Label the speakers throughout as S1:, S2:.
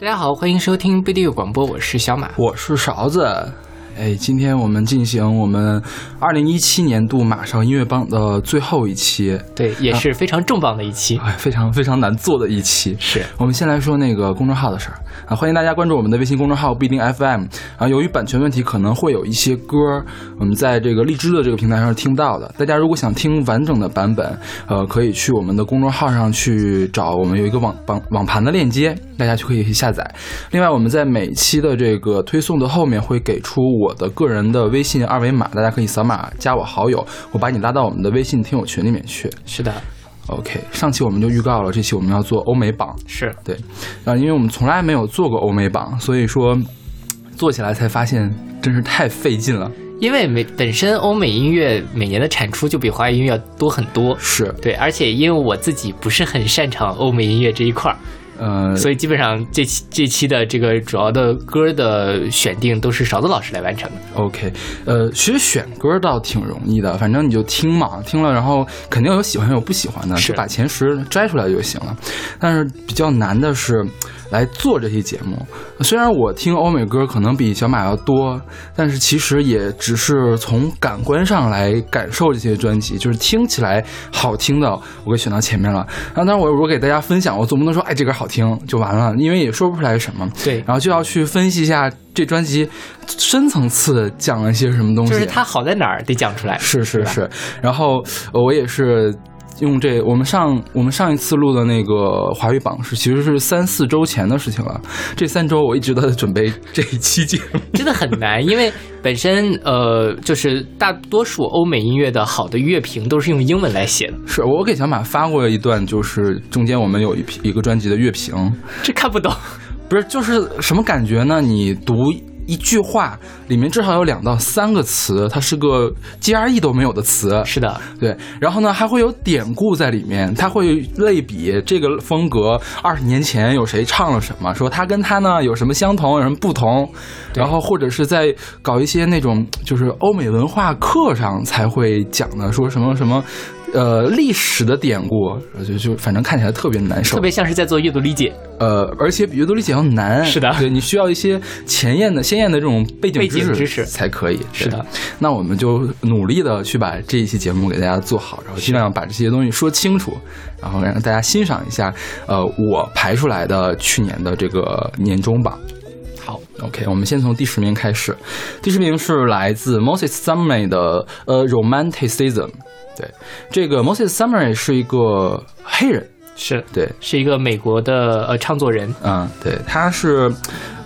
S1: 大家好，欢迎收听贝蒂广播，我是小马，
S2: 我是勺子。哎，今天我们进行我们二零一七年度马上音乐榜的最后一期，
S1: 对，也是非常重磅的一期，
S2: 哎，非常非常难做的一期。
S1: 是。
S2: 我们先来说那个公众号的事儿啊，欢迎大家关注我们的微信公众号不一定 FM 啊。由于版权问题，可能会有一些歌我们在这个荔枝的这个平台上是听不到的。大家如果想听完整的版本，呃，可以去我们的公众号上去找，我们有一个网网网盘的链接，大家就可以去下载。另外，我们在每期的这个推送的后面会给出我的个人的微信二维码，大家可以扫码加我好友，我把你拉到我们的微信听友群里面去。
S1: 是的，
S2: OK，上期我们就预告了，这期我们要做欧美榜，
S1: 是。
S2: 对，啊，因为我们从来没有做过欧美榜，所以说做起来才发现真是太费劲了。
S1: 因为美本身欧美音乐每年的产出就比华语音乐要多很多，
S2: 是，
S1: 对，而且因为我自己不是很擅长欧美音乐这一块儿，
S2: 呃，
S1: 所以基本上这期这期的这个主要的歌的选定都是勺子老师来完成的。
S2: OK，呃，其实选歌倒挺容易的，反正你就听嘛，听了然后肯定有喜欢有不喜欢的，就把前十摘出来就行了。但是比较难的是来做这期节目。虽然我听欧美歌可能比小马要多，但是其实也只是从感官上来感受这些专辑，就是听起来好听的，我给选到前面了。然后当然我我给大家分享，我总不能说哎这歌好听就完了，因为也说不出来什么。
S1: 对，
S2: 然后就要去分析一下这专辑深层次讲了些什么东西。
S1: 就是它好在哪儿得讲出来。
S2: 是是是，然后呃我也是用这我们上我们上一次录的那个华语榜是其实是三四周前的事情了。这三周我一直都在准备这一期节目。
S1: 真的很难，因为本身呃，就是大多数欧美音乐的好的乐评都是用英文来写的，
S2: 是我给小马发过一段，就是中间我们有一批一个专辑的乐评，
S1: 这看不懂。
S2: 不是就是什么感觉呢？你读。一句话里面至少有两到三个词，它是个 GRE 都没有的词，
S1: 是的，
S2: 对，然后呢，还会有典故在里面，它会类比这个风格二十年前有谁唱了什么，说他跟他呢有什么相同，有什么不同，然后或者是在搞一些那种就是欧美文化课上才会讲的，说什么什么。呃，历史的典故，就就反正看起来特别难受，
S1: 特别像是在做阅读理解。
S2: 呃，而且比阅读理解要难。
S1: 是的
S2: 对你需要一些前沿的、鲜艳的这种背景
S1: 背景
S2: 知
S1: 知识
S2: 才可以。
S1: 是的，
S2: 那我们就努力的去把这一期节目给大家做好，然后尽量把这些东西说清楚，然后让大家欣赏一下。呃，我排出来的去年的这个年终榜。
S1: 好
S2: ，OK，我们先从第十名开始。第十名是来自 Moses Summer 的呃 Romanticism。对，这个 Moses Summer 是一个黑人。
S1: 是
S2: 对，
S1: 是一个美国的呃唱作人，
S2: 嗯，对，他是，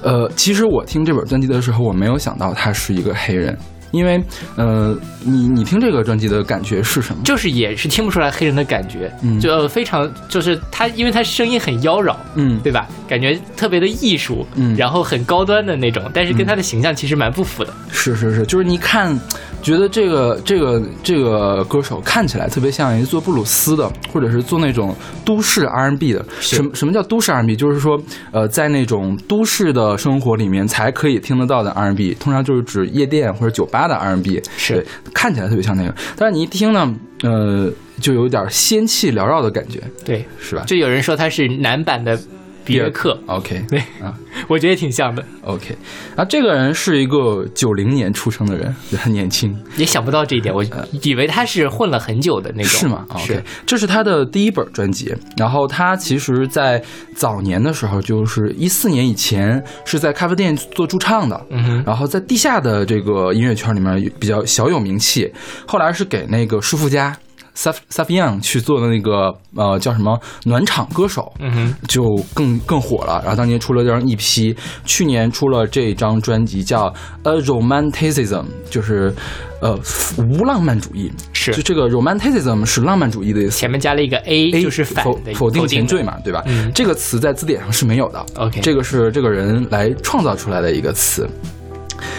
S2: 呃，其实我听这本专辑的时候，我没有想到他是一个黑人，因为，呃，你你听这个专辑的感觉是什么？
S1: 就是也是听不出来黑人的感觉，
S2: 嗯
S1: 就呃非常就是他，因为他声音很妖娆，
S2: 嗯，
S1: 对吧？感觉特别的艺术，
S2: 嗯
S1: 然后很高端的那种，但是跟他的形象其实蛮不符的。
S2: 是是是，就是你看，觉得这个这个这个歌手看起来特别像一做布鲁斯的，或者是做那种都市 R&B 的。什么什么叫都市 R&B？就是说，呃，在那种都市的生活里面才可以听得到的 R&B，通常就是指夜店或者酒吧的 R&B。
S1: 是
S2: 对，看起来特别像那个，但是你一听呢，呃，就有点仙气缭绕的感觉，
S1: 对，
S2: 是吧？
S1: 就有人说他是男版的比约克
S2: ，OK
S1: 对
S2: 啊
S1: 我觉得挺像的
S2: ，OK，啊，这个人是一个九零年出生的人，也 很年轻。
S1: 也想不到这一点，我以为他是混了很久的那种，
S2: 呃是吗
S1: 是
S2: ？OK，这是他的第一本专辑。然后他其实，在早年的时候，就是一四年以前，是在咖啡店做驻唱的。
S1: 嗯哼，
S2: 然后在地下的这个音乐圈里面比较小有名气。后来是给那个舒肤佳 Saf Saf Yang 去做的那个呃叫什么暖场歌手，
S1: 嗯哼，
S2: 就更更火了。然后当年出了这张 EP，去年出了这张专辑叫《A Romanticism》，就是呃无浪漫主义。
S1: 是
S2: 就这个 Romanticism 是浪漫主义的意思。
S1: 前面加了一个
S2: A，A
S1: 就是反
S2: 否否定前缀嘛，对吧？
S1: 嗯
S2: 这个词在字典上是没有的。
S1: OK
S2: 这个是这个人来创造出来的一个词。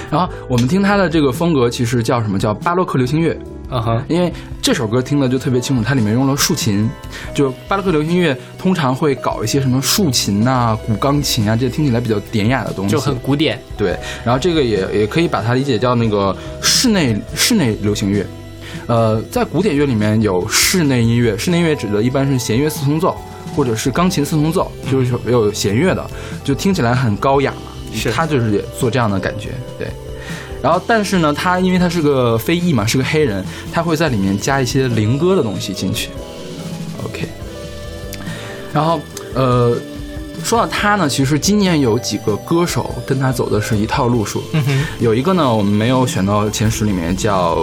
S2: 然后我们听他的这个风格，其实叫什么叫巴洛克流行乐。
S1: 啊哈，
S2: 因为这首歌听的就特别清楚，它里面用了竖琴，就巴洛克流行乐通常会搞一些什么竖琴呐、古钢琴啊，这听起来比较典雅的东西，
S1: 就很古典。
S2: 对。然后这个也也可以把它理解叫那个室内室内流行乐。呃，在古典乐里面有室内音乐，室内音乐指的一般是弦乐四重奏，或者是钢琴四重奏，就是有弦乐的，就听起来很高雅嘛。
S1: 是
S2: 他就是也做这样的感觉，对。然后，但是呢，他因为他是个非裔嘛，是个黑人，他会在里面加一些灵歌的东西进去。OK。然后，呃，说到他呢，其实今年有几个歌手跟他走的是一套路数。
S1: 嗯哼，
S2: 有一个呢，我们没有选到前十里面，叫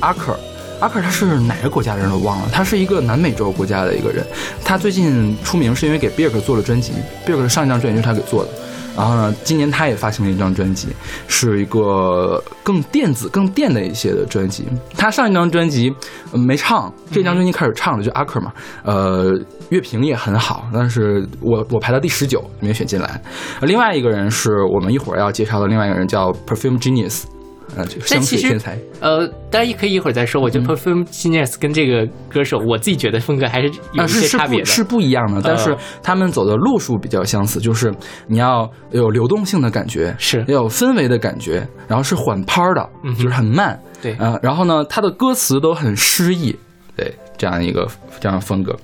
S2: 阿克。阿克他是哪个国家的人都忘了，他是一个南美洲国家的一个人。他最近出名是因为给比尔克做了专辑，比尔克上一张专辑就是他给做的。然后呢，今年他也发行了一张专辑，是一个更电子、更电的一些的专辑。他上一张专辑、没唱，这张专辑开始唱了，就阿克嘛，呃，乐评也很好，但是我我排到第十九，没选进来。另外一个人是我们一会儿要介绍的另外一个人，叫 Perfume Genius，
S1: 但其实
S2: 水天才。
S1: 呃，当然也可以一会儿再说。我觉得 Perfume Genius 跟这个歌手，我自己觉得风格还是有些差别
S2: 是不一样的，但是
S1: 呃
S2: 他们走的路数比较相似，就是你要有流动性的感觉，
S1: 是
S2: 要有氛围的感觉，然后是缓拍儿的，
S1: 嗯
S2: 就是很慢，
S1: 对
S2: 啊、然后呢，他的歌词都很诗意，对，这样一个这样的风格。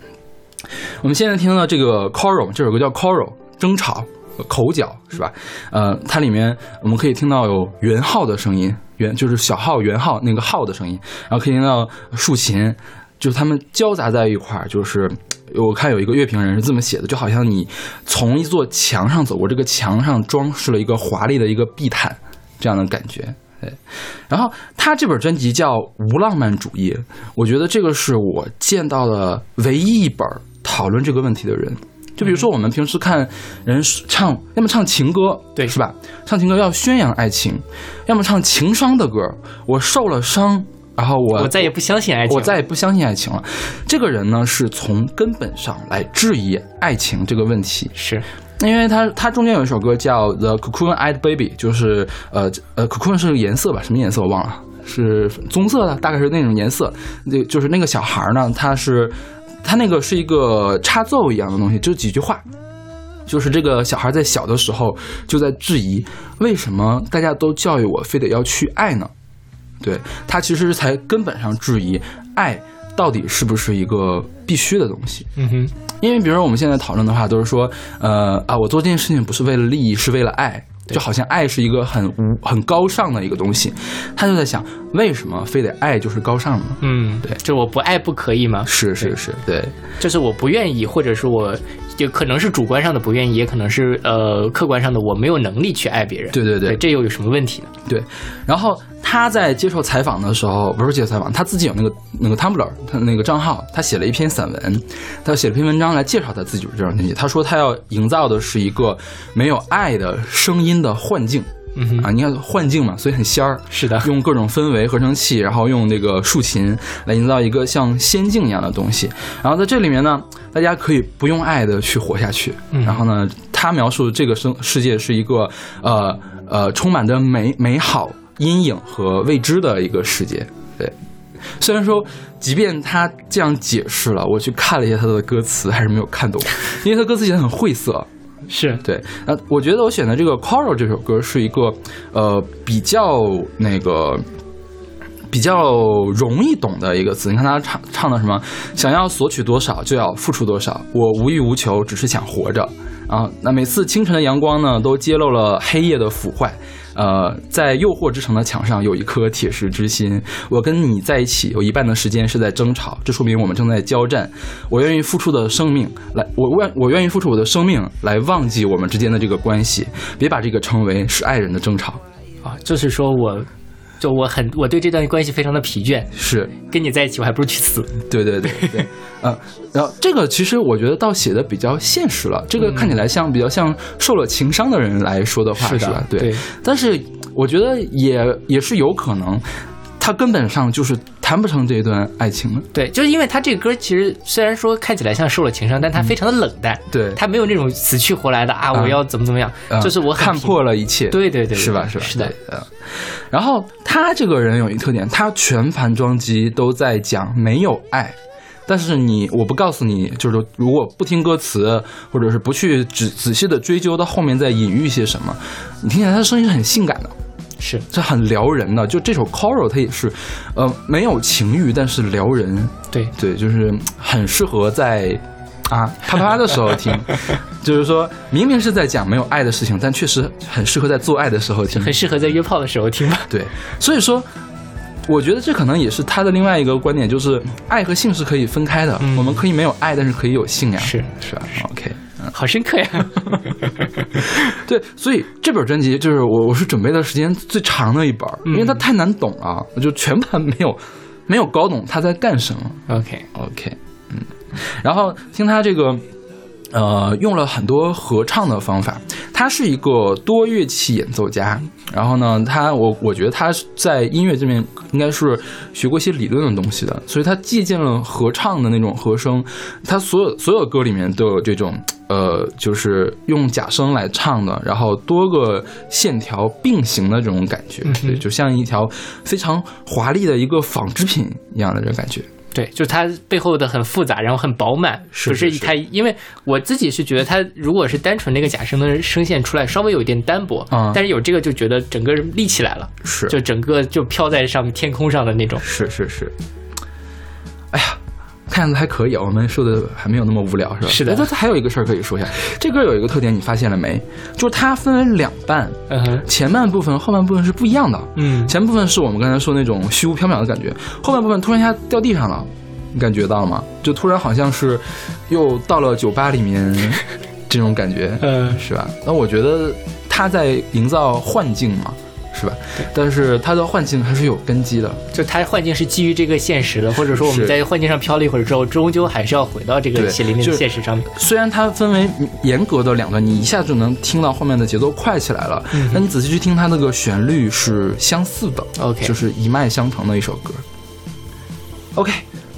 S2: 我们现在听到这个 choral 这首歌叫 choral 争吵口角是吧？呃，它里面我们可以听到有圆号的声音，圆就是小号圆号那个号的声音，然后可以听到竖琴，就是它们交杂在一块儿，就是。我看有一个乐评人是这么写的，就好像你从一座墙上走过，这个墙上装饰了一个华丽的一个地毯，这样的感觉。对，然后他这本专辑叫《无浪漫主义》，我觉得这个是我见到的唯一一本讨论这个问题的人。就比如说我们平时看人唱，要么唱情歌，
S1: 对
S2: 是吧？唱情歌要宣扬爱情，要么唱情商的歌，我受了伤，然后我
S1: 我再也不相信爱情。
S2: 我再也不相信爱情了。这个人呢，是从根本上来质疑爱情这个问题。
S1: 是
S2: 因为他他中间有一首歌叫《The Cocoon Eyed Baby》，就是呃呃，cocoon 是个颜色吧？什么颜色我忘了，是棕色的，大概是那种颜色。那就是那个小孩呢，他是他那个是一个插奏一样的东西，就几句话。就是这个小孩在小的时候就在质疑，为什么大家都教育我非得要去爱呢？对他其实才根本上质疑爱到底是不是一个必须的东西。
S1: 嗯哼，
S2: 因为比如说我们现在讨论的话，都是说，呃啊，我做这件事情不是为了利益，是为了爱，就好像爱是一个很无很高尚的一个东西。他就在想，为什么非得爱就是高尚呢？
S1: 嗯，
S2: 对
S1: 就我不爱不可以吗？
S2: 是是是，对，
S1: 就是我不愿意，或者是我就可能是主观上的不愿意，也可能是呃客观上的我没有能力去爱别人。
S2: 对对对
S1: 这又有什么问题呢？
S2: 对，然后他在接受采访的时候，不是接受采访，他自己有那个那个 Tumblr，他那个账号，他写了一篇散文，他写了篇文章来介绍他自己这张专辑。他说他要营造的是一个没有爱的声音的幻境。
S1: 嗯，
S2: 啊，你看幻境嘛，所以很仙儿。
S1: 是的，
S2: 用各种氛围、合成器，然后用那个竖琴来营造一个像仙境一样的东西。然后在这里面呢，大家可以不用爱的去活下去。
S1: 嗯
S2: 然后呢，他描述这个生世界是一个呃呃充满着美美好、阴影和未知的一个世界。对，虽然说，即便他这样解释了，我去看了一下他的歌词，还是没有看懂，因为他歌词写的很晦涩。
S1: 是
S2: 对，呃，我觉得我选的这个《Coral》这首歌是一个呃比较那个比较容易懂的一个词。你看他唱唱的什么？想要索取多少就要付出多少，我无欲无求，只是想活着。啊，那每次清晨的阳光呢，都揭露了黑夜的腐坏。呃，在诱惑之城的墙上有一颗铁石之心。我跟你在一起，有一半的时间是在争吵，这说明我们正在交战。我愿意付出的生命来，我愿我愿意付出我的生命来忘记我们之间的这个关系，别把这个称为是爱人的争吵。
S1: 啊，就是说我，就我很我对这段关系非常的疲倦，
S2: 是，
S1: 跟你在一起我还不如去死。
S2: 对对对对，嗯，然后这个其实我觉得倒写的比较现实了，这个看起来像比较像受了情伤的人来说的话，
S1: 是的
S2: 吧？
S1: 对。
S2: 但是我觉得也也是有可能，他根本上就是谈不成这一段爱情了。
S1: 对，就是因为他这个歌其实虽然说看起来像受了情伤，但他非常的冷淡，
S2: 对。
S1: 他没有那种死去活来的啊，
S2: 啊。
S1: 我要怎么怎么样，
S2: 呃
S1: 就是我很
S2: 看破了一切，
S1: 对对对对
S2: 是吧？是吧？
S1: 是的。
S2: 然后他这个人有一特点，他全盘专辑都在讲没有爱，但是你我不告诉你，就是说如果不听歌词，或者是不去仔仔细的追究到后面在隐喻些什么，你听起来他的声音是很性感的，
S1: 是
S2: 这很撩人的。就这首《Coral》，它也是，呃，没有情欲，但是撩人。
S1: 对
S2: 对，就是很适合在啊，啪啪啪的时候听，就是说明明是在讲没有爱的事情，但确实很适合在做爱的时候听，
S1: 很适合在约炮的时候听吧。
S2: 对，所以说。我觉得这可能也是他的另外一个观点，就是爱和性是可以分开的。我们可以没有爱，但是可以有性呀，
S1: 是
S2: 是吧？OK，
S1: 好深刻呀。
S2: 对，所以这本专辑就是我我是准备的时间最长的一本，因为它太难懂了，我就全盘没有没有搞懂他在干什么。
S1: OK
S2: OK，嗯，然后听他这个。呃，用了很多合唱的方法。他是一个多乐器演奏家，然后呢，他我我觉得他在音乐这边应该是学过一些理论的东西呃，就是用假声来唱的，然后多个线条并行的这种感觉，对，就像一条非常华丽的一个纺织品一样的这种感觉。
S1: 对，就是它背后的很复杂，然后很饱满，不
S2: 是
S1: 它。因为我自己是觉得，它如果是单纯那个假声的声线出来，稍微有一点单薄，
S2: 嗯，
S1: 但是有这个就觉得整个人立起来了，
S2: 是，
S1: 就整个就飘在上面天空上的那种，
S2: 是是是。哎呀。看样子还可以啊，我们说的还没有那么无聊，是吧？
S1: 是的。
S2: 它还有一个事儿可以说一下，这歌有一个特点，你发现了没？就是它分为两半，前半部分、后半部分是不一样的。
S1: 嗯，
S2: 前部分是我们刚才说那种虚无缥缈的感觉，后半部分突然一下掉地上了，你感觉到了吗？就突然好像是又到了酒吧里面这种感觉，
S1: 嗯，
S2: 是吧？那我觉得他在营造幻境嘛。是吧？但是它的幻境还是有根基的，
S1: 就它幻境是基于这个现实的，或者说我们在幻境上飘了一会儿之后，终究还是要回到这个血淋淋的现实上面。
S2: 虽然它分为严格的两段，你一下就能听到后面的节奏快起来了，那你仔细去听它那个旋律是相似的
S1: ，OK，
S2: 就是一脉相承的一首歌。OK，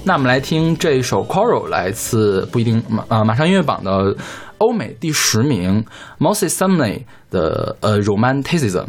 S2: 那我们来听这一首《Coral》，来自不一定马啊马上音乐榜的欧美第十名 Moses Sumney 的呃 Romanticism。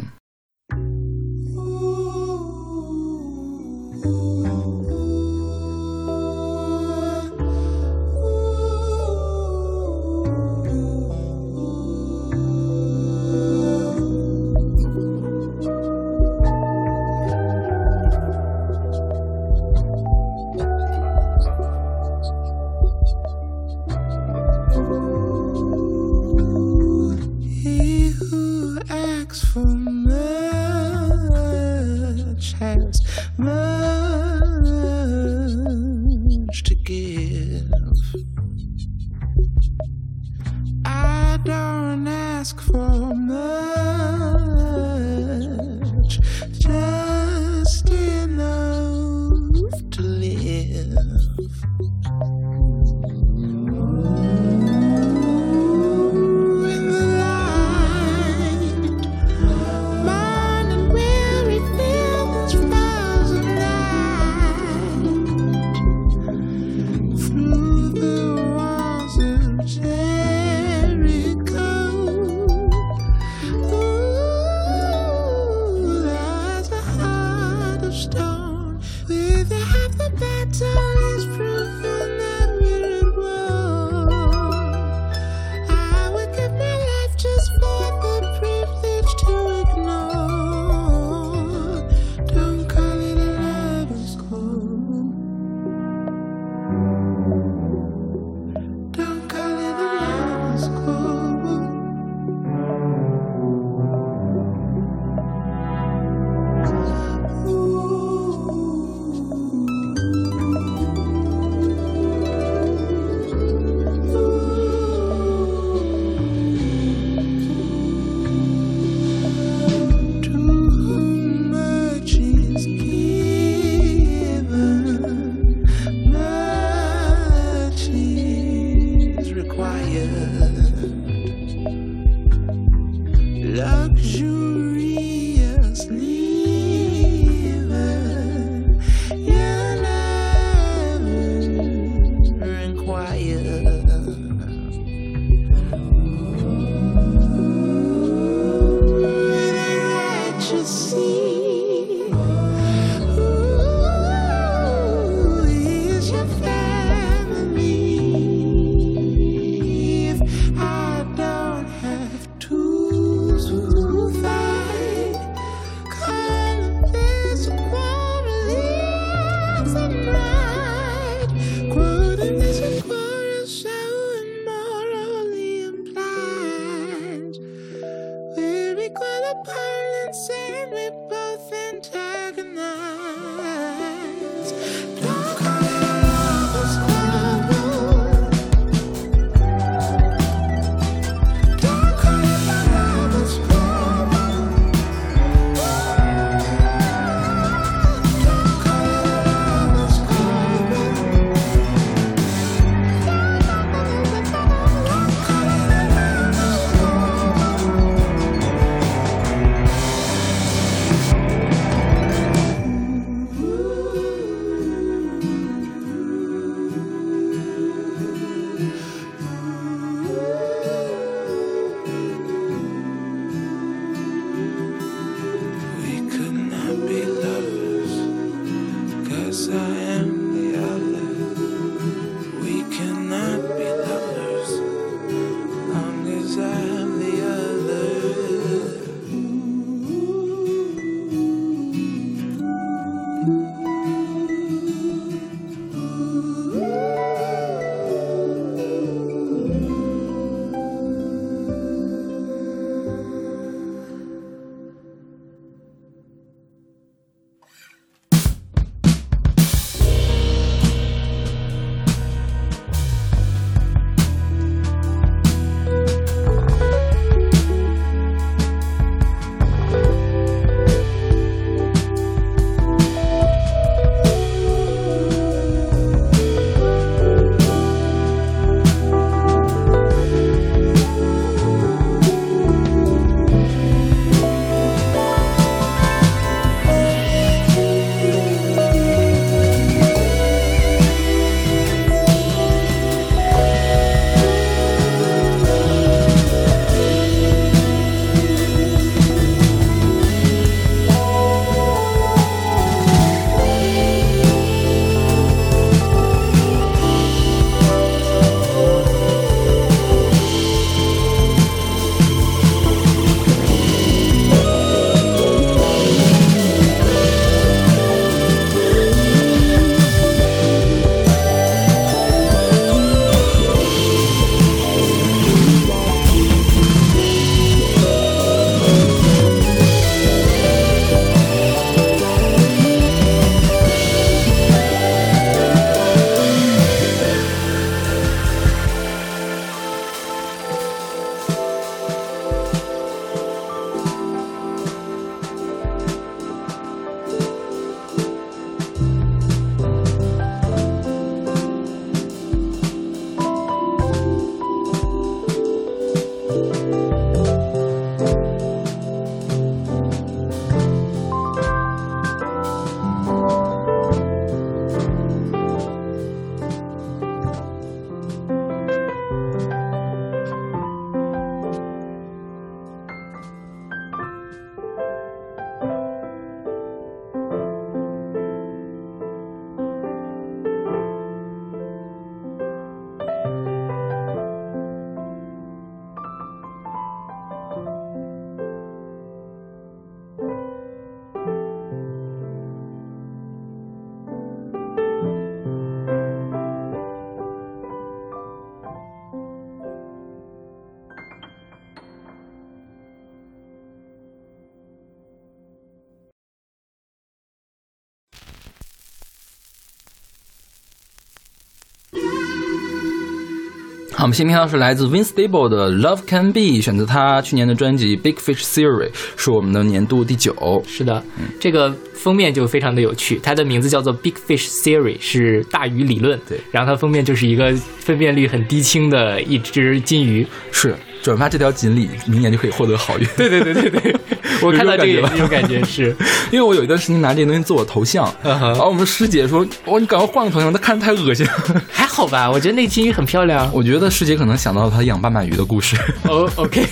S2: 我们先听到是来自 Vince Stable 的 Love Can Be，选择他去年的专辑 Big Fish Theory，是我们的年度第九。
S1: 是的，这个封面就非常的有趣，它的名字叫做 Big Fish Theory，是大鱼理论。
S2: 对，
S1: 然后它封面就是一个分辨率很低清的一只金鱼。
S2: 是，转发这条锦鲤，明年就可以获得好运。
S1: 对对对对对，我看到这个这种感觉是，
S2: 因为我有一段时间拿这个东西做我头像，然后我们师姐说：“哦，你赶快换个头像，他看着太恶心。”
S1: 还好吧，我觉得那金鱼很漂亮。
S2: 我觉得师姐可能想到了她养斑马鱼的故事。
S1: 哦，OK。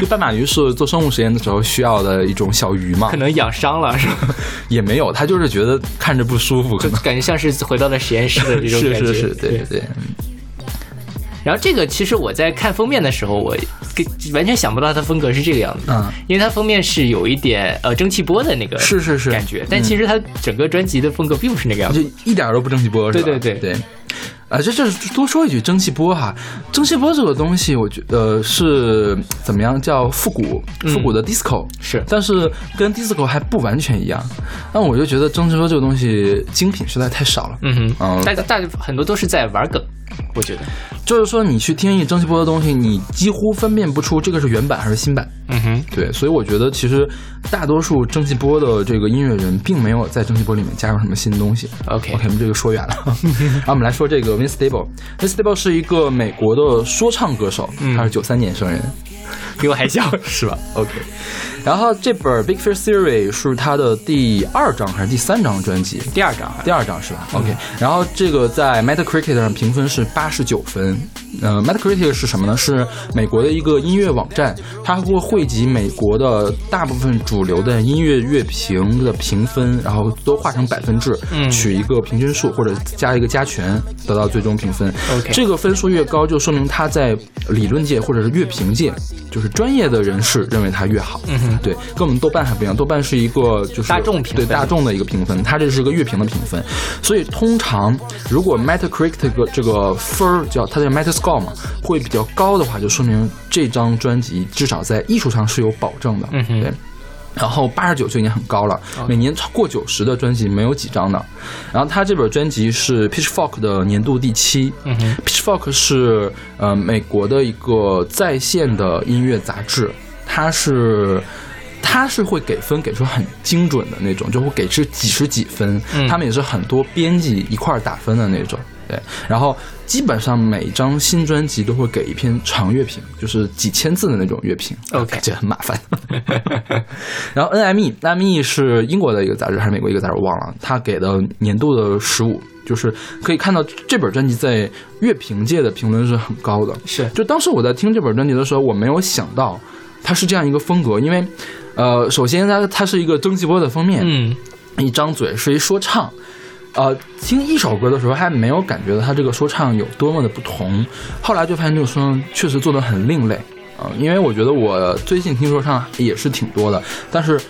S2: 就斑马鱼是做生物实验的时候需要的一种小鱼嘛？
S1: 可能养伤了是吧？
S2: 也没有，他就是觉得看着不舒服，
S1: 就感觉像是回到了实验室的这种
S2: 感觉。是是是，对对对。
S1: 然后这个其实我在看封面的时候，我完全想不到它风格是这个样子，
S2: 嗯，
S1: 因为它封面是有一点呃蒸汽波的那个
S2: 是是是
S1: 感觉，但其实它整个专辑的风格并不是那个样子，
S2: 就一点都不蒸汽波，
S1: 对对对
S2: 对。啊，这这多说一句，蒸汽波哈，蒸汽波这个东西，我觉得是怎么样叫复古复古的 disco
S1: 是，
S2: 但是跟 disco 还不完全一样。那我就觉得蒸汽波这个东西精品实在太少了。
S1: 嗯哼，嗯，大大很多都是在玩梗，我觉得。
S2: 就是说，你去听一蒸汽波的东西，你几乎分辨不出这个是原版还是新版。
S1: 嗯哼，
S2: 对，所以我觉得其实大多数蒸汽波的这个音乐人，并没有在蒸汽波里面加入什么新东西。
S1: OK，OK，
S2: 我们这个说远了。然后，我们来说这个 Vince Stable。Vince Stable 是一个美国的说唱歌手，他是九三年生人。
S1: 比我还小
S2: 是吧？OK，然后这本 Big Fish Theory 是他的第二张还是第三张专辑？
S1: 第二张，
S2: 第二张是吧？OK，然后这个在 Metacritic 上评分是八十九分。呃，Metacritic 是什么呢？是美国的一个音乐网站，它会汇集美国的大部分主流的音乐乐评的评分，然后都化成百分制，取一个平均数或者加一个加权，得到最终评分。
S1: OK，
S2: 这个分数越高，就说明它在理论界或者是乐评界。就是专业的人士认为它越好，
S1: 嗯哼，
S2: 对，跟我们豆瓣还不一样，豆瓣是一个就是
S1: 大众评
S2: 对大众的一个评分，它这是个乐评的评分，所以通常如果 Metacritic 这个分儿叫它叫 Metascore 嘛，会比较高的话，就说明这张专辑至少在艺术上是有保证的，
S1: 嗯哼，
S2: 对。然后八十九就已经很高了，每年超过九十的专辑没有几张的。然后他这本专辑是 Pitchfork 的年度第七嗯，Pitchfork 是呃美国的一个在线的音乐杂志，它是它是会给分给出很精准的那种，就会给出几十几分，他们也是很多编辑一块打分的那种。对，然后基本上每张新专辑都会给一篇长乐评，就是几千字的那种乐评。
S1: OK，
S2: 这很麻烦。然后 NME，NME 是英国的一个杂志还是美国一个杂志？我忘了。他给的年度的十五，就是可以看到这本专辑在乐评界的评论是很高的。
S1: 是，
S2: 就当时我在听这本专辑的时候，我没有想到它是这样一个风格，因为呃，首先它它是一个蒸汽波的封面，
S1: 嗯，
S2: 一张嘴是一说唱。呃，听一首歌的时候还没有感觉到他这个说唱有多么的不同，后来就发现这个说唱确实做的很另类啊。因为我觉得我最近听说唱也是挺多的，但是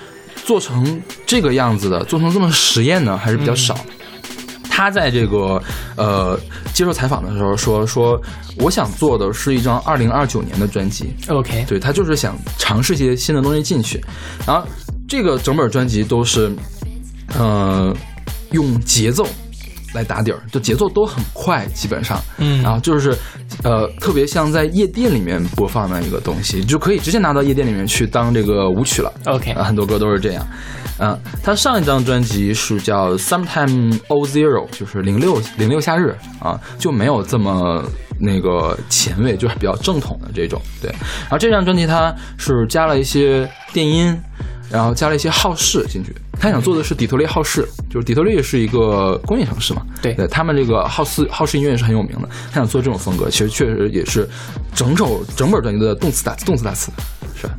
S2: 做成这个样子的，做成这么实验的还是比较少。他在这个呃接受采访的时候说说，我想做的是一张二零二九年的专辑。
S1: OK，
S2: 对他就是想尝试一些新的东西进去，然后这个整本专辑都是，呃。用节奏来打底儿，就节奏都很快，基本上，
S1: 嗯，
S2: 然后就是，呃，特别像在夜店里面播放的一个东西，就可以直接拿到夜店里面去当这个舞曲了。
S1: OK，
S2: 很多歌都是这样。嗯，他上一张专辑是叫《Sometime O Zero》，就是零六零六夏日啊，就没有这么那个前卫，就是比较正统的这种。对，然后这张专辑它是加了一些电音。然后加了一些好事进去，他想做的是底特律好事，就是底特律是一个工业城市嘛，
S1: 对，
S2: 他们这个好事好事音乐是很有名的，他想做这种风格，其实确实也是整首整本专辑的动词打词，动词打词，是吧？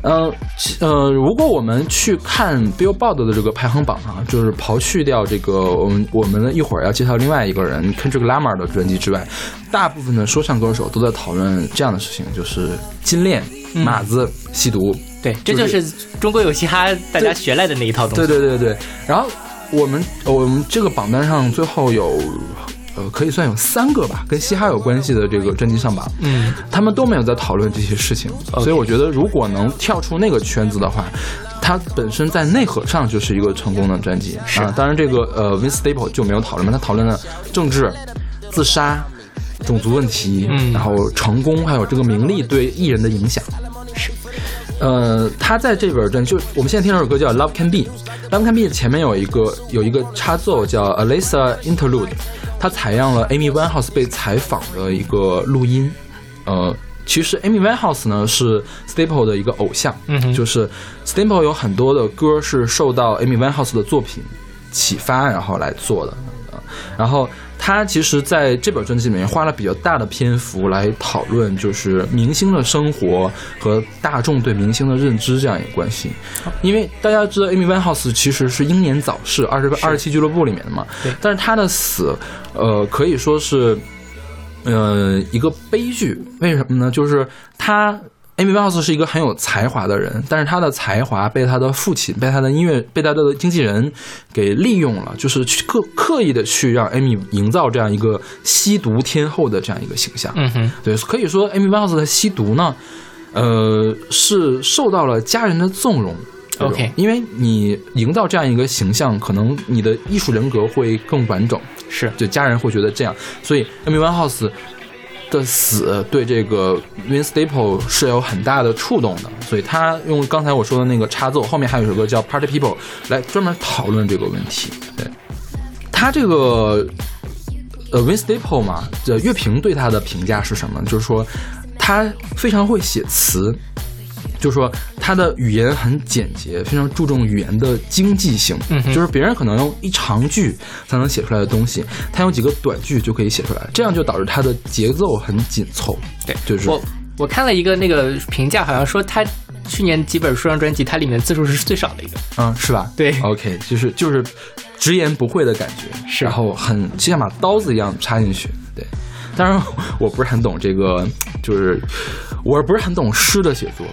S2: 呃呃，如果我们去看 Billboard 的这个排行榜啊，就是刨去掉这个我们我们一会儿要介绍另外一个人 Kendrick Lamar 的专辑之外，大部分的说唱歌手都在讨论这样的事情，就是金链、马子、吸毒。
S1: 对，这就是中国有嘻哈大家学来的那一套东
S2: 西。对对对对。然后我们我们这个榜单上最后有，呃，可以算有三个吧，跟嘻哈有关系的这个专辑上榜。
S1: 嗯。
S2: 他们都没有在讨论这些事情，所以我觉得如果能跳出那个圈子的话，它本身在内核上就是一个成功的专辑。
S1: 是。
S2: 当然，这个呃，Vince Staples 就没有讨论嘛，他讨论了政治、自杀。种族问题，
S1: 嗯
S2: 然后成功，还有这个名利对艺人的影响。
S1: 是，
S2: 呃，他在这本专辑，就我们现在听这首歌叫《Love Can Be》，《Love Can Be》前面有一个有一个插奏叫 Alisa Interlude，他采样了 Amy Winehouse 被采访的一个录音。呃，其实 Amy Winehouse 呢是 Staple 的一个偶像，
S1: 嗯
S2: 就是 Staple 有很多的歌是受到 Amy Winehouse 的作品启发，然后来做的。呃然后他其实在这本专辑里面花了比较大的篇幅来讨论，就是明星的生活和大众对明星的认知这样一个关系。因为大家知道 Amy Winehouse 其实是英年早逝，二十二十七俱乐部里面的嘛
S1: 对，
S2: 但是他的死，呃，可以说是，呃，一个悲剧。为什么呢？就是他。Amy Winehouse 是一个很有才华的人，但是他的才华被他的父亲、被他的音乐、被他的经纪人给利用了，就是去刻刻意的去让 Amy 营造这样一个吸毒天后的这样一个形象。
S1: 嗯哼，
S2: 对，可以说 Amy Winehouse 的吸毒呢，呃，是受到了家人的纵容。
S1: OK
S2: 因为你营造这样一个形象，可能你的艺术人格会更完整，
S1: 是。
S2: 就家人会觉得这样，所以 Amy Winehouse 的死对这个 Vin Staple 是有很大的触动的，所以他用刚才我说的那个插奏，后面还有一首歌叫 Party People 来专门讨论这个问题。对，他这个呃 Vin Staple 嘛，这乐评对他的评价是什么？就是说他非常会写词。就是说，他的语言很简洁，非常注重语言的经济性。
S1: 嗯
S2: 就是别人可能用一长句才能写出来的东西，他用几个短句就可以写出来，这样就导致他的节奏很紧凑。
S1: 对，
S2: 就是
S1: 我我看了一个那个评价，好像说他去年几本书上专辑，它里面字数是最少的一个。
S2: 嗯，是吧？
S1: 对
S2: ，OK，就是就是直言不讳的感觉，
S1: 是
S2: 然后很就像把刀子一样插进去。对，当然我不是很懂这个，就是我不是很懂诗的写作，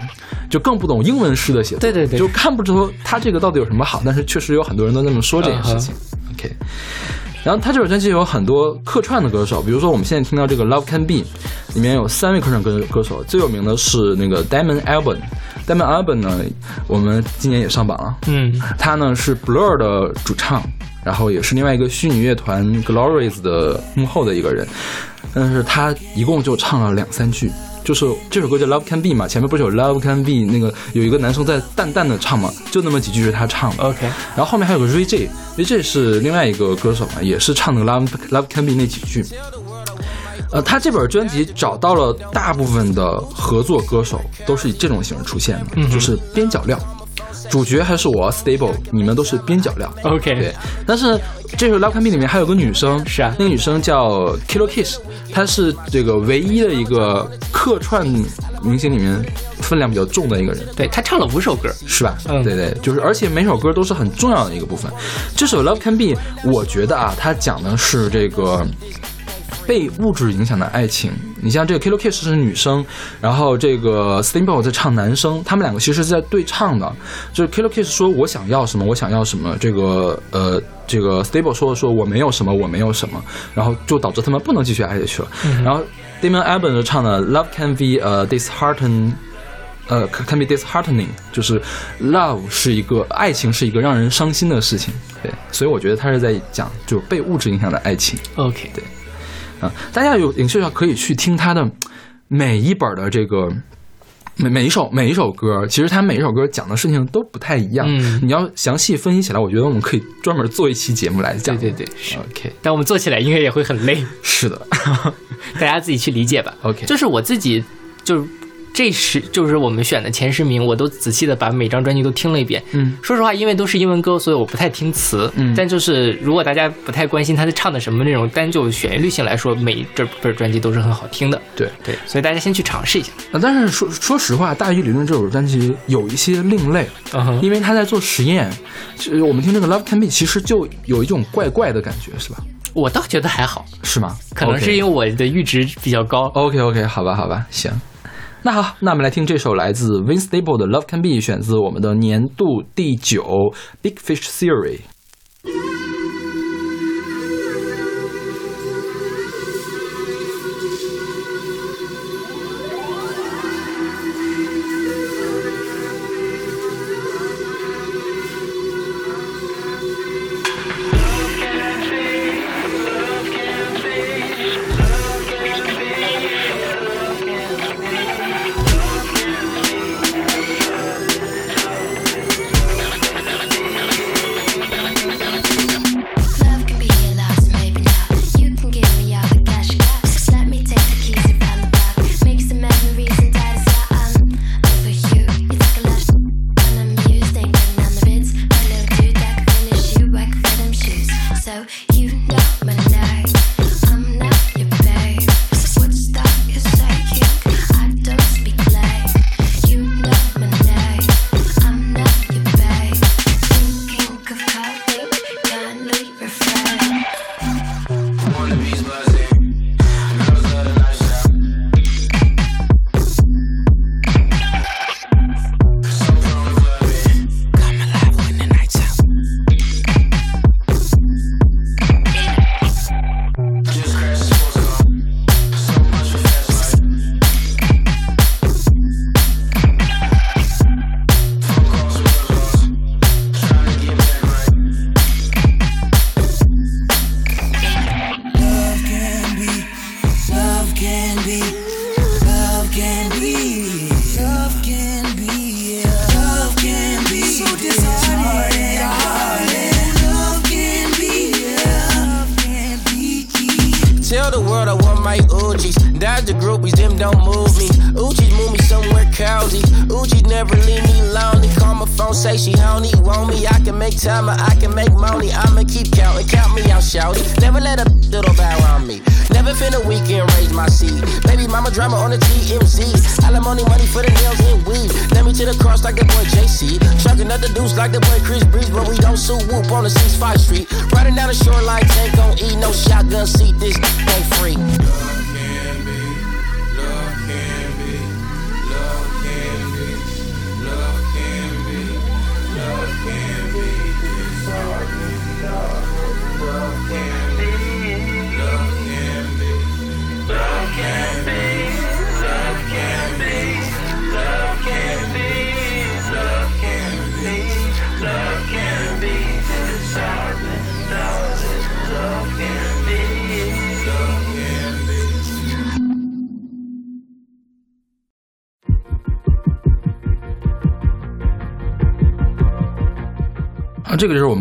S2: 就更不懂英文诗的写作。
S1: 对对对
S2: 就看不出他这个到底有什么好，但是确实有很多人都那么说这件事情。OK。然后他这首专辑有很多客串的歌手，比如说我们现在听到这个《Love Can Be》，里面有三位客串歌歌手，最有名的是那个 Damon Albarn。Damon Albarn 呢，我们今年也上榜了。
S1: 嗯，
S2: 他呢是 Blur 的主唱，然后也是另外一个虚拟乐团 Glorious 的幕后的一个人，但是他一共就唱了两三句。就是这首歌叫《Love Can Be》嘛，前面不是有《Love Can Be》那个有一个男生在淡淡的唱嘛，就那么几句是他唱的。
S1: OK，
S2: 然后后面还有个 Ray J，Ray J 是另外一个歌手嘛，也是唱的 Love Love Can Be 那几句。呃，他这本专辑找到了大部分的合作歌手都是以这种形式出现的，
S1: 嗯
S2: 就是边角料。主角还是我 Stable，你们都是边角料。
S1: OK
S2: 对，但是这首《Love Can Be》里面还有个女生，
S1: 是啊
S2: 那个女生叫 Kilo Kiss，她是这个唯一的一个客串明星里面分量比较重的一个人。
S1: 对她唱了五首歌。
S2: 是吧？
S1: 嗯
S2: 对对，就是而且每首歌都是很重要的一个部分。这首《Love Can Be》，我觉得啊，它讲的是这个被物质影响的爱情。你像这个 Kilo Kiss 是女生，然后这个 Steamboat 在唱男生，他们两个其实是在对唱的。就是 Kilo Kiss 说我想要什么，我想要什么，这个呃。这个 Stable 说说我没有什么，我没有什么，然后就导致他们不能继续爱下去了。然后 Damon Albarn 就唱的 Love can be 呃 dishearten 呃，can be disheartening，就是 love 是一个爱情是一个让人伤心的事情，对，所以我觉得他是在讲就被物质影响的爱情
S1: OK，
S2: 对啊、大家有兴趣的话可以去听他的每一本的这个。每每一首每一首歌，其实他每一首歌讲的事情都不太一样。
S1: 嗯
S2: 你要详细分析起来，我觉得我们可以专门做一期节目来讲。
S1: 对对对是
S2: OK，
S1: 但我们做起来应该也会很累，
S2: 是的。
S1: 大家自己去理解吧。
S2: OK
S1: 就是我自己就是这十就是我们选的前十名，我都仔细的把每张专辑都听了一遍。
S2: 嗯，
S1: 说实话，因为都是英文歌，所以我不太听词。
S2: 嗯
S1: 但就是如果大家不太关心他在唱的什么内容，单就旋律性来说，每一这本专辑都是很好听的。
S2: 对。
S1: 对，所以大家先去尝试一下。
S2: 啊，但是说说实话，《大鱼理论》这首专辑有一些另类，因为他在做实验。我们听这个《Love Can Be》，其实就有一种怪怪的感觉，是吧？
S1: 我倒觉得还好，
S2: 是吗？
S1: 可能是因为我的阈值比较高。
S2: OK OK，好吧好吧，行。那好，那我们来听这首来自 Vin Staple 的《Love Can Be》，选自我们的年度第九 Big Fish Theory。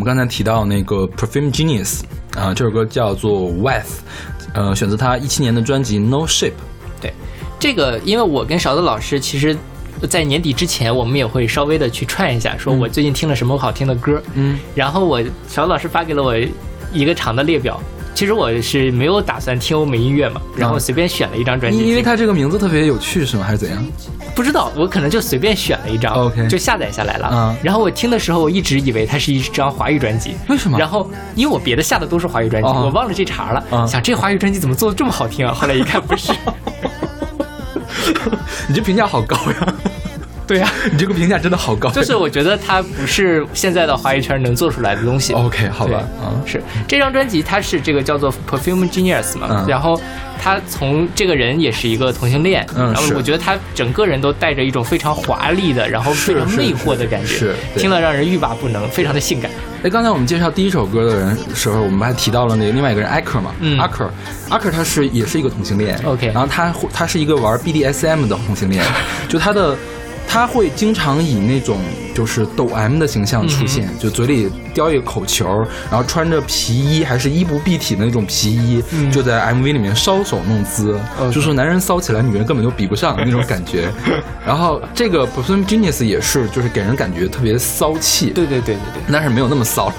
S2: 们刚才提到那个 Perfume Genius 啊，这首歌叫做 Wealth，呃，选择他一七年的专辑 No Shape。
S1: 对，这个因为我跟勺子老师其实。在年底之前，我们也会稍微的去串一下，说我最近听了什么好听的歌，
S2: 嗯，
S1: 然后我勺子老师发给了我一个长的列表。其实我是没有打算听欧美音乐嘛，然后随便选了一张专辑听，
S2: 因为它这个名字特别有趣，是吗？还是怎样？
S1: 不知道，我可能就随便选了一张
S2: ，OK，
S1: 就下载下来了。
S2: 嗯，
S1: 然后我听的时候，我一直以为它是一张华语专辑，
S2: 为什么？
S1: 然后因为我别的下的都是华语专辑，我忘了这茬了，想这华语专辑怎么做的这么好听啊？后来一看不是，
S2: 你这评价好高呀！
S1: 对呀，
S2: 你这个评价真的好高。
S1: 就是我觉得它不是现在的华语圈能做出来的东西。
S2: OK，好吧，
S1: 嗯，是这张专辑，它是这个叫做 Perfume Genius 嘛，
S2: 嗯、
S1: 然后他从这个人也是一个同性恋，
S2: 嗯，
S1: 然后我觉得他整个人都带着一种非常华丽的，然后非常魅惑的感觉，
S2: 是
S1: 听了让人欲罢不能，非常的性感。
S2: 哎，刚才我们介绍第一首歌的人时候，我们还提到了那个另外一个人艾克嘛，
S1: 嗯，
S2: 阿克，阿克他是也是一个同性恋
S1: ，OK，
S2: 然后他他是一个玩 BDSM 的同性恋，就他的。他会经常以那种就是抖 M 的形象出现，
S1: 嗯、
S2: 就嘴里叼一个口球，然后穿着皮衣，还是衣不蔽体的那种皮衣，
S1: 嗯、
S2: 就在 MV 里面搔首弄姿，
S1: 嗯、
S2: 就说男人骚起来，女人根本就比不上那种感觉。然后这个 Perfume Genius 也是，就是给人感觉特别骚气。
S1: 对对对对对，
S2: 但是没有那么骚。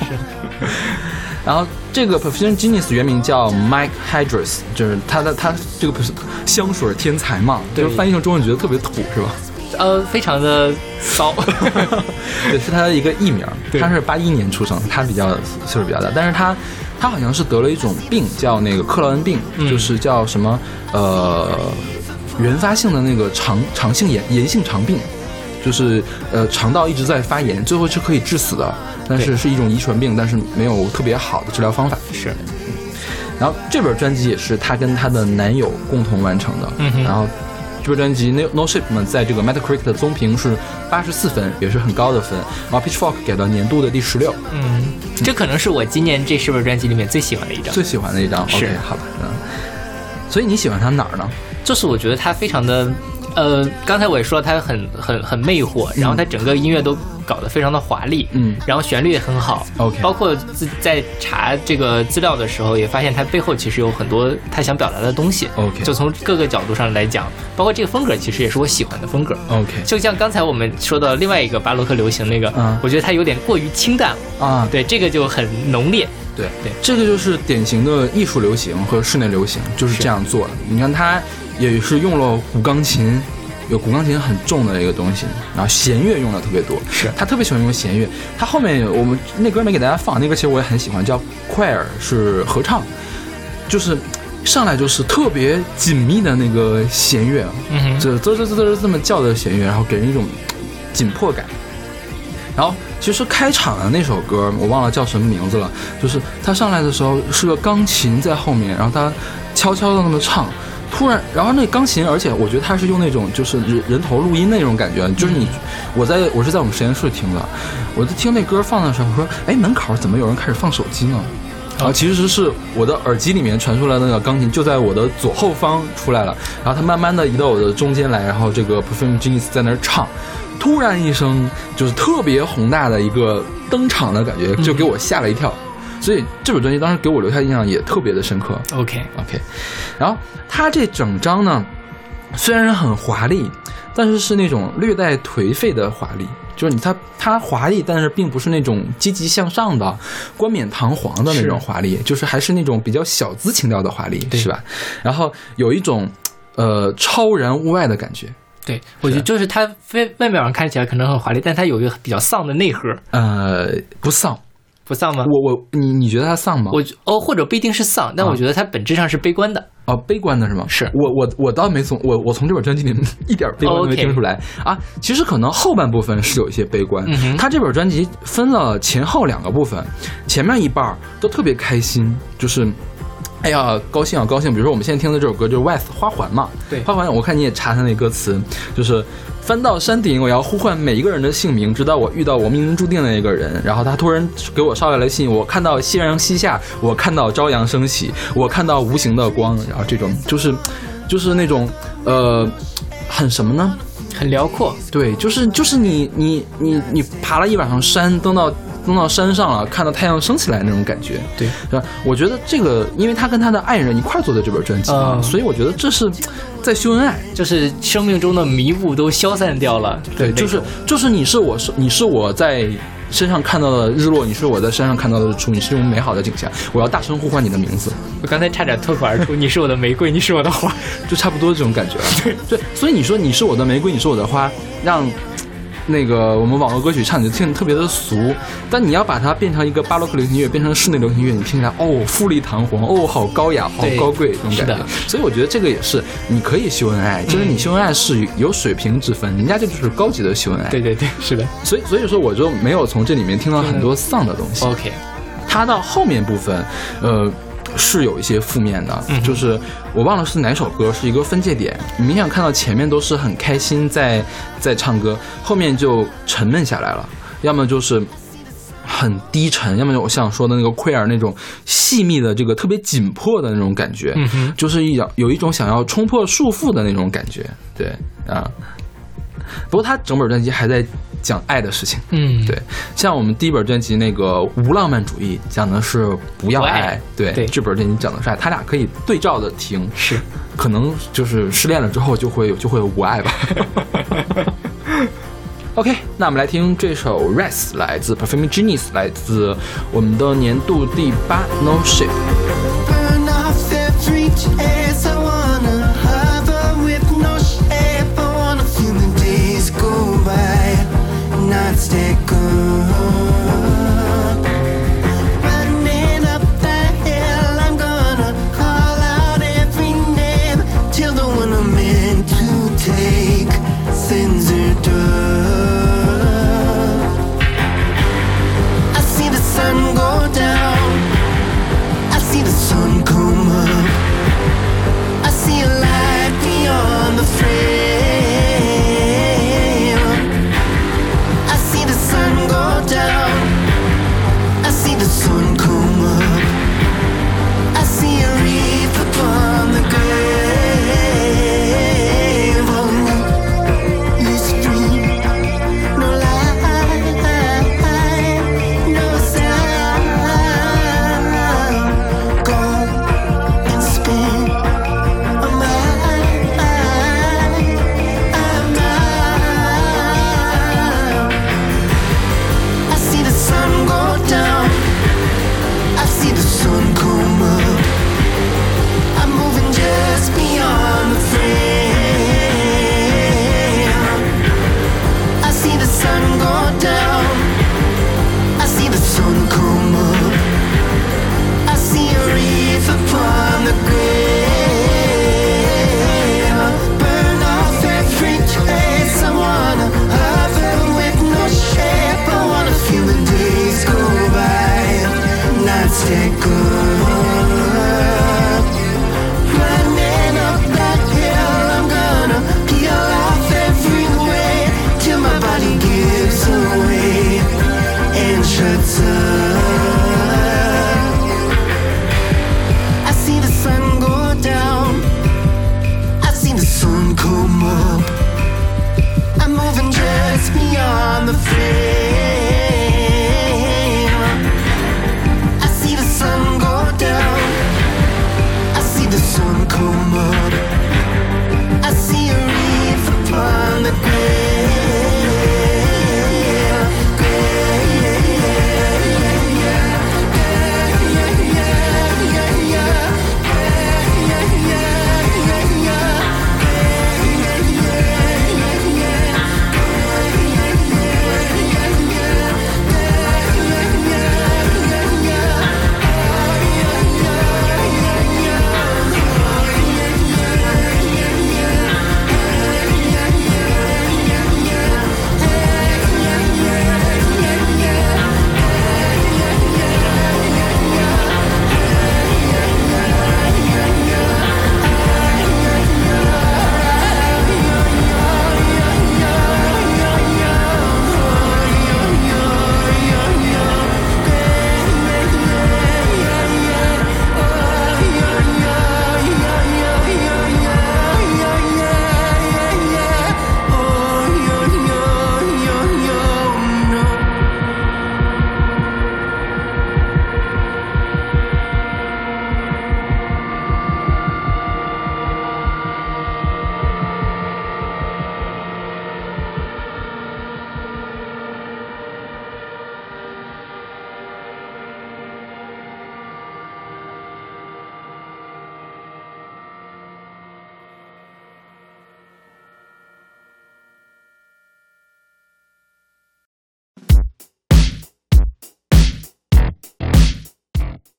S1: 是。
S2: 然后这个 Perfume Genius 原名叫 Mike Hydrus，就是他的他这个香水天才嘛，就是翻译成中文觉得特别土，是吧？
S1: 呃，非常的骚，
S2: 对，是他的一个艺名。他是八一年出生，他比较岁数比较大，但是他他好像是得了一种病，叫那个克劳恩病，
S1: 嗯、
S2: 就是叫什么呃原发性的那个肠肠性炎炎性肠病，就是呃肠道一直在发炎，最后是可以致死的，但是是一种遗传病，但是没有特别好的治疗方法。
S1: 是。
S2: 然后这本专辑也是她跟她的男友共同完成的，
S1: 嗯、
S2: 然后。这本专辑《No No Shape》嘛，在这个 Metacritic 的综评是八十四分，也是很高的分。然后 Pitchfork 给到年度的第十六。
S1: 嗯，这可能是我今年这十本专辑里面最喜欢的一张。
S2: 最喜欢的一张。
S1: 是
S2: OK，好吧，嗯。所以你喜欢它哪儿呢？
S1: 就是我觉得它非常的，呃，刚才我也说它很很很魅惑，然后它整个音乐都搞得非常的华丽，
S2: 嗯，
S1: 然后旋律也很好。
S2: OK，
S1: 包括自在查这个资料的时候，也发现它背后其实有很多他想表达的东西。
S2: OK，
S1: 就从各个角度上来讲，包括这个风格其实也是我喜欢的风格。
S2: OK，
S1: 就像刚才我们说的另外一个巴洛克流行那个，
S2: 嗯，
S1: 我觉得它有点过于清淡
S2: 啊，
S1: 对，这个就很浓烈。
S2: 对
S1: 对，
S2: 这个就是典型的艺术流行和室内流行就是这样做的。你看，它也是用了古钢琴。有古钢琴很重的一个东西，然后弦乐用的特别多，
S1: 是
S2: 他特别喜欢用弦乐。他后面我们那歌没给大家放，那歌其实我也很喜欢，叫 choir 是合唱，就是上来就是特别紧密的那个弦乐，
S1: 嗯，
S2: 这啧啧啧啧这么叫的弦乐，然后给人一种紧迫感。然后其实开场的那首歌我忘了叫什么名字了，就是他上来的时候是个钢琴在后面，然后他悄悄的那么唱。突然，然后那钢琴，而且我觉得他是用那种就是人人头录音那种感觉，就是你，我在我是在我们实验室听的，我在听那歌放的时候，我说，哎，门口怎么有人开始放手机呢？然后其实是我的耳机里面传出来的那个钢琴就在我的左后方出来了，然后它慢慢的移到我的中间来，然后这个 Perfume Genius 在那儿唱，突然一声就是特别宏大的一个登场的感觉，就给我吓了一跳。所以这本专辑当时给我留下印象也特别的深刻。OK，OK，然后它这整张呢，虽然很华丽，但是是那种略带颓废的华丽，就是你它它华丽，但是并不是那种积极向上的、冠冕堂皇的那种华丽，就是还是那种比较小资情调的华丽，是吧？然后有一种呃超然物外的感觉。
S1: 对我觉得就是它外外面上看起来可能很华丽，但它有一个比较丧的内核，
S2: 呃，不丧，
S1: 不丧吗？
S2: 我我你你觉得他丧吗？
S1: 我哦，或者不一定是丧，但
S2: 啊
S1: 我觉得他本质上是悲观的。
S2: 哦，悲观的是吗？
S1: 是
S2: 我我我倒没从我我从这本专辑里面 一点悲观都没听出来啊。其实可能后半部分是有一些悲观。
S1: 嗯
S2: 他这本专辑分了前后两个部分，前面一半都特别开心，就是。哎呀，高兴啊，高兴！比如说我们现在听的这首歌就是《West 花环》嘛，
S1: 对
S2: 花环，我看你也查他那歌词，就是翻到山顶，我要呼唤每一个人的姓名，直到我遇到我命中注定的那个人。然后他突然给我捎来了信，我看到夕阳西下，我看到朝阳升起，我看到无形的光。然后这种就是，就是那种呃，很什么呢？
S1: 很辽阔，
S2: 对，就是就是你你你你爬了一晚上山，登到登到山上了，看到太阳升起来那种感觉，
S1: 对
S2: 是吧？我觉得这个，因为他跟他的爱人一块做的这本专辑所以我觉得这是在秀恩爱。
S1: 就是生命中的迷雾都消散掉了。
S2: 对，就是就是你是我是你是我在身上看到的日落，你是我在山上看到的日出，你是一种美好的景象，我要大声呼唤你的名字，
S1: 我刚才差点脱口而出：“ 你是我的玫瑰，你是我的花。
S2: 就差不多这种感觉。对对，所以你说你是我的玫瑰，你是我的花，让。那个我们网络歌曲唱起来听着特别的俗，但你要把它变成一个巴洛克流行乐，变成室内流行乐，你听起来哦富丽堂皇，哦好高雅，好高贵这种感觉。所以我觉得这个也是你可以秀恩爱，就是你秀恩爱是有水平之分，人家这就是高级的秀恩爱。
S1: 对对对，是的。
S2: 所以所以说我就没有从这里面听到很多丧的东西。
S1: OK，
S2: 它到后面部分，呃，是有一些负面的，就是我忘了是哪首歌，是一个分界点。你明显看到前面都是很开心在在唱歌，后面就沉闷下来了，要么就是。很低沉，要么就我想说的那个奎尔那种细密的这个特别紧迫的那种感觉，
S1: 嗯
S2: 就是一有一种想要冲破束缚的那种感觉，对啊。不过他整本专辑还在讲爱的事情，
S1: 嗯，
S2: 对，像我们第一本专辑那个无浪漫主义讲的是不要
S1: 爱
S2: 爱，对，
S1: 对。
S2: 这本专辑讲的是爱，他俩可以对照的听，
S1: 是。
S2: 可能就是失恋了之后就会有就会有无爱吧。OK，那我们来听这首《Rest》，来自 Perfume Genius，来自我们的年度第八 No Ship。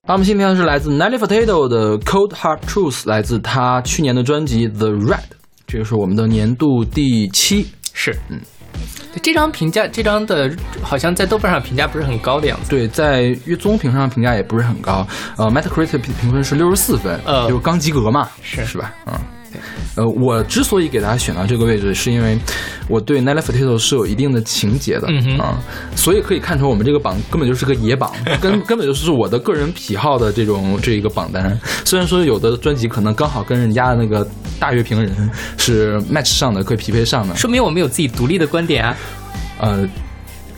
S2: 好，我们今天的是来自 Nelly Furtado 的 Cold Hard Truth，来自他去年的专辑 The Red，这个是我们的年度第七。
S1: 是，嗯，这张评价，这张的好像在豆瓣上评价不是很高的样子。
S2: 对，在月综评上评价也不是很高，呃，Metacritic 评分是六十四分，
S1: 呃
S2: 就是刚及格嘛，
S1: 是
S2: 是吧？嗯。呃，我之所以给大家选到这个位置，是因为我对 Nelly Furtado 是有一定的情节的，啊，所以可以看出我们这个榜根本就是个野榜，根根本就是我的个人癖好的这种这一个榜单。虽然说有的专辑可能刚好跟人家的那个大乐评人是 match 上的，可以匹配上的，
S1: 说明我们有自己独立的观点啊。
S2: 呃，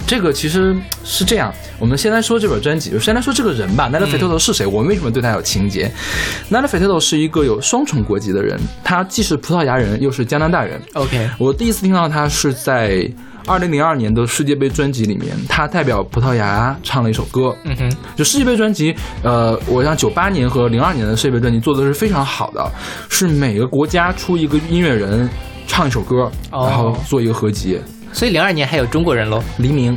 S2: 这个其实是这样。我们先来说这本专辑，先来说这个人吧。Nelly Furtado 是谁？我们为什么对他有情节？Nelly Furtado 是一个有双重国籍的人，他既是葡萄牙人，又是加拿大人。
S1: OK，
S2: 我第一次听到他是在二零零二年的世界杯专辑里面，他代表葡萄牙唱了一首歌。
S1: 嗯哼，
S2: 就世界杯专辑，呃，我像九八年和零二年的世界杯专辑做的是非常好的，是每个国家出一个音乐人唱一首歌，
S1: 哦
S2: 然后做一个合集。
S1: 所以零二年还有中国人喽。
S2: 黎明。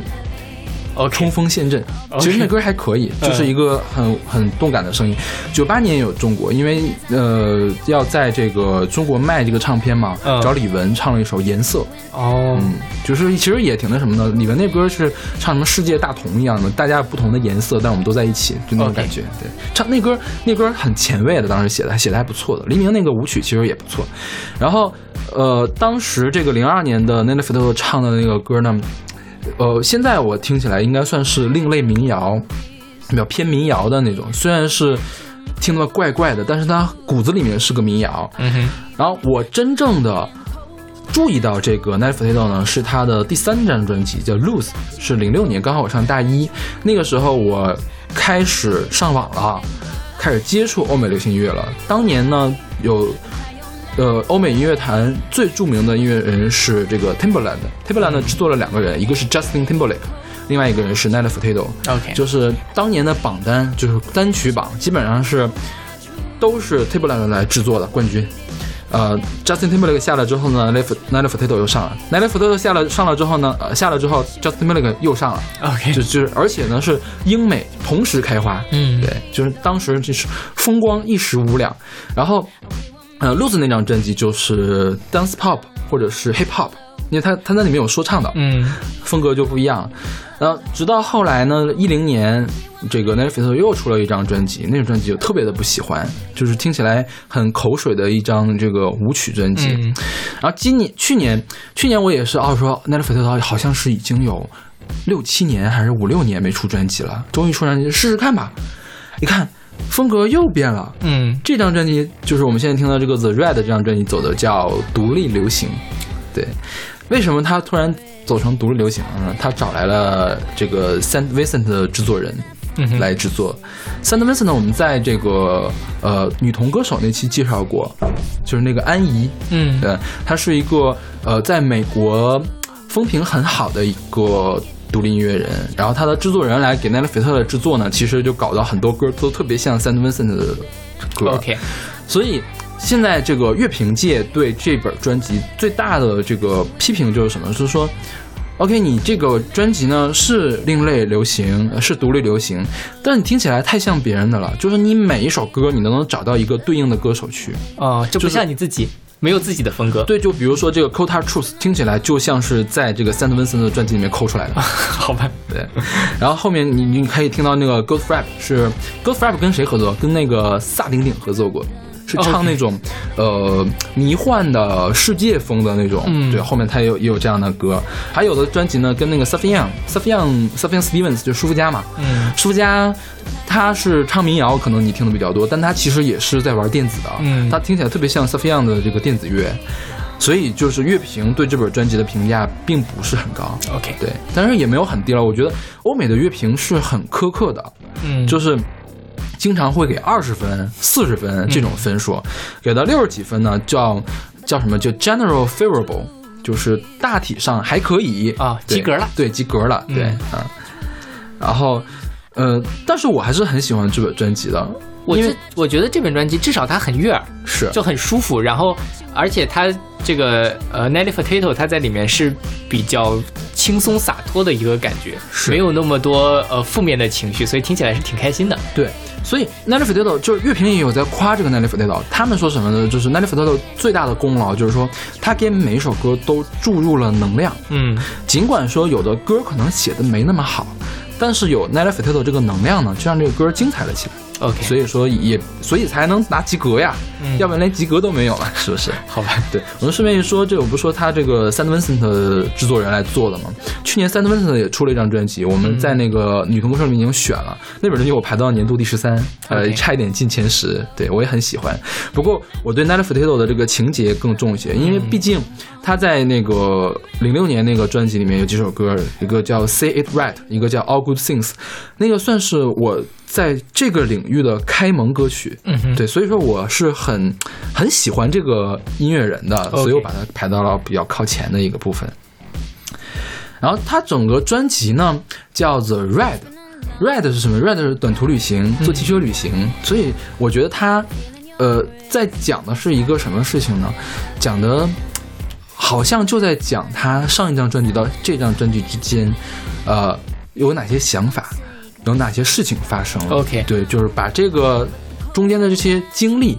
S1: OK，
S2: 冲锋陷阵，其实那歌还可以，就是一个很很动感的声音。九八年有中国，因为呃要在这个中国卖这个唱片嘛，
S1: 嗯
S2: 找李玟唱了一首《颜色》，
S1: 哦，
S2: 嗯，就是其实也挺那什么的。李玟那歌是唱什么世界大同一样的，大家有不同的颜色，但我们都在一起，就那种感觉。对，唱那歌那歌很前卫的，当时写的写的还不错的。黎明那个舞曲其实也不错。然后呃，当时这个零二年的 Furtado 唱的那个歌呢，呃，现在我听起来应该算是另类民谣，比较偏民谣的那种，虽然是。听得怪怪的，但是它骨子里面是个民谣。
S1: 嗯哼，
S2: 然后我真正的注意到这个 Furtado 呢，是他的第三张专辑叫《Lose》，是零六年，刚好我上大一，那个时候我开始上网了，开始接触欧美流行音乐了。当年呢，有呃欧美音乐坛最著名的音乐人是这个 Timberland，Timberland 制作了两个人，一个是 Justin Timberlake。另外一个人是 Nelly
S1: Furtado，OK
S2: 就是当年的榜单，就是单曲榜，基本上是都是 Timberland 来制作的冠军。呃，Justin Timberlake 下了之后呢 Nelly Furtado 又上了，Nelly Furtado 下了上了之后呢，呃，下了之后，Justin Timberlake 又上了
S1: ，OK，
S2: 就就是而且呢是英美同时开花，
S1: 嗯
S2: 对，就是当时就是风光一时无两。然后，呃，Lose 那张专辑就是 dance pop 或者是 hip hop，因为他他那里面有说唱的，
S1: 嗯
S2: 风格就不一样。然后直到后来呢，一零年，这个 Netflix 又出了一张专辑，那张专辑我特别的不喜欢，就是听起来很口水的一张这个舞曲专辑。
S1: 嗯
S2: 然后今年、去年、去年我也是哦，说 Netflix 好像是已经有六七年还是五六年没出专辑了，终于出专辑，试试看吧。一看风格又变了，
S1: 嗯。
S2: 这张专辑就是我们现在听到这个 The Red 这张专辑走的叫独立流行，对。为什么他突然走成独立流行了呢？他找来了这个 Saint Vincent 的制作人，
S1: 嗯
S2: 来制作。Saint Vincent 呢，我们在这个呃女童歌手那期介绍过，就是那个安怡，
S1: 嗯。
S2: 对，她是一个呃在美国风评很好的一个独立音乐人，然后他的制作人来给奈勒菲特的制作呢，其实就搞到很多歌都特别像 Saint Vincent 的歌。
S1: ，OK，
S2: 所以现在这个乐评界对这本专辑最大的这个批评就是什么？就是说，OK，你这个专辑呢是另类流行，呃是独立流行，但是你听起来太像别人的了。就是你每一首歌你都能找到一个对应的歌手去。
S1: 哦，这不像你自己，没有自己的风格，
S2: 对，就比如说这个 Cold Hard Truth 听起来就像是在这个 Saint Vincent 的专辑里面抠出来的。
S1: 好吧？
S2: 对，然后后面你你可以听到那个 Ghost Rap 是 Ghost Rap 跟谁合作？跟那个萨顶顶合作过，是唱那种呃迷幻的世界风的那种。
S1: 嗯
S2: 对，后面他也有也有这样的歌。还有的专辑呢，跟那个 Safian Safian Safian Stevens 就舒肤佳嘛，
S1: 嗯
S2: 舒肤佳。他是唱民谣，可能你听的比较多，但他其实也是在玩电子的，
S1: 嗯
S2: 他听起来特别像 Safian 的这个电子乐，所以就是乐评对这本专辑的评价并不是很高。
S1: ，OK，
S2: 对，但是也没有很低了。我觉得欧美的乐评是很苛刻的，
S1: 嗯，
S2: 就是经常会给二十分、四十分这种分数，给到六十几分呢，叫叫什么？就 general favorable，就是大体上还可以。
S1: 啊
S2: 对
S1: 及格了。
S2: 对，及格了，对
S1: 嗯
S2: 啊。然后，呃，但是我还是很喜欢这本专辑的，因为
S1: 我觉得这本专辑至少它很悦耳，
S2: 是。
S1: 就很舒服，然后而且它这个呃 Nelly Potato 它在里面是比较轻松洒脱的一个感觉，
S2: 是。
S1: 没有那么多呃负面的情绪，所以听起来是挺开心的。
S2: 对，所以 Nelly Furtado 就是乐评也有在夸这个 Nelly Furtado，他们说什么呢？就是 Nelly Furtado 最大的功劳就是说，他给每一首歌都注入了能量。
S1: 嗯
S2: 尽管说有的歌可能写的没那么好，但是有 Nelly Furtado 这个能量呢，就让这个歌精彩了起来。
S1: ，OK，
S2: 所以说也，所以才能拿及格呀，
S1: 嗯
S2: 要不然连及格都没有了，是不是？
S1: 好吧，
S2: 对，我们顺便一说，这我不是说他这个 Saint Vincent 的制作人来做的嘛？去年 Saint Vincent 也出了一张专辑，我们在那个女童歌手里面已经选了，那本专辑我排到年度第十三，呃差一点进前十，对我也很喜欢。不过我对 Nelly Furtado 的这个情节更重一些，因为毕竟他在那个零六年那个专辑里面有几首歌，一个叫 Say It Right，一个叫 All Good Things，那个算是我在这个领域的开蒙歌曲。
S1: 嗯哼，
S2: 对，所以说我是很很喜欢这个音乐人的所以我把它排到了比较靠前的一个部分。然后他整个专辑呢叫 The Red。Red 是什么？Red 是短途旅行，坐汽车旅行。所以我觉得他，呃，在讲的是一个什么事情呢？讲的好像就在讲他上一张专辑到这张专辑之间，呃，有哪些想法，有哪些事情发生了。
S1: OK
S2: 对，就是把这个中间的这些经历，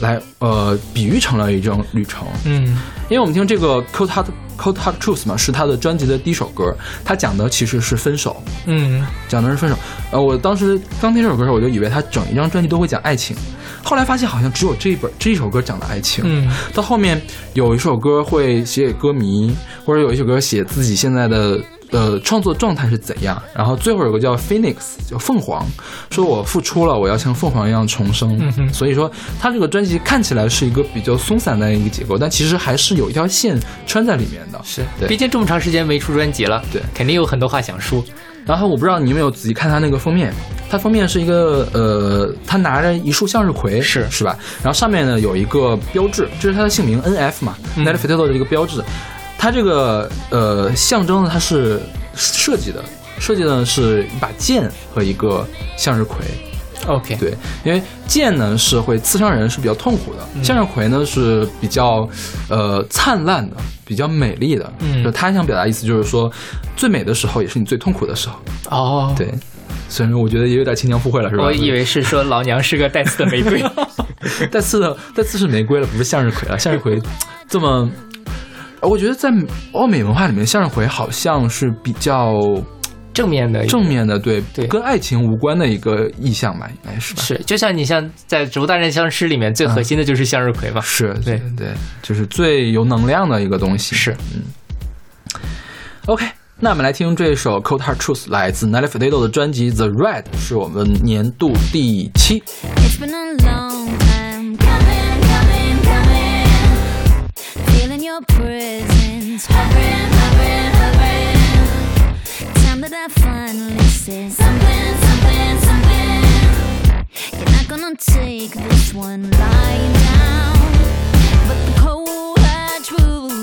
S2: 来呃比喻成了一种旅程。
S1: 嗯
S2: 因为我们听这个 Cold Hard Cold Hard Truth 嘛，是他的专辑的第一首歌，他讲的其实是分手，
S1: 嗯
S2: 讲的是分手。呃，我当时刚听这首歌的时候，我就以为他整一张专辑都会讲爱情，后来发现好像只有这一本这一首歌讲的爱情。
S1: 嗯
S2: 到后面有一首歌会写给歌迷，或者有一首歌写自己现在的呃创作状态是怎样。然后最后有个叫 Phoenix，叫凤凰，说我复出了，我要像凤凰一样重生。
S1: 嗯
S2: 所以说，他这个专辑看起来是一个比较松散的一个结构，但其实还是有一条线穿在里面的。
S1: 是，
S2: 对
S1: 毕竟这么长时间没出专辑了，
S2: 对
S1: 肯定有很多话想说。
S2: 然后我不知道你有没有仔细看他那个封面，他封面是一个呃，他拿着一束向日葵，
S1: 是
S2: 是吧？然后上面呢有一个标志，这是他的姓名 N.F 嘛、
S1: 嗯
S2: n e l l y Furtado 的一个标志。它这个呃象征呢，它是设计的，设计呢是一把剑和一个向日葵。
S1: OK，
S2: 对，因为剑呢是会刺伤人，是比较痛苦的；
S1: 嗯
S2: 向日葵呢是比较呃灿烂的，比较美丽的。
S1: 嗯
S2: 就他想表达意思就是说，最美的时候也是你最痛苦的时候。
S1: 哦，
S2: 对，虽然我觉得也有点牵强附会了，是吧？
S1: 我以为是说老娘是个带刺的玫瑰。
S2: 带刺的带刺是玫瑰了，不是向日葵了。向日葵这么，我觉得在欧美文化里面，向日葵好像是比较
S1: 正面的
S2: 正面的，对，
S1: 对
S2: 跟爱情无关的一个意象吧，应该是吧？
S1: 是，就像你像在《植物大战僵尸》里面最核心的就是向日葵嘛。
S2: 是，
S1: 对
S2: 对对，就是最有能量的一个东西。
S1: 是，
S2: 嗯。OK，那我们来听这首《Cold Hard Truth》，来自 Nelly Furtado 的专辑《The Red》，是我们年度第七。
S3: It's been a long time your presence. Hovering, hovering, hovering. Time that I finally said something, something, something. You're not gonna take this one lying down, but the cold hard truth.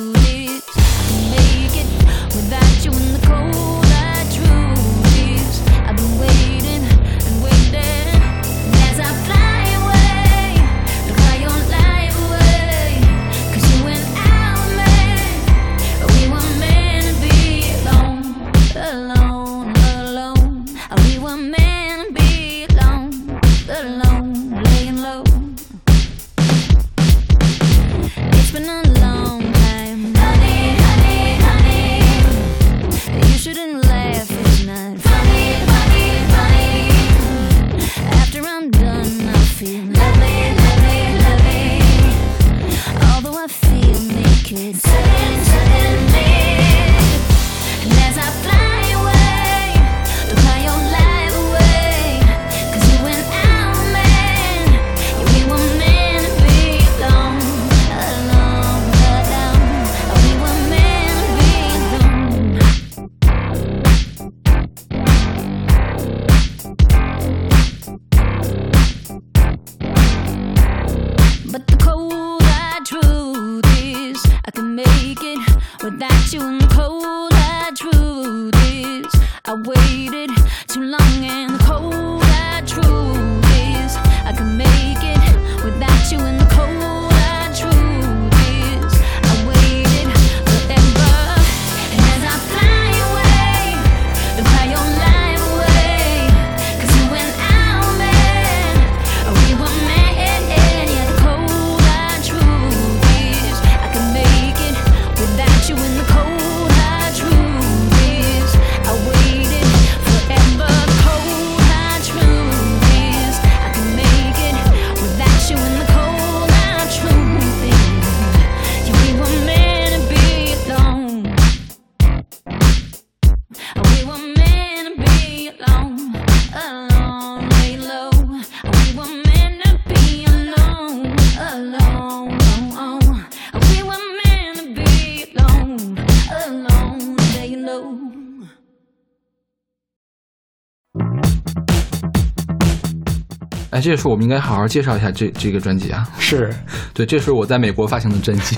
S2: 这个时候我们应该好好介绍一下这这个专辑啊。
S1: 是，
S2: 对，这是我在美国发行的专辑。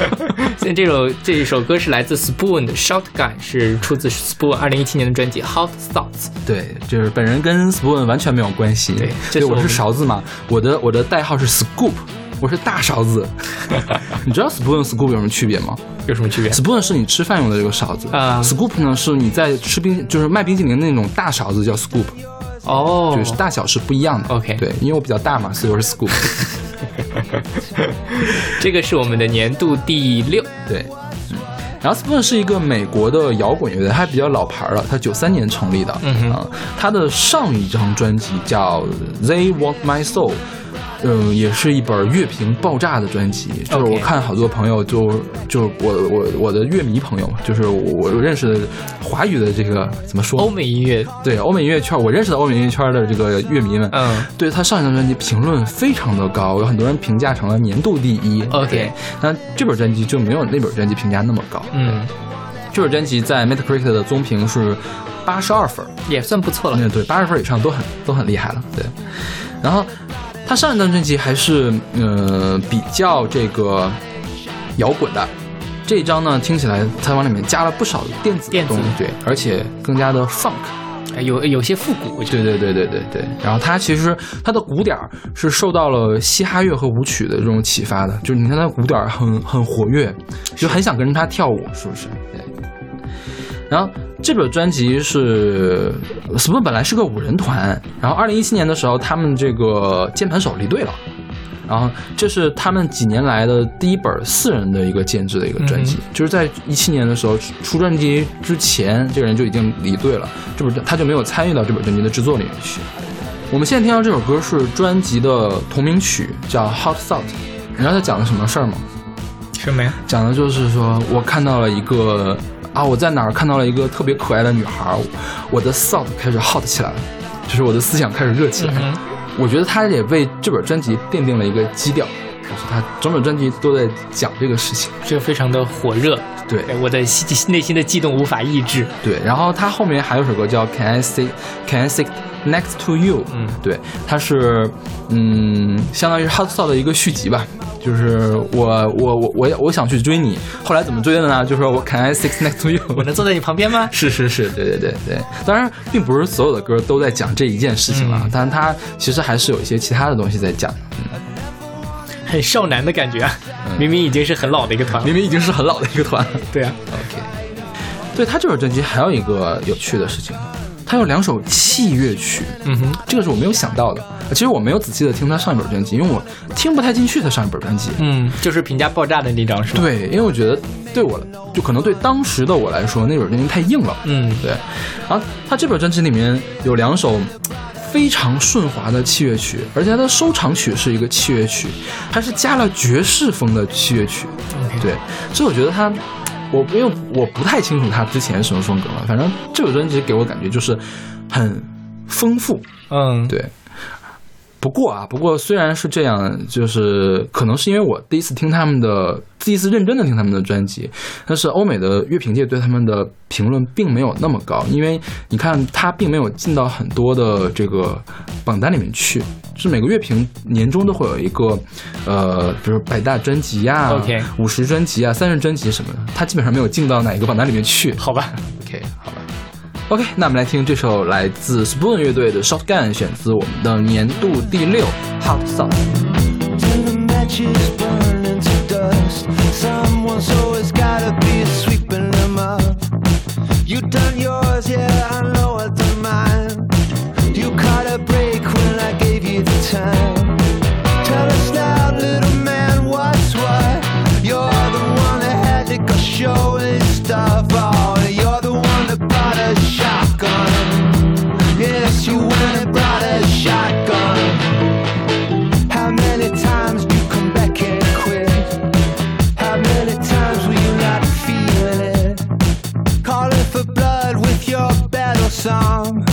S1: 现在这首这一首歌是来自 Spoon 的 Shotgun，是出自 Spoon 二零一七年的专辑 Hot Thoughts。
S2: 对，就是本人跟 Spoon 完全没有关系。
S1: 对这
S2: 对我是
S1: 是
S2: 勺子嘛，我的我的代号是 Scoop，我是大勺子。你知道 Spoon Scoop 有什么区别吗
S1: 有什么区别
S2: ？？Spoon 是你吃饭用的这个勺子
S1: 啊
S2: ，Scoop 呢是你在吃冰，就是卖冰淇淋的那种大勺子叫 Scoop，
S1: 哦，
S2: 就是大小是不一样的。
S1: OK
S2: 对，因为我比较大嘛，所以我是 school。
S1: 这个是我们的年度第六。
S2: 对，嗯，然后 Spoon 是一个美国的摇滚乐队，它比较老牌了，它九三年成立的。
S1: 嗯哼
S2: 啊它的上一张专辑叫《They Want My Soul》。嗯，也是一本乐评爆炸的专辑，就是我看好多朋友就就我我我的乐迷朋友，就是我我认识的华语的这个怎么说？
S1: 欧美音乐，
S2: 对欧美音乐圈，我认识的欧美音乐圈的这个乐迷们，
S1: 嗯，
S2: 对他上一张专辑评论非常的高，有很多人评价成了年度第一。
S1: OK
S2: 那这本专辑就没有那本专辑评价那么高。
S1: 嗯，
S2: 这本专辑在 Metacritic 的综评是八十二分，
S1: 也算不错了。
S2: 嗯，对，八十分以上都很都很厉害了。对，然后他上一张专辑还是呃比较这个摇滚的。这一张呢，听起来他往里面加了不少电子东西，对，而且更加的 funk，
S1: 哎有有些复古。
S2: 对对对对对对。然后它其实它的鼓点儿是受到了嘻哈乐和舞曲的这种启发的，就是你看它鼓点儿很很活跃，就很想跟着它跳舞，是不是？对。然后这本专辑是 Spoon 本来是个五人团，然后二零一七年的时候，他们这个键盘手离队了。然后这是他们几年来的第一本四人的一个监制的一个专辑，
S1: 嗯
S2: 就是在一七年的时候出专辑之前，这个人就已经离队了，这本他就没有参与到这本专辑的制作里面去。我们现在听到这首歌是专辑的同名曲，叫《Hot Thought》。你知道他讲的什么事儿吗？
S1: 什么呀？
S2: 讲的就是说我看到了一个啊，我在哪儿看到了一个特别可爱的女孩儿，我的 thought 开始 hot 起来了，就是我的思想开始热起来了。
S1: 嗯
S2: 我觉得他也为这本专辑奠定了一个基调。就是他整本专辑都在讲这个事情。
S1: 这个非常的火热，
S2: 对
S1: 哎我的心内心的悸动无法抑制。
S2: 对，然后他后面还有首歌叫《Can I Sit Can I Sit Next to You》，
S1: 嗯
S2: 对，它是嗯，相当于 Hot Sauce 的一个续集吧。就是我我我我我想去追你，后来怎么追的呢？就说我 Can I sit next to you？
S1: 我能坐在你旁边吗？
S2: 是是是，对对对对。当然，并不是所有的歌都在讲这一件事情了，
S1: 嗯
S2: 但它其实还是有一些其他的东西在讲。
S1: 很少男的感觉啊，明明已经是很老的一个团了
S2: 明。明已经是很老的一个团了。
S1: 对啊
S2: ，OK，对他这本专辑还有一个有趣的事情，他有两首器乐曲，
S1: 嗯哼，
S2: 这个是我没有想到的。其实我没有仔细的听他上一本专辑，因为我听不太进去他上一本专辑。
S1: 嗯，就是评价爆炸的那张是吧？
S2: 对，因为我觉得对我就可能对当时的我来说，那本专辑太硬了。
S1: 嗯，
S2: 对，然后他这本专辑里面有两首非常顺滑的器乐曲，而且它的收场曲是一个器乐曲，它是加了爵士风的器乐曲。对，所以我觉得它，我因为我不太清楚他之前什么风格了，反正这首专辑给我感觉就是很丰富。
S1: 嗯，
S2: 对。不过啊，不过虽然是这样，就是可能是因为我第一次听他们的，第一次认真的听他们的专辑，但是欧美的乐评界对他们的评论并没有那么高，因为你看他并没有进到很多的这个榜单里面去，是每个乐评年终都会有一个，呃，比如百大专辑呀、
S1: OK
S2: 五十专辑啊、三十专辑什么的，他基本上没有进到哪一个榜单里面去。
S1: 好吧
S2: ，OK，好吧。OK，那我们来听这首来自 Spoon 乐队的 Shotgun，选自我们的年度第六
S4: hotshot tendencies burning to dust someone's always gotta be sweeping them up. You done yours, yeah, I you went and brought a shotgun. How many times do you come back and quit? How many times were you not feeling it? Calling for blood with your battle song.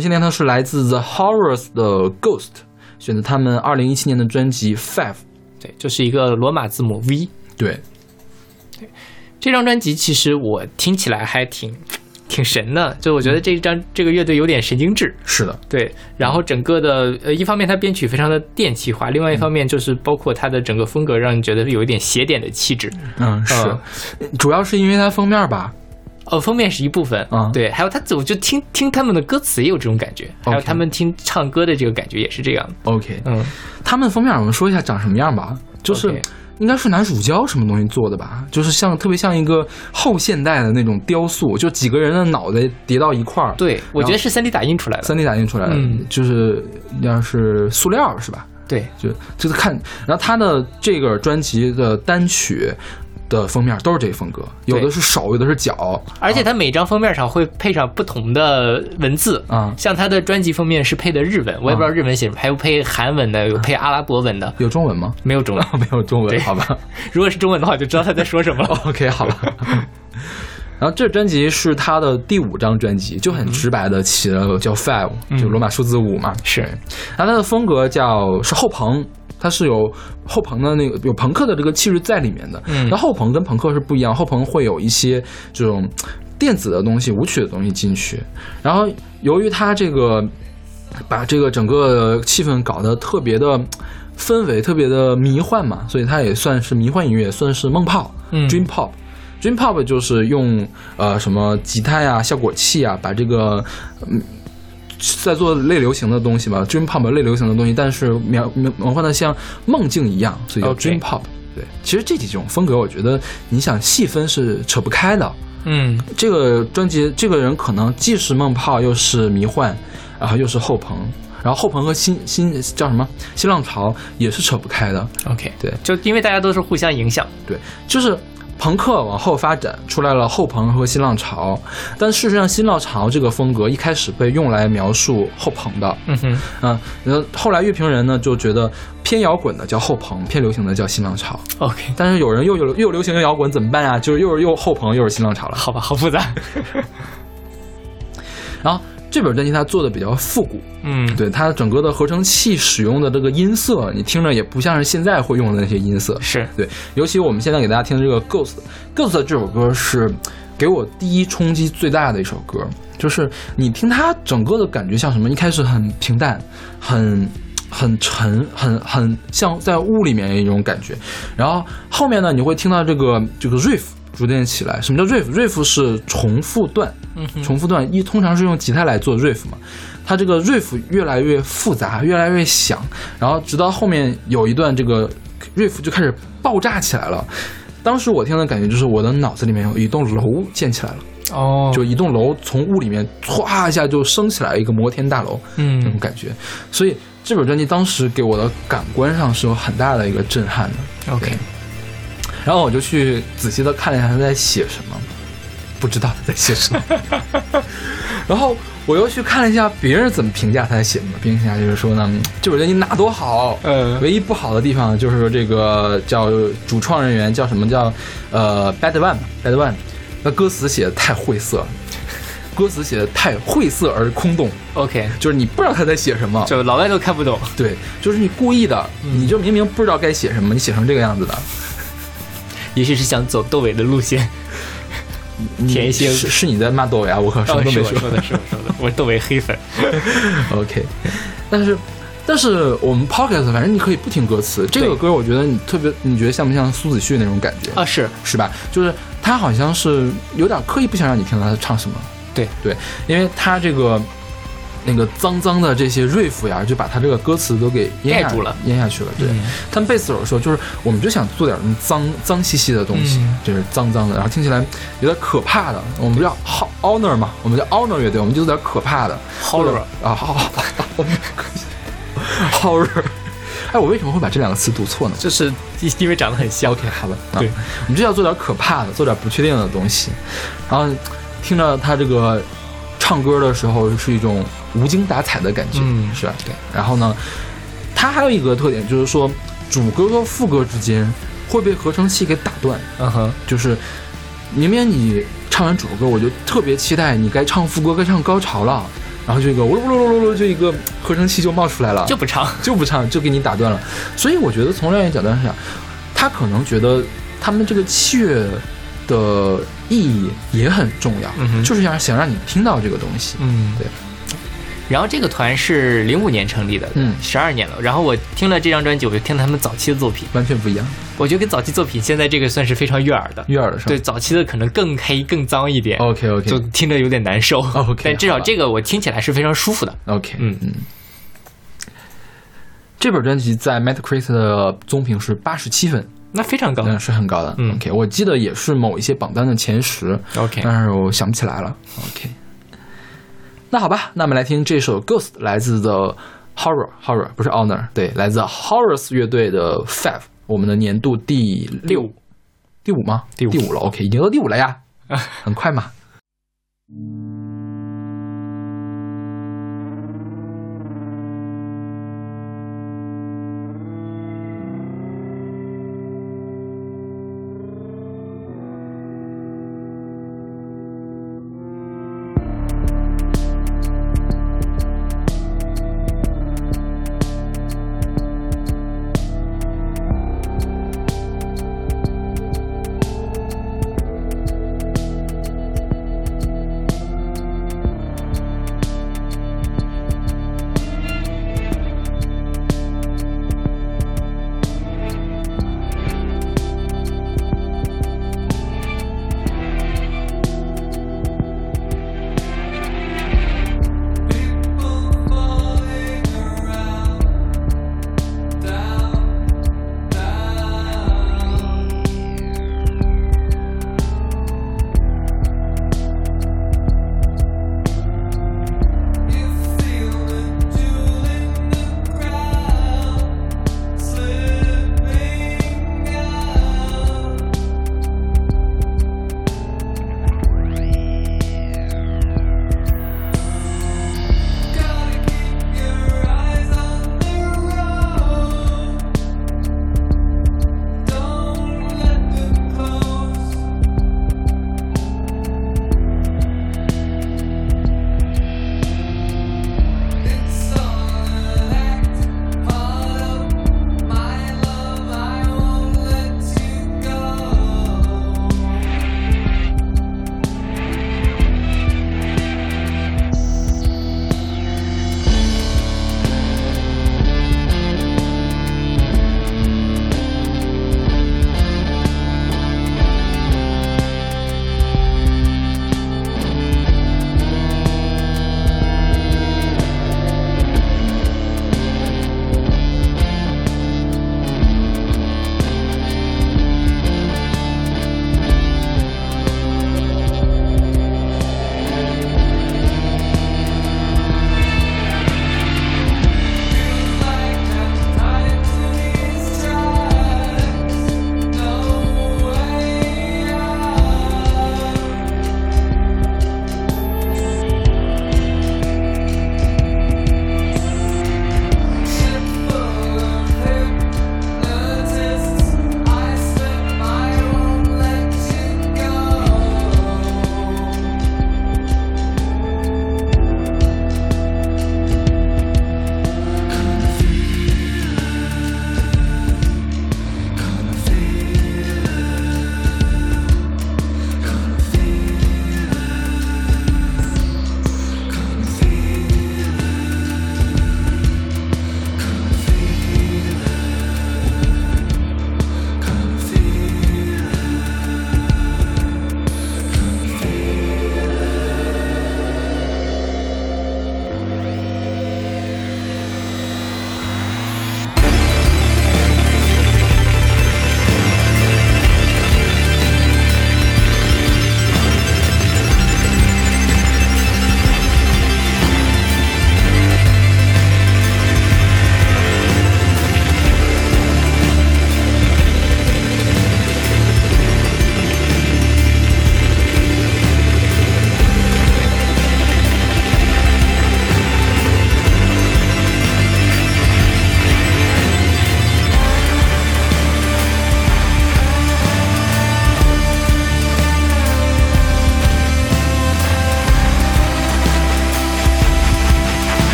S2: 好，我们先听的是来自 The Horrors 的 Ghost，选择他们二零一七年的专辑 Five。
S1: 对，就是一个罗马字母 V。
S2: 对，
S1: 这张专辑其实我听起来还挺挺神的，就我觉得这张这个乐队有点神经质。
S2: 是的，
S1: 对，然后整个的呃，一方面它编曲非常的电气化，另外一方面就是包括它的整个风格，让你觉得有一点邪典的气质。
S2: 嗯，是
S1: 嗯，
S2: 主要是因为它封面吧。
S1: 呃，封面是一部分，
S2: 啊
S1: 对，还有他，我就听听他们的歌词也有这种感觉，还有他们听唱歌的这个感觉也是这样的。
S2: OK，
S1: 嗯，
S2: 他们封面我们说一下长什么样吧，就是应该是拿乳胶什么东西做的吧，就是像特别像一个后现代的那种雕塑，就几个人的脑袋叠到一块儿，
S1: 对，我觉得是三 D 打印出来的。
S2: 三 D 打印出来的，
S1: 嗯
S2: 就是要是塑料是吧？
S1: 对，
S2: 就就是看，然后他的这个专辑的单曲的封面都是这个风格，有的是手，有的是脚，
S1: 而且它每张封面上会配上不同的文字
S2: 啊
S1: 像他的专辑封面是配的日文，我也不知道日文写什么，还有配韩文的，有配阿拉伯文的，
S2: 有中文吗？
S1: 没有中文。
S2: 没有中文，好吧
S1: 如果是中文的话，就知道他在说什么了。
S2: OK，好吧。然后这专辑是他的第五张专辑，就很直白的起了叫 Five，、就罗马数字五嘛。
S1: 是
S2: 然后他的风格叫是后朋，它是有后朋的那个有朋克的这个气质在里面的。
S1: 嗯
S2: 然后后朋跟朋克是不一样，后朋会有一些这种电子的东西、舞曲的东西进去。然后由于它这个把这个整个气氛搞得特别的氛围特别的迷幻嘛，所以它也算是迷幻音乐，算是梦泡、
S1: 嗯
S2: dream pop。Dream Pop 就是用呃什么吉他呀、效果器啊，把这个嗯在做类流行的东西吧，Dream Pop 类流行的东西，但是描描描画的像梦境一样，所以叫 Dream Pop。对，其实这几种风格，我觉得你想细分是扯不开的。
S1: 嗯，
S2: 这个专辑，这个人可能既是梦泡，又是迷幻，然后又是后朋，然后后朋和新新叫什么新浪潮也是扯不开的。
S1: OK，
S2: 对
S1: 就因为大家都是互相影响。
S2: 对，就是朋克往后发展出来了后朋和新浪潮，但事实上新浪潮这个风格一开始被用来描述后朋的，
S1: 嗯哼，
S2: 嗯，然后后来乐评人呢就觉得偏摇滚的叫后朋，偏流行的叫新浪潮
S1: ，OK，
S2: 但是有人又有又流行又摇滚怎么办啊？就是又是又后朋又是新浪潮了。
S1: 好吧，好复杂。
S2: 然后这本专辑它做的比较复古，
S1: 嗯，
S2: 对它整个的合成器使用的这个音色，你听着也不像是现在会用的那些音色，
S1: 是。
S2: 对，尤其我们现在给大家听的这个《Ghost》，《Ghost》这首歌是给我第一冲击最大的一首歌，就是你听它整个的感觉像什么？一开始很平淡，很很沉，很很像在雾里面一种感觉，然后后面呢，你会听到这个这个 riff 逐渐起来。什么叫 riff？riff 是重复段，重复段一通常是用吉他来做 riff 嘛。它这个 riff 越来越复杂，越来越响，然后直到后面有一段这个 riff 就开始爆炸起来了。当时我听的感觉就是我的脑子里面有一栋楼建起来了，
S1: 哦，
S2: 就一栋楼从雾里面歘一下就升起来一个摩天大楼嗯那种
S1: 嗯
S2: 感觉。所以这本专辑当时给我的感官上是有很大的一个震撼的。
S1: ，OK，
S2: 然后我就去仔细的看了一下他在写什么，不知道他在写什么。然后我又去看了一下别人怎么评价他在写什么，别人评价就是说呢，嗯这本专辑哪多好，
S1: 嗯
S2: 唯一不好的地方就是说这个叫主创人员叫什么叫呃 Bad One Bad One，那歌词写的太晦涩了，歌词写的太晦涩而空洞
S1: ，，OK，
S2: 就是你不知道他在写什么，
S1: 就老外都看不懂。
S2: 对，就是你故意的，你就明明不知道该写什么，你写成这个样子的。
S1: 也许是想走窦唯的路线。填一些
S2: 是是你在骂窦唯啊，我可什么
S1: 哦，
S2: 都没说。
S1: 是我说的，是我说的，我是窦唯黑粉。
S2: OK，但是但是我们 Pocket 反正你可以不听歌词，这个歌我觉得你特别，你觉得像不像苏子旭那种感觉
S1: 啊，是
S2: 是吧？就是他好像是有点刻意不想让你听到他唱什么。
S1: 对
S2: 对，因为他这个那个脏脏的这些 riff 呀，就把他这个歌词都给淹
S1: 住了，
S2: 淹下去了。对，
S1: 嗯
S2: 他们贝斯手说，就是我们就想做点脏脏兮兮的东西，
S1: 嗯
S2: 就是脏脏的，然后听起来有点可怕的。我们不叫 ho- honor 嘛，我们叫 honor 乐队，我们就有点可怕的
S1: Horror
S2: 啊，好好好，horror。哎，我为什么会把这两个词读错呢？
S1: 就是因为长得很像。
S2: OK，好了，啊
S1: 对，
S2: 我们就要做点可怕的，做点不确定的东西。然后听着他这个唱歌的时候，是一种无精打采的感觉，
S1: 嗯
S2: 是吧？对。然后呢，他还有一个特点就是说，主歌和副歌之间会被合成器给打断，
S1: 嗯哼，
S2: 就是明明你唱完主歌，我就特别期待你该唱副歌，该唱高潮了。然然后这个呜噜呜噜噜噜噜，就一个合成器就冒出来了，
S1: 就不唱。
S2: 就不唱，就给你打断了。所以我觉得从另一个角度上讲，他可能觉得他们这个器乐的意义也很重要，
S1: 嗯
S2: 就是想想让你听到这个东西。
S1: 嗯，
S2: 对。
S1: 然后这个团是零五年成立的，
S2: 嗯
S1: 十二年了。然后我听了这张专辑，我就听了他们早期的作品，
S2: 完全不一样，
S1: 我觉得跟早期作品现在这个算是非常悦耳的。
S2: 悦耳的是吧？
S1: 对，早期的可能更黑、更脏一点。
S2: OK OK，就
S1: 听着有点难受。
S2: OK，
S1: 但至少这个我听起来是非常舒服的。
S2: OK，
S1: 嗯
S2: 嗯。这本专辑在 Metacritic 的综评是八十七分，
S1: 那非常高。
S2: 嗯，是很高的。
S1: 嗯
S2: OK，我记得也是某一些榜单的前十
S1: OK，
S2: 但是我想不起来了。OK，那好吧，那我们来听这首 Ghost 来自的 Horror Horror 不是 Honor，对，来自 Horrors 乐队的 Five，我们的年度第六第五吗？
S1: 第五
S2: 第五了。OK，已经到第五了呀，很快嘛。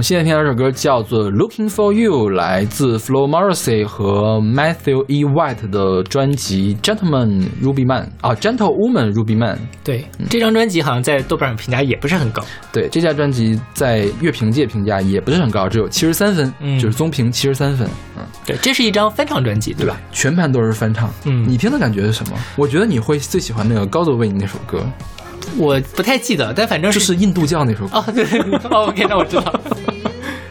S2: 们现在听到这首歌叫做《Looking for You》，来自 Flo Morrissey 和 Matthew E. White 的专辑《Gentleman Ruby Man》啊，《Gentlewoman Ruby Man》。
S1: 对，这张专辑好像在豆瓣上评价也不是很高。
S2: 对，这家专辑在乐评界评价也不是很高，只有七十三分，
S1: 嗯
S2: 就是综评七十三分，嗯，
S1: 对，这是一张翻唱专辑，对吧？
S2: 全盘都是翻唱。
S1: 嗯
S2: 你听的感觉是什么？我觉得你会最喜欢那个高泽为你那首歌，
S1: 我不太记得，但反正
S2: 就是是印度教那首歌。
S1: 哦，对哦，OK，那我知道。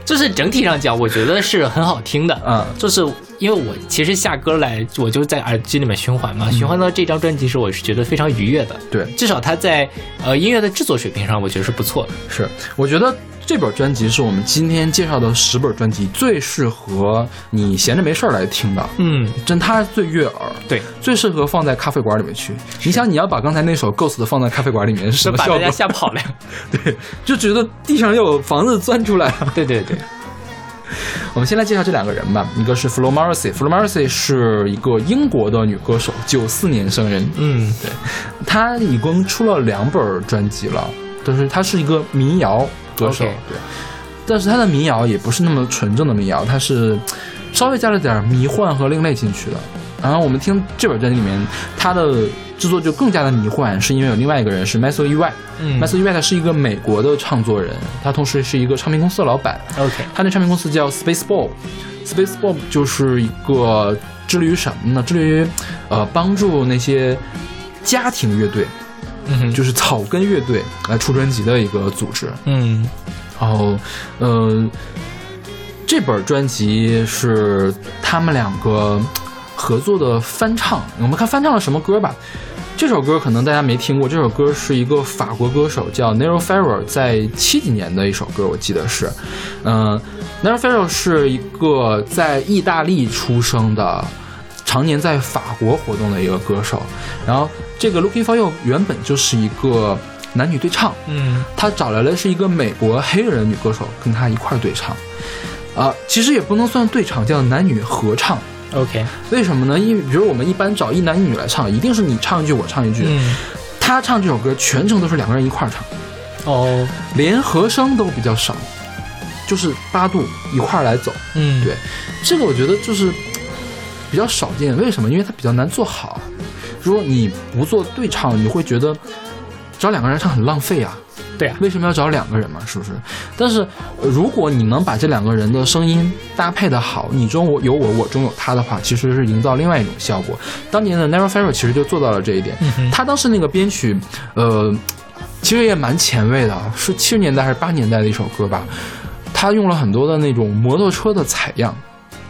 S1: 就是整体上讲，我觉得是很好听的。
S2: 嗯
S1: 就是因为我其实下歌来，我就在耳机里面循环嘛，循环到这张专辑时，我是觉得非常愉悦的。
S2: 对，
S1: 至少它在呃音乐的制作水平上，我觉得是不错的。
S2: 是，我觉得这本专辑是我们今天介绍的十本专辑最适合你闲着没事儿来听的。
S1: 嗯，
S2: 真它最悦耳，
S1: 对，
S2: 最适合放在咖啡馆里面去。你想，你要把刚才那首《Ghost》放在咖啡馆里面是什么效果
S1: 把大家？吓跑了。
S2: 对，就觉得地上又有房子钻出来了。
S1: 对 对对，
S2: 我们先来介绍这两个人吧，一个是 Flo Morrissey，Flo Morrissey 是一个英国的女歌手，九四年生人，
S1: 嗯，对
S2: 她一共出了两本专辑了，就是她是一个民谣歌手对，但是他的民谣也不是那么纯正的民谣，他是稍微加了点迷幻和另类进去的。然后我们听这本专辑里面，他的制作就更加的迷幻，是因为有另外一个人是 Matthew E. White，
S1: 嗯
S2: Matthew E. White 是一个美国的唱作人，他同时是一个唱片公司的老板。
S1: ，OK，
S2: 他那唱片公司叫 Space Bob。Space Bob 就是一个致力于什么呢？致力于呃帮助那些家庭乐队，
S1: 嗯，
S2: 就是草根乐队来出专辑的一个组织。
S1: 嗯
S2: 然后，呃，这本专辑是他们两个合作的翻唱。我们看翻唱了什么歌吧。这首歌可能大家没听过，这首歌是一个法国歌手叫 Nero Ferrer 在七几年的一首歌，我记得是，嗯、n e r o Ferrer 是一个在意大利出生的，常年在法国活动的一个歌手。然后这个 Looking for You 原本就是一个男女对唱，
S1: 嗯
S2: 他找来的是一个美国黑人女歌手跟他一块儿对唱，啊、其实也不能算对唱，叫男女合唱。
S1: ，OK，
S2: 为什么呢？因为比如我们一般找一男一女来唱，一定是你唱一句，我唱一句。
S1: 嗯，
S2: 他唱这首歌全程都是两个人一块儿唱，
S1: 哦，
S2: 连和声都比较少，就是八度一块儿来走。
S1: 嗯，
S2: 对，这个我觉得就是比较少见。为什么？因为它比较难做好。如果你不做对唱，你会觉得找两个人唱很浪费啊。
S1: 对啊，
S2: 为什么要找两个人嘛？是不是？但是呃如果你能把这两个人的声音搭配的好，你中我有我，我中有他的话，其实是营造另外一种效果。当年的 Never Ferrer 其实就做到了这一点。
S1: 嗯哼
S2: 他当时那个编曲，呃，其实也蛮前卫的，啊是七十年代还是八十年代的一首歌吧。他用了很多的那种摩托车的采样，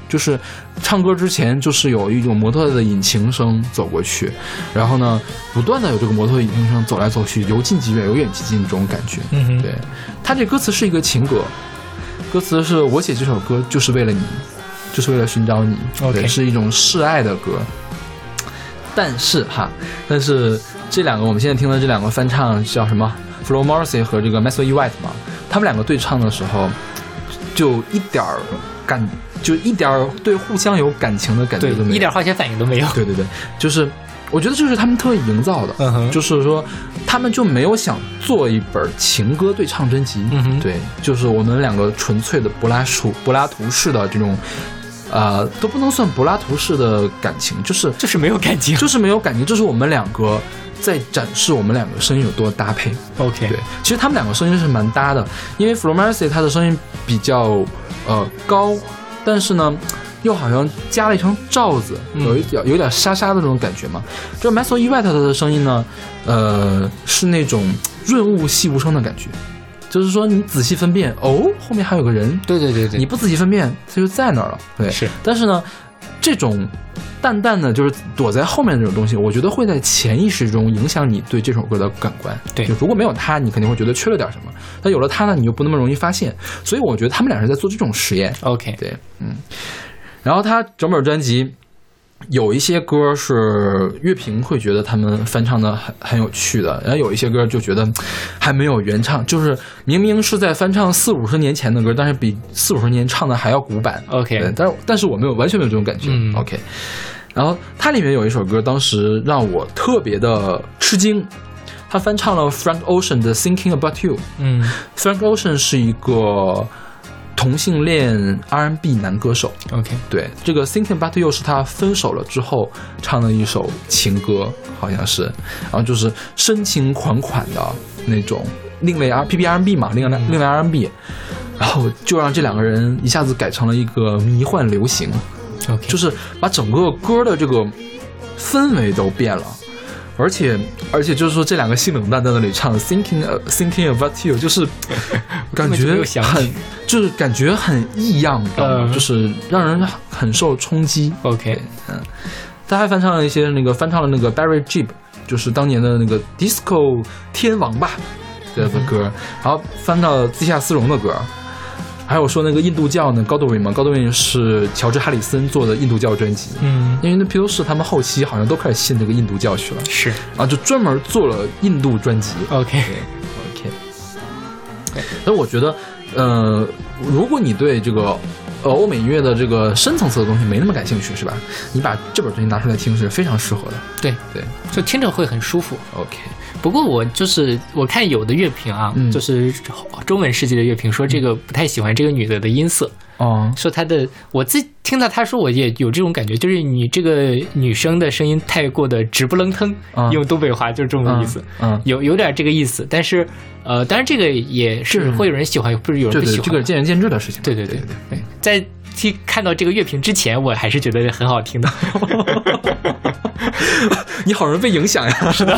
S2: 就是唱歌之前就是有一种模特的引擎声走过去，然后呢，不断的有这个模特引擎声走来走去，由近及远，由远及近这种感觉。
S1: 嗯哼，
S2: 对，他这歌词是一个情歌，歌词是我写这首歌就是为了你，就是为了寻找你对，是一种示爱的歌。但是哈，但是这两个我们现在听的这两个翻唱叫什么？Flo Morrissey 和这个 Matthew E. White 嘛，他们两个对唱的时候，就一点儿感，就一点儿对互相有感情的感觉都，没有，
S1: 一点化学反应都没有。
S2: 对对对，就是我觉得这是他们特意营造的，
S1: 嗯哼
S2: 就是说他们就没有想做一本情歌对唱专辑，
S1: 嗯哼
S2: 对，就是我们两个纯粹的柏拉图柏拉图式的这种，呃，都不能算柏拉图式的感情，就是
S1: 就是没有感情。
S2: 就是没有感情，这是我们两个。在展示我们两个声音有多搭配
S1: ，OK，
S2: 对，其实他们两个声音是蛮搭的，因为 Flo Morrissey 他的声音比较呃高，但是呢又好像加了一层罩子，
S1: 嗯。
S2: 有一点有点沙沙的那种感觉嘛。这 Matthew E. White 他的声音呢，呃是那种润物细无声的感觉，就是说你仔细分辨，哦，后面还有个人，
S1: 对对对对，
S2: 你不仔细分辨，他就在那儿了。对，
S1: 是，
S2: 但是呢，这种淡淡的，就是躲在后面的这种东西，我觉得会在潜意识中影响你对这首歌的感官。
S1: 对
S2: 就如果没有它，你肯定会觉得缺了点什么；但有了它呢，你又不那么容易发现。所以我觉得他们俩是在做这种实验。
S1: OK，
S2: 对，嗯。然后他整本专辑有一些歌是乐评会觉得他们翻唱的很很有趣的，然后有一些歌就觉得还没有原唱，就是明明是在翻唱四五十年前的歌，但是比四五十年唱的还要古板。
S1: OK
S2: 但是但是我没有完全没有这种感觉。
S1: 嗯
S2: OK，然后它里面有一首歌，当时让我特别的吃惊，他翻唱了 Frank Ocean 的《Thinking About You》。
S1: 嗯
S2: Frank Ocean 是一个同性恋 R&B 男歌手。
S1: OK，
S2: 对，这个 Thinking About You 是他分手了之后唱的一首情歌，好像是，然后就是深情款款的那种另类 R P P R B 嘛，另类另类 R B，然后就让这两个人一下子改成了一个迷幻流行
S1: ，OK，
S2: 就是把整个歌的这个氛围都变了。而且，而且就是说，这两个性冷淡在那里唱 "Thinking、uh, Thinking About You"，就是 感觉很，就是感觉很异样，你知道吗？
S1: 嗯
S2: 就是让人很受冲击。
S1: OK，嗯
S2: 他还翻唱了一些那个翻唱了那个 Barry Gibb，就是当年的那个 disco 天王吧的的歌，然后翻到地下丝绒的歌。还有说那个印度教呢，Godwin 嘛，Godwin 是乔治哈里森做的印度教专辑，
S1: 嗯，
S2: 因为那披头士他们后期好像都开始信这个印度教去了，
S1: 是。
S2: 啊，就专门做了印度专辑。OK，OK，所以我觉得，呃，如果你对这个呃欧美音乐的这个深层次的东西没那么感兴趣，是吧？你把这本东西拿出来听是非常适合的。
S1: 对。
S2: 对。
S1: 就听着会很舒服。
S2: ，OK，
S1: 不过我就是我看有的乐评啊，
S2: 嗯
S1: 就是中文世界的乐评说这个不太喜欢这个女的的音色，
S2: 哦，
S1: 说她的我自己听到她说我也有这种感觉，就是你这个女生的声音太过的直不楞腾，
S2: 啊
S1: 用东北话就是这种意思，
S2: 嗯，
S1: 有有点这个意思。但是呃，当然这个也是
S2: 是
S1: 会有人喜欢，不是有人
S2: 对对，
S1: 不喜欢。
S2: 这个是见仁见智的事情。
S1: 对对对对，在听看到这个乐评之前，我还是觉得很好听的。
S2: 你好容易被影响呀。是的。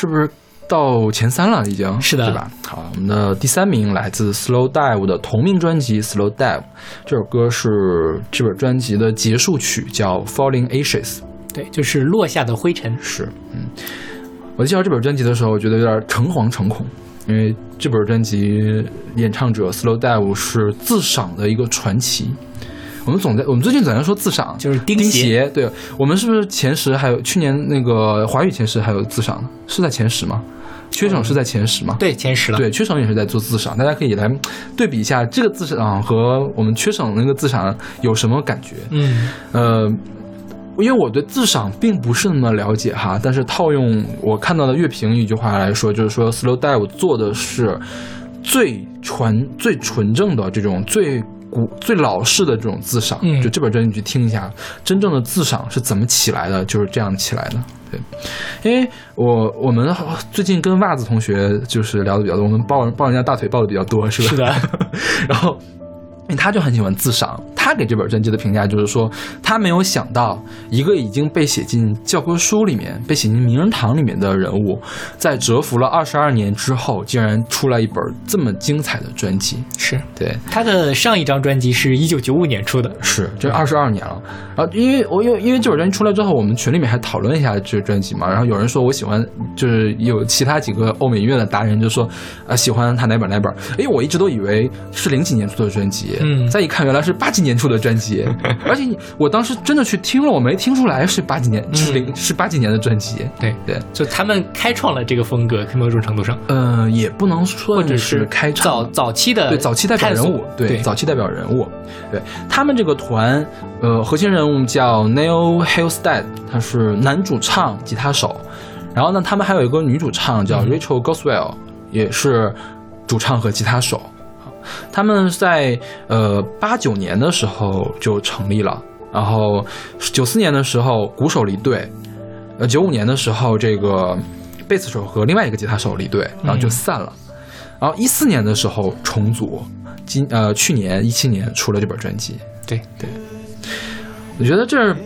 S2: 是不是到前三了？已经
S1: 是的
S2: 对吧？好，我们的第三名来自 Slow Dive 的同名专辑《Slow Dive》，这首歌是这本专辑的结束曲，叫《Falling Ashes》。
S1: 对，就是落下的灰尘。
S2: 是，嗯，我在介绍这本专辑的时候，我觉得有点诚惶诚恐，因为这本专辑演唱者 Slow Dive 是自赏的一个传奇。我们总在我们最近总在说自赏，
S1: 就是钉鞋。
S2: 对我们是不是前十？还有去年那个华语前十还有自赏呢？是在前十吗？缺省是在前十吗？
S1: 对，前十了。
S2: 对，缺省也是在做自赏，大家可以来对比一下这个自赏和我们缺省那个自赏有什么感觉？
S1: 嗯，
S2: 呃，因为我对自赏并不是那么了解哈，但是套用我看到的乐评一句话来说，就是说 Slow Dive 做的是最纯、最纯正的这种最。古最老式的这种自赏，
S1: 嗯
S2: 就这本专辑你去听一下，真正的自赏是怎么起来的，就是这样起来的。对，因为我我们最近跟袜子同学就是聊的比较多，我们抱抱人家大腿抱的比较多，是吧？
S1: 是的。
S2: 然后，他就很喜欢自赏，他给这本专辑的评价就是说，他没有想到一个已经被写进教科书里面、被写进名人堂里面的人物，在蛰伏了二十二年之后，竟然出来一本这么精彩的专辑。
S1: 是
S2: 对，
S1: 他的上一张专辑是一九九五年出的。
S2: 是，这二十二年了。然后，因为我因为因为这本专辑出来之后，我们群里面还讨论一下这个专辑嘛。然后有人说我喜欢，就是有其他几个欧美音乐的达人就说啊、喜欢他哪本哪本。哎，我一直都以为是零几年出的专辑，
S1: 嗯。
S2: 再一看原来是八几年出的专辑。而且我当时真的去听了，我没听出来是八几年，是零是八几年的专辑。
S1: 对。
S2: 对，
S1: 就他们开创了这个风格，某种程度上，
S2: 呃，也不能说
S1: 或者
S2: 是开
S1: 早
S2: 场。
S1: 早期的
S2: 对早期代表人物，对早期代表人物，对他们这个团，呃，核心人物叫 Neil Halstead，他是男主唱、吉他手，然后呢，他们还有一个女主唱叫 Rachel Goswell，、也是主唱和吉他手。他们在呃八九年的时候就成立了，然后九四年的时候鼓手离队，呃九五年的时候这个贝斯手和另外一个吉他手离队，然后就散了。然后一四年的时候重组，今呃去年一七年出了这本专辑。
S1: 对
S2: 对，我觉得这儿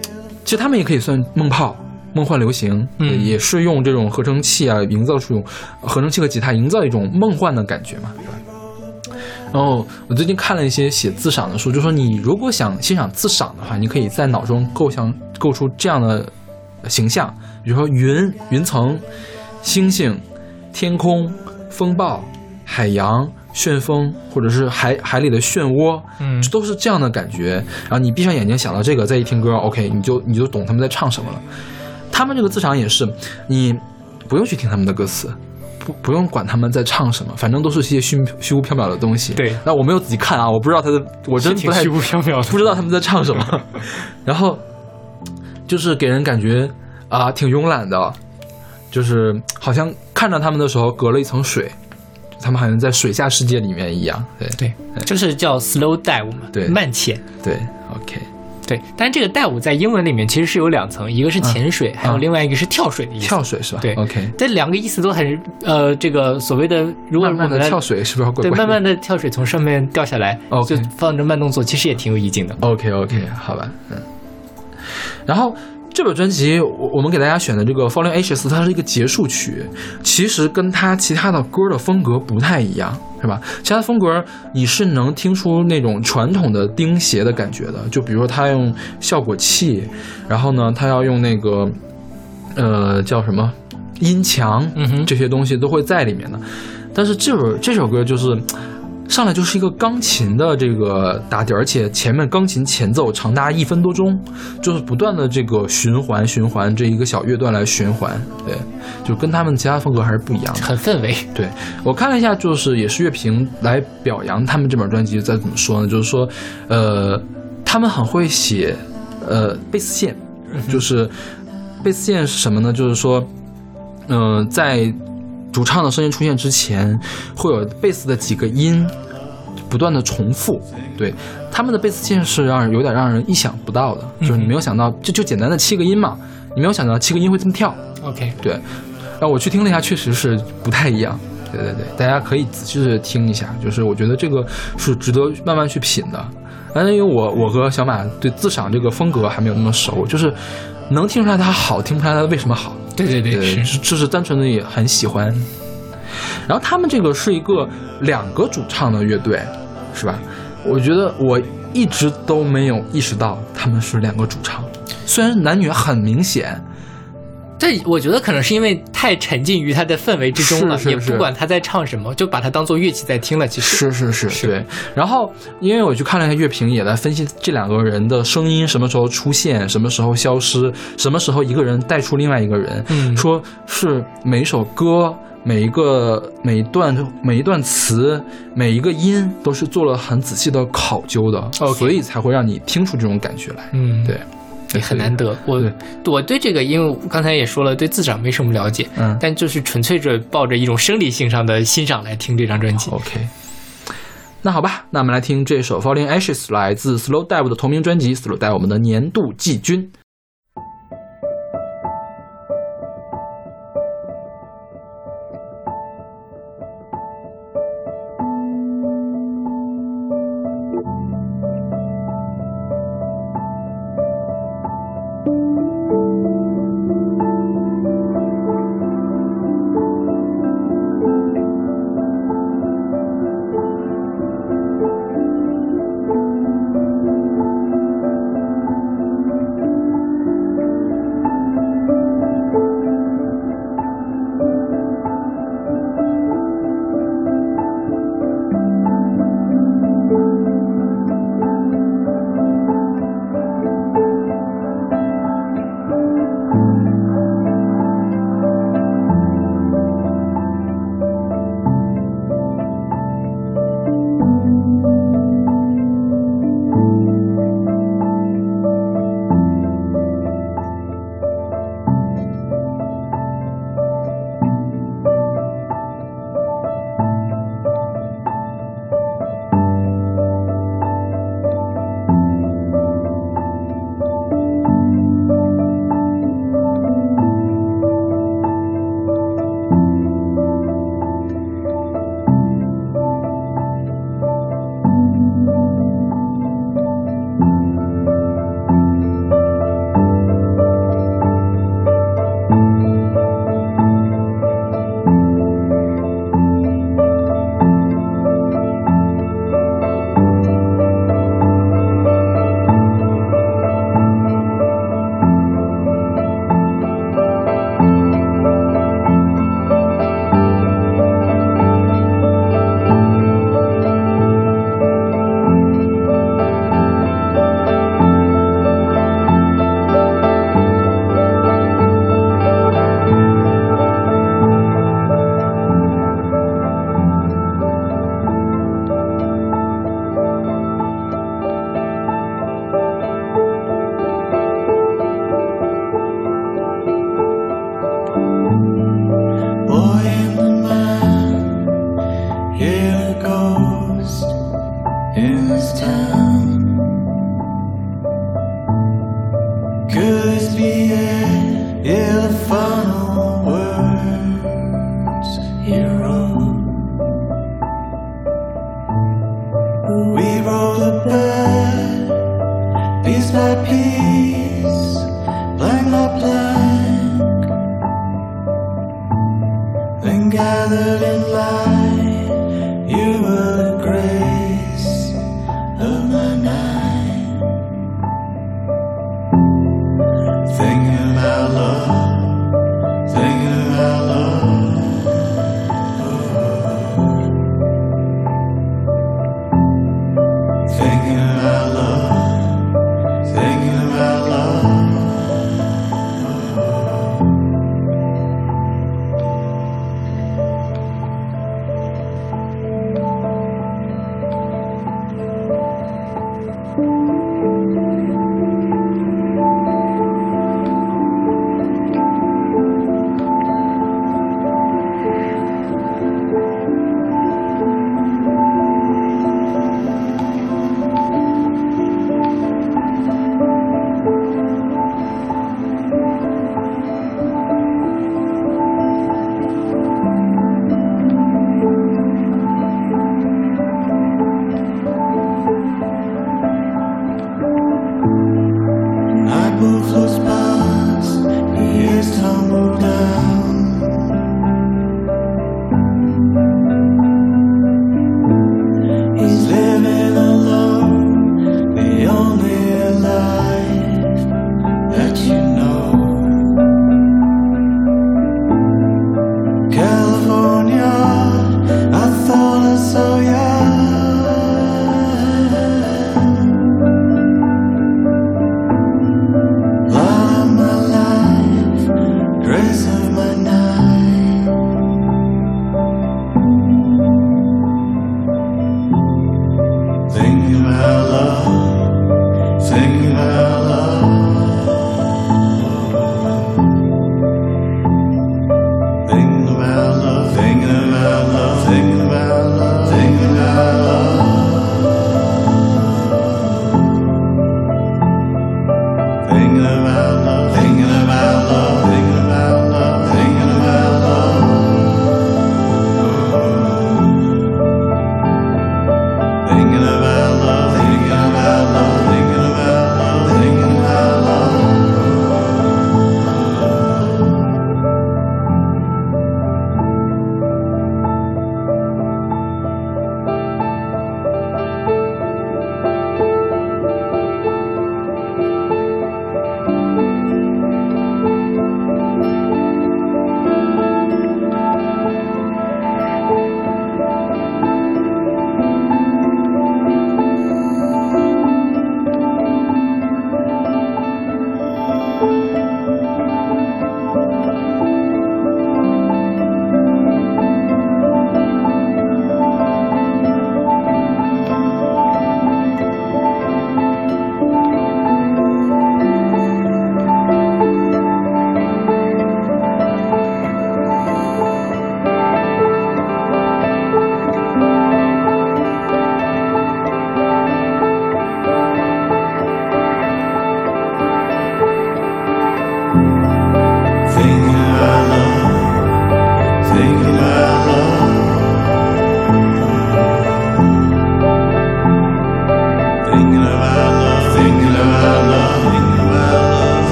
S2: 其实他们也可以算梦泡。梦幻流行，
S1: 嗯
S2: 也是用这种合成器啊，营造出合成器和吉他营造一种梦幻的感觉嘛，对吧？然后我最近看了一些写自赏的书，就说你如果想欣赏自赏的话，你可以在脑中构想构出这样的形象，比如说云、云层、星星、天空、风暴、海洋、旋风，或者是海海里的漩涡，
S1: 嗯
S2: 这都是这样的感觉。然后你闭上眼睛想到这个，再一听歌，OK，你就你就懂他们在唱什么了。他们这个自赏也是，你不用去听他们的歌词，不不用管他们在唱什么，反正都是一些虚虚无缥缈的东西。
S1: 对
S2: 那我没有仔细看啊，我不知道他的，我真不太
S1: 虚无缥缈的
S2: 不知道他们在唱什么。然后就是给人感觉啊、挺慵懒的，就是好像看着他们的时候隔了一层水，他们好像在水下世界里面一样。对
S1: 对，就是叫 slow dive 嘛，
S2: 对
S1: 慢潜。
S2: 对，OK，
S1: 对，但是这个 dive 在英文里面其实是有两层，一个是潜水，还有另外一个是跳水的意思。
S2: 嗯跳水是吧？
S1: 对
S2: ，OK。
S1: 这两个意思都很呃，这个所谓的，如果
S2: 慢慢的跳水是不是怪
S1: 对，
S2: 怪对？
S1: 慢慢的跳水从上面掉下来就放着慢动作，其实也挺有意境的。
S2: OK OK，好吧，嗯。然后这本专辑，我我们给大家选的这个《Falling Ashes》，它是一个结束曲，其实跟它其他的歌的风格不太一样，是吧？其他风格你是能听出那种传统的钉鞋的感觉的，就比如说它用效果器，然后呢，它要用那个呃叫什么音墙，
S1: 嗯哼
S2: 这些东西都会在里面的。但是这首这首歌就是上来就是一个钢琴的这个打底，而且前面钢琴前奏长达一分多钟，就是不断的这个循环循环这一个小乐段来循环，对，就跟他们其他风格还是不一样的。
S1: 很氛围，
S2: 对我看了一下，就是也是乐评来表扬他们这本专辑，在怎么说呢？就是说，呃，他们很会写，呃，贝斯线，就是贝斯线是什么呢？就是说，嗯、在主唱的声音出现之前，会有贝斯的几个音不断的重复。对，他们的贝斯线是让人有点让人意想不到的，就是你没有想到，就就简单的七个音嘛，你没有想到七个音会这么跳。
S1: OK，
S2: 对，那我去听了一下，确实是不太一样。对对对，大家可以仔细的听一下，就是我觉得这个是值得慢慢去品的。但是因为我我和小马对自赏这个风格还没有那么熟，就是能听出来它好，听不出来它为什么好。
S1: 对对对，
S2: 对，
S1: 是
S2: 就是单纯的也很喜欢。然后他们这个是一个两个主唱的乐队，是吧？我觉得我一直都没有意识到他们是两个主唱，虽然男女很明显，
S1: 这我觉得可能是因为太沉浸于他的氛围之中了，
S2: 是是是
S1: 也不管他在唱什么，就把它当做乐器在听了。其实
S2: 是是是，对。然后，因为我去看了一下乐评，也在分析这两个人的声音什么时候出现，什么时候消失，什么时候一个人带出另外一个人，
S1: 嗯
S2: 说是每一首歌。每一个每一段每一段词每一个音都是做了很仔细的考究的
S1: OK
S2: 所以才会让你听出这种感觉来。
S1: 嗯，
S2: 对，
S1: 也很难得。我我对这个，因为我刚才也说了，对自长没什么了解，
S2: 嗯
S1: 但就是纯粹着抱着一种生理性上的欣赏来听这张专辑。
S2: OK，那好吧，那我们来听这首《Falling Ashes》，来自 Slow Dive 的同名专辑《Slow Dive》我们的年度季军。
S5: Yeah,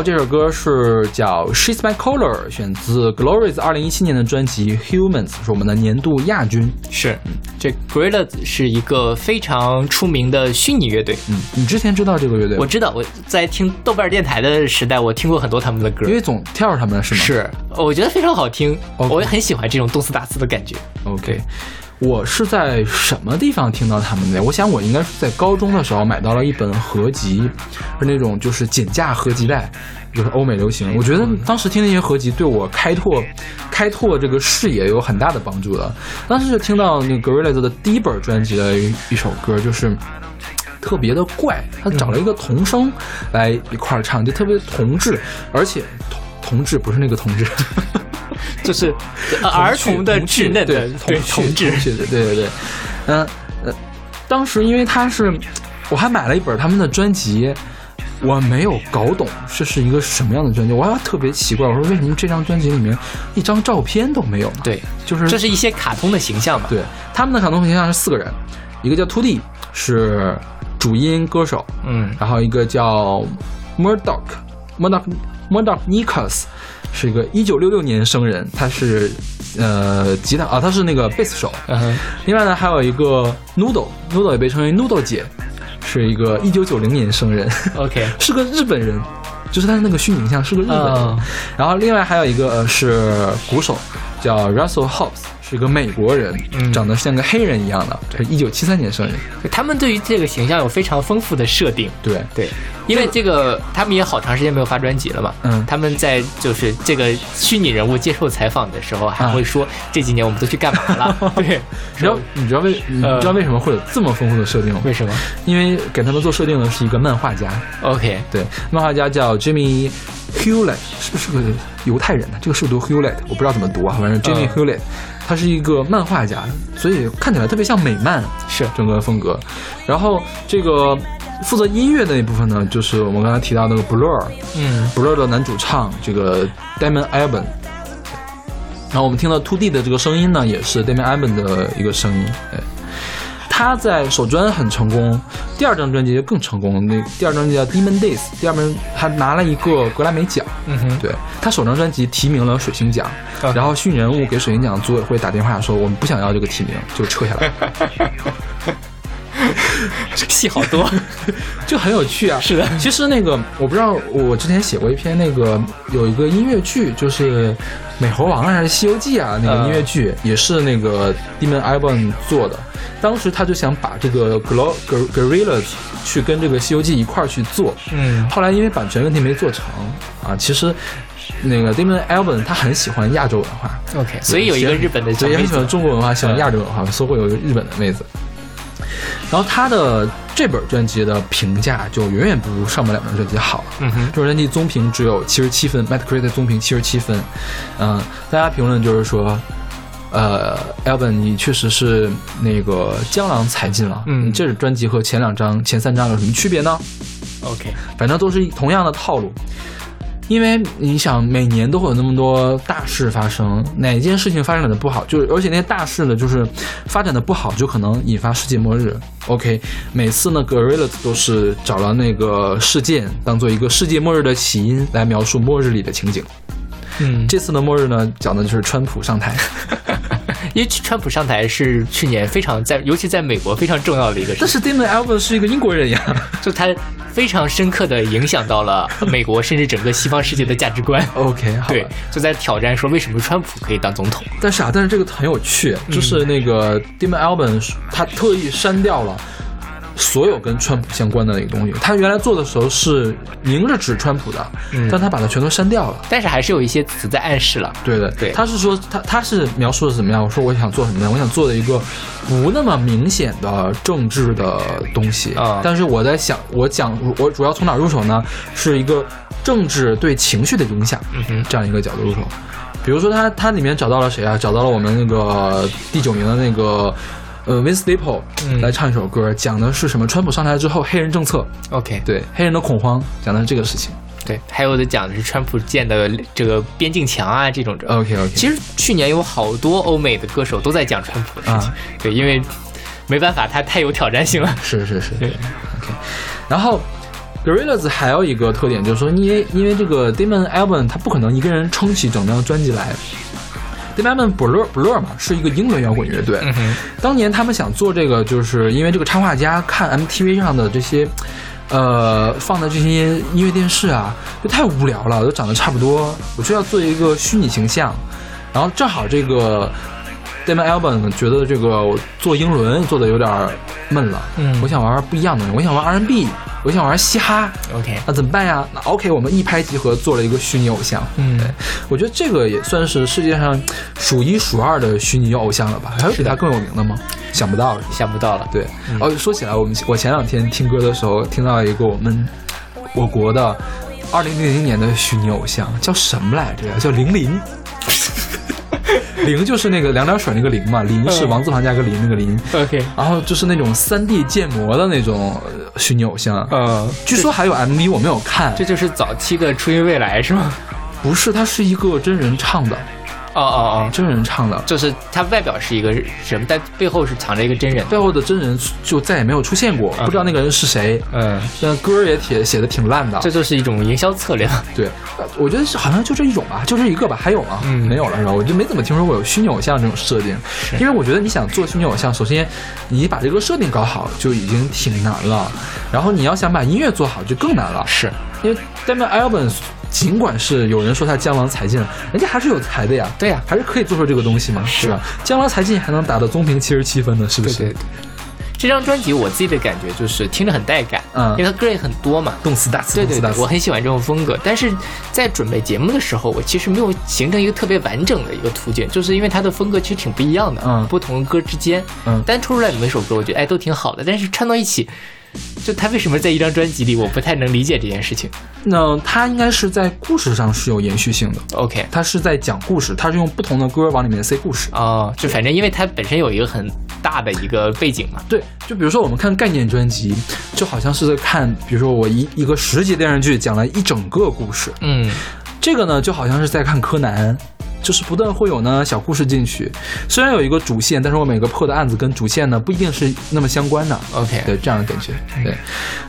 S2: 好，这首歌是叫《She's My Color》，选自 Glorious 二零一七年的专辑《Humans》，是我们的年度亚军。
S1: 是，这 Gorillaz 是一个非常出名的虚拟乐队。
S2: 嗯，你之前知道这个乐队？
S1: 我知道，我在听豆瓣电台的时代，我听过很多他们的歌
S2: 因。为总跳着他们是吗？
S1: 是，我觉得非常好听我也很喜欢这种动次打次的感觉。
S2: OK，我是在什么地方听到他们的？我想我应该是在高中的时候买到了一本合集，是那种就是减价合集带，就是欧美流行。我觉得当时听那些合集对我开拓开拓这个视野有很大的帮助的。当时就听到那个 Gorillaz 的第一本专辑的一一首歌，就是。特别的怪，他找了一个童声来一块儿唱，就特别童稚，而且童童稚不是那个同志，
S1: 就是 呃儿童的稚嫩的
S2: 童
S1: 童稚，
S2: 稚，对对对对，嗯呃，当时因为他是，我还买了一本他们的专辑，我没有搞懂这是一个什么样的专辑，我还特别奇怪，我说为什么这张专辑里面一张照片都没有呢？
S1: 对，
S2: 就是
S1: 这是一些卡通的形象嘛。
S2: 对他们的卡通形象是四个人，一个叫 Two D 是主音歌手，
S1: 嗯
S2: 然后一个叫 Murdoch Murdoch Murdoch Nichols 是一个一九六六年生人，他是呃吉他啊，他是那个贝斯手。另外呢，还有一个 Noodle，Noodle 也被称为 Noodle 姐，是一个一九九零年生人
S1: ，，OK，
S2: 是个日本人，就是他的那个虚拟形象是个日本人。
S1: 嗯
S2: 然后另外还有一个呃是鼓手，叫 Russell Hobbs，是一个美国人，
S1: 嗯
S2: 长得像个黑人一样的，是一九七三年生人。
S1: 他们对于这个形象有非常丰富的设定。
S2: 对，
S1: 对，因为这个他们也好长时间没有发专辑了嘛。
S2: 嗯
S1: 他们在就是这个虚拟人物接受采访的时候，还会说这几年我们都去干嘛了？对，
S2: 你知道你知道为你
S1: 呃
S2: 知道为什么会有这么丰富的设定吗？
S1: 为什么
S2: 因为给他们做设定的是一个漫画家
S1: ，？OK，
S2: 对，漫画家叫 Jimmy Hewlett，是不是个犹太人呢？这个是读 Hewlett？我不知道怎么读啊，反正
S1: 嗯
S2: Hewlett，他是一个漫画家，所以看起来特别像美漫，
S1: 是
S2: 整个风格。然后这个负责音乐的那部分呢，就是我们刚才提到那个 Blur，
S1: 嗯
S2: Blur 的男主唱这个 Damon Albarn。然后我们听到 Two D 的这个声音呢，也是 Damon Albarn 的一个声音。哎，他在首专很成功，第二张专辑就更成功。那第二张专辑叫 Demon Days，第二张他拿了一个格莱美奖。
S1: 嗯哼，
S2: 对他首张专辑提名了水星奖，
S1: 啊
S2: 然后虚拟人物给水星奖组委会打电话说我们不想要这个提名，就撤下来，这
S1: 戏好多。
S2: 就很有趣啊。
S1: 是的
S2: 其实那个我不知道，我之前写过一篇那个有一个音乐剧，就是《美猴王》还是《西游记》啊，那个
S1: 嗯
S2: 音乐剧、也是那个 Demon Albarn 做的。当时他就想把这个 Glo Gor- Gorillas 去跟这个《西游记》一块儿去做，
S1: 嗯
S2: 后来因为版权问题没做成啊。其实那个 Damon Albarn 他很喜欢亚洲文化
S1: ，，OK，所以有一个日本的
S2: 也很喜欢中国文化，喜欢亚洲文化，所以会有一个日本的妹子。然后他的这本专辑的评价就远远不如上面两张专辑好。
S1: 嗯哼，
S2: 这本专辑综评只有七十七分，Metacritic 综评七十七分。嗯、大家评论就是说，呃，Elvin，你确实是那个江郎才尽了。
S1: 嗯
S2: 你这本专辑和前两张、前三张有什么区别呢
S1: ？OK，
S2: 反正都是同样的套路。因为你想，每年都会有那么多大事发生，哪件事情发展的不好，就是而且那些大事呢，就是发展的不好，就可能引发世界末日。OK，每次呢，Gorillaz 都是找了那个事件当做一个世界末日的起因来描述末日里的情景。
S1: 嗯，
S2: 这次的末日呢，讲的就是川普上台。
S1: 因为川普上台是去年非常在，尤其在美国非常重要的一个事
S2: 但是 Damon Albarn 是一个英国人呀。
S1: 就他非常深刻的影响到了美国甚至整个西方世界的价值观。
S2: OK，好
S1: 对，就在挑战说为什么川普可以当总统。
S2: 但是啊，但是这个很有趣，就是那个 Damon Albarn 他特意删掉了所有跟川普相关的那个东西。他原来做的时候是明着指川普的，
S1: 嗯
S2: 但他把它全都删掉了。
S1: 但是还是有一些词在暗示了。
S2: 对的，
S1: 对
S2: 他是说他他是描述的怎么样？我说我想做什么呢？我想做的一个不那么明显的政治的东西
S1: 啊
S2: 但是我在想，我讲我主要从哪儿入手呢？是一个政治对情绪的影响，
S1: 嗯哼
S2: 这样一个角度入手。比如说他他里面找到了谁啊？找到了我们那个第九名的那个呃 Vince Staple、
S1: 嗯
S2: 来唱一首歌，讲的是什么？川普上台之后黑人政策
S1: ，OK，
S2: 对黑人的恐慌，讲的是这个事情。
S1: 对，还有的讲的是川普建的这个边境墙啊这种。
S2: OK OK，
S1: 其实去年有好多欧美的歌手都在讲川普的事情，
S2: 啊
S1: 对，因为没办法，他太有挑战性了。
S2: 是是是
S1: 对
S2: ，OK。然后 Gorillaz 还有一个特点就是说，因为因为这个 Damon Albarn 他不可能一个人撑起整张专辑来。Albarn Blur Blur 嘛，是一个英伦摇滚乐队。
S1: 嗯，
S2: 当年他们想做这个，就是因为这个插画家看 MTV 上的这些，呃，放的这些音乐电视啊，就太无聊了，都长得差不多。我就要做一个虚拟形象，然后正好这个 Damon Albarn 觉得这个我做英伦做的有点闷了，
S1: 嗯
S2: 我想玩不一样的，我想玩 R&B，我想玩嘻哈
S1: ，OK，
S2: 那怎么办呀？那 OK，我们一拍即合，做了一个虚拟偶像。
S1: 嗯
S2: 对，我觉得这个也算是世界上数一数二的虚拟偶像了吧？还有比他更有名的吗？想不到了？
S1: 想不到了。
S2: 对，哦，说起来，我们我前两天听歌的时候，听到一个我们我国的二零零零年的虚拟偶像，叫什么来着呀？叫林林。林就是那个两点水那个零嘛，零是王字旁加个零那个零
S1: ，OK，
S2: 然后就是那种三 D 建模的那种呃虚拟偶像，
S1: 呃，
S2: 据说还有 MV，我没有看
S1: 这，就是早期的初音未来是吗？
S2: 不是，它是一个真人唱的，
S1: 哦哦哦，
S2: 真人唱的，
S1: 就是他外表是一个人，但背后是藏着一个真人。
S2: 背后的真人就再也没有出现过，不知道那个人是谁。
S1: 嗯，
S2: 那歌也写写的挺烂的，
S1: 这就是一种营销策略。
S2: 对，呃我觉得是好像就这一种吧，就这一个吧，还有吗？
S1: 嗯
S2: 没有了是吧？我就没怎么听说过有虚拟偶像这种设定，因为我觉得你想做虚拟偶像，首先你把这个设定搞好就已经挺难了，然后你要想把音乐做好就更难了。
S1: 是，
S2: 因为 Damon Albarn 尽管是有人说他江郎才尽，人家还是有才的呀，
S1: 对呀
S2: 还是可以做出这个东西嘛，是吧？江郎才尽还能打到综评七十七分呢，是不是？
S1: 对对对。这张专辑我自己的感觉就是听着很带感，
S2: 嗯
S1: 因为它歌也很多嘛。
S2: 动词大词，
S1: 对对对，
S2: 动词大词
S1: 我很喜欢这种风格，但是在准备节目的时候，我其实没有形成一个特别完整的一个图景，就是因为它的风格其实挺不一样的，
S2: 嗯
S1: 不同的歌之间，
S2: 嗯
S1: 单抽出来的每首歌，我觉得哎都挺好的，但是串到一起，就他为什么在一张专辑里，我不太能理解这件事情。
S2: 那他应该是在故事上是有延续性的
S1: ，OK，
S2: 他是在讲故事，他是用不同的歌往里面塞故事。
S1: 哦，就反正因为它本身有一个很大的一个背景嘛，
S2: 对，就比如说我们看概念专辑，就好像是在看，比如说我一一个十集电视剧讲了一整个故事，
S1: 嗯，
S2: 这个呢就好像是在看柯南，就是不断会有呢小故事进去，虽然有一个主线，但是我每个破的案子跟主线呢不一定是那么相关的。
S1: OK
S2: 对这样的感觉。对，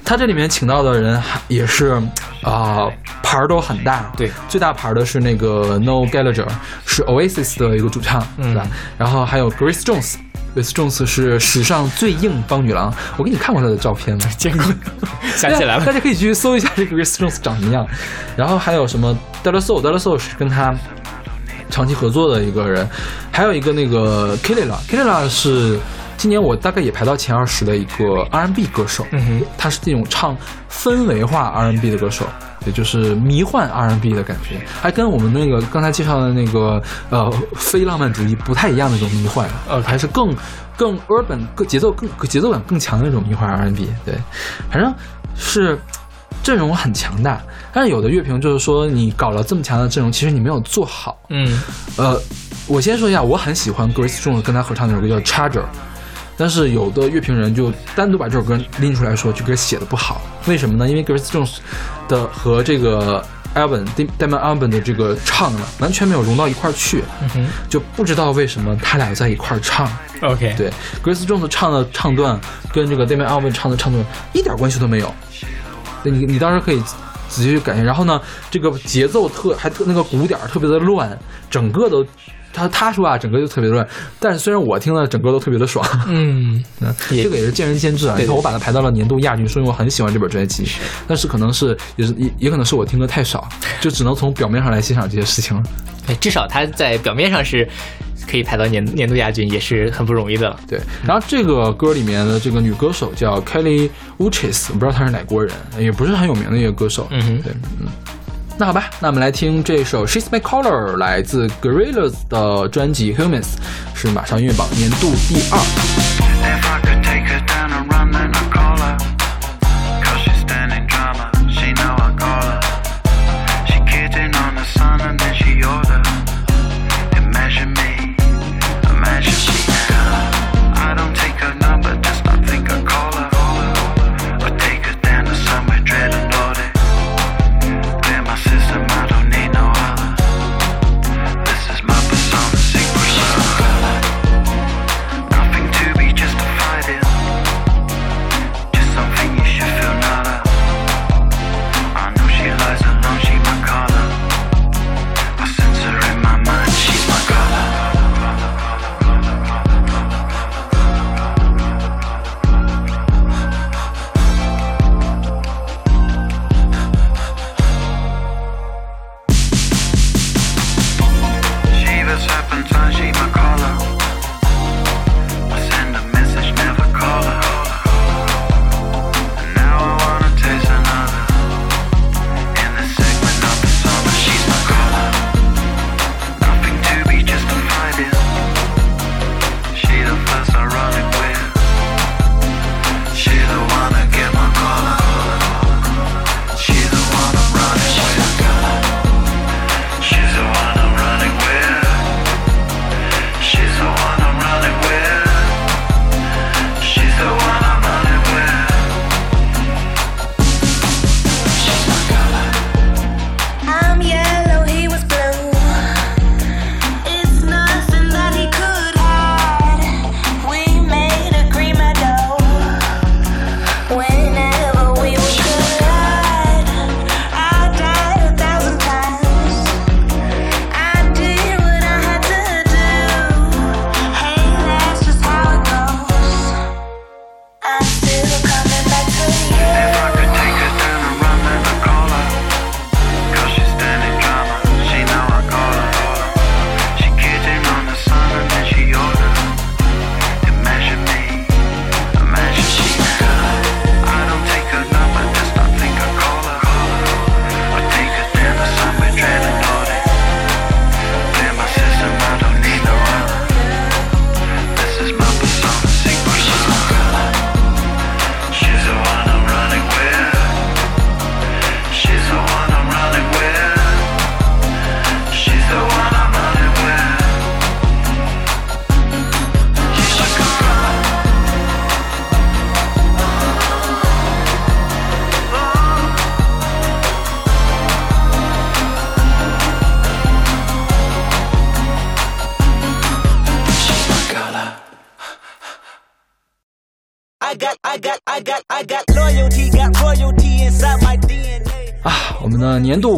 S2: 他这里面请到的人还也是啊、牌儿都很大。
S1: 对，
S2: 最大牌儿的是那个 Noel Gallagher，是 Oasis 的一个主唱，
S1: 嗯
S2: 对吧？然后还有 Grace Jones。Grace Jones 是史上最硬邦女郎，我给你看过她的照片吗？
S1: 见过，想起来了，
S2: 大家可以去搜一下这个 Grace Jones 长什么样。然后还有什么 d e l a Soul，d e l a Soul 是跟她长期合作的一个人，还有一个那个 Kilila，Kilila 是今年我大概也排到前二十的一个 R&B 歌手。
S1: 嗯哼，
S2: 他是这种唱氛围化 R&B 的歌手，也就是迷幻 R&B 的感觉，还跟我们那个刚才介绍的那个呃非浪漫主义不太一样的那种迷幻
S1: ，OK
S2: 还是更更 urban、更节奏更节奏感更强的那种迷幻 R&B。对，反正是阵容很强大，但是有的乐评就是说你搞了这么强的阵容，其实你没有做好。
S1: 嗯
S2: 呃，我先说一下，我很喜欢 Grace Jones 跟他合唱那首歌叫《Charger》，但是有的乐评人就单独把这首歌拎出来说，这歌写的不好。为什么呢？因为 Grace Jones 的和这个 Alban Damon Alban 的这个唱呢，完全没有融到一块儿去，
S1: 嗯哼
S2: 就不知道为什么他俩在一块儿唱。
S1: ，OK，
S2: 对，Grace Jones 唱的唱段跟这个 Damon Alban 唱的唱段一点关系都没有。对你你当时可以仔细去感觉，然后呢，这个节奏特还特那个鼓点儿特别的乱，整个都他他说啊，整个就特别乱。但是虽然我听了整个都特别的爽，
S1: 嗯，
S2: 嗯这个也是见仁见智啊。
S1: 对
S2: 你看我把它排到了年度亚军，说明我很喜欢这本专辑，但是可能是也是也也可能是我听的太少，就只能从表面上来欣赏这些事情了。
S1: 对，至少他在表面上是可以排到年年度亚军，也是很不容易的了。
S2: 对，然后这个歌里面的这个女歌手叫 Kelly Uchis，我不知道她是哪国人，也不是很有名的一个歌手。
S1: 嗯哼
S2: 对，嗯。那好吧，那我们来听这首《She's My Color》，来自 Gorillaz 的专辑《Humans》，是马上音乐榜年度第二。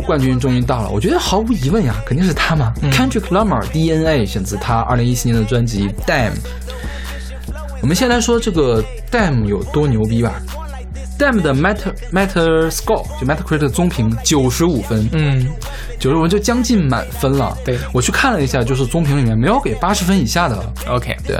S2: 冠军终于到了，我觉得毫无疑问呀，肯定是他嘛、k e n d r i c k Lamar DNA 选自他二零一七年的专辑《Damn》。我们先来说这个 Damn 有多牛逼吧。Damn 的 Meta Meta Score 就 Metacritic 综评九十五分，
S1: 嗯，
S2: 九十五分就将近满分了。
S1: 对
S2: 我去看了一下，就是综评里面没有给八十分以下的
S1: ，OK，
S2: 对，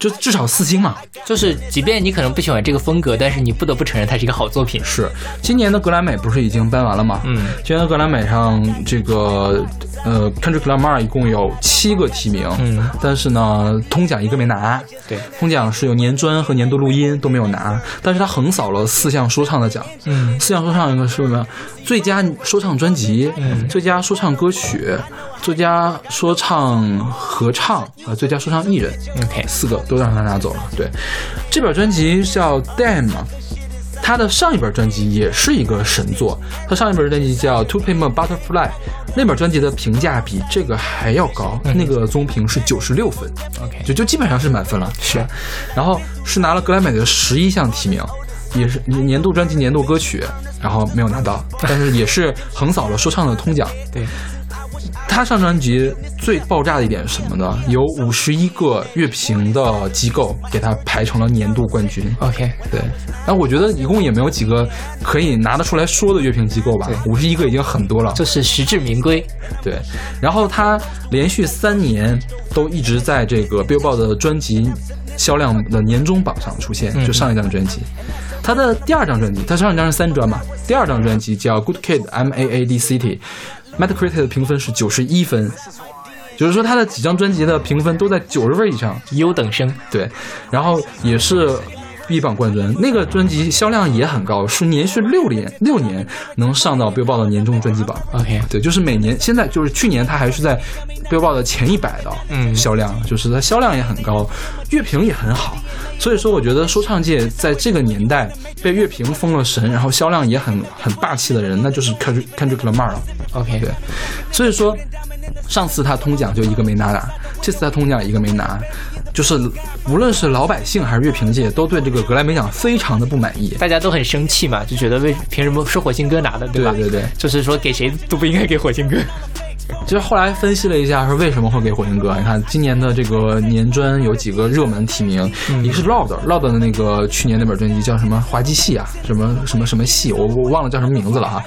S2: 就至少四星嘛。
S1: 就是即便你可能不喜欢这个风格，但是你不得不承认它是一个好作品。
S2: 是，今年的格莱美不是已经颁完了吗？
S1: 嗯，
S2: 今年的格莱美上，这个呃，Country Club Mar 一共有七个提名，
S1: 嗯，
S2: 但是呢，通奖一个没拿。
S1: 对，
S2: 通奖是有年专和年度录音都没有拿，但是他横扫了四项说唱的奖。
S1: 嗯
S2: 四项说唱一个是什么？最佳说唱专辑，
S1: 嗯
S2: 最佳说唱歌曲，最佳说唱合唱，呃，最佳说唱艺人。
S1: ，OK，
S2: 四个都让他拿走了。对，这本专辑叫《Damn》嘛，他的上一本专辑也是一个神作，他上一本专辑叫《To Pimp a Butterfly》，那本专辑的评价比这个还要高，那个综评是九十六分
S1: OK
S2: 就就基本上是满分了。
S1: 是，
S2: 然后是拿了格莱美的十一项提名。也是年年度专辑、年度歌曲，然后没有拿到，但是也是横扫了说唱的通奖。
S1: 对，
S2: 他上专辑最爆炸的一点是什么呢？有五十一个乐评的机构给他排成了年度冠军。
S1: OK，
S2: 对，然后我觉得一共也没有几个可以拿得出来说的乐评机构吧，五十一个已经很多了。
S1: 就是实至名归。
S2: 对，然后他连续三年都一直在这个 Billboard 的专辑销量的年终榜上出现，就上一张专辑。他的第二张专辑，他上一张是三专嘛，第二张专辑叫《Good Kid M A A D City》，Metacritic 的评分是九十一分，就是说他的几张专辑的评分都在九十分以上。
S1: 优等生，
S2: 对，然后也是 B 榜冠军，那个专辑销量也很高，是连续六年六年能上到 Billboard 的年终专辑榜。
S1: OK，
S2: 对，就是每年现在就是去年它还是在 Billboard 的前一百的
S1: 嗯。
S2: 销量，就是它销量也很高，乐评也很好，所以说我觉得说唱界在这个年代被乐评封了神，然后销量也很很霸气的人，那就是 Kendrick Kendrick Lamar 了。
S1: OK，
S2: 对，所以说上次他通奖就一个没拿拿，这次他通奖一个没拿，就是无论是老百姓还是乐评界都对这个格莱美奖非常的不满意。
S1: 大家都很生气嘛，就觉得为凭什么是火星哥拿的，对吧？
S2: 对对对，
S1: 就是说给谁都不应该给火星哥。
S2: 就是后来分析了一下，说为什么会给火星哥？你看今年的这个年专有几个热门提名，一个是 Loud，Loud 的那个去年那本专辑叫什么滑稽戏啊，什么什么什么戏，我我忘了叫什么名字了哈。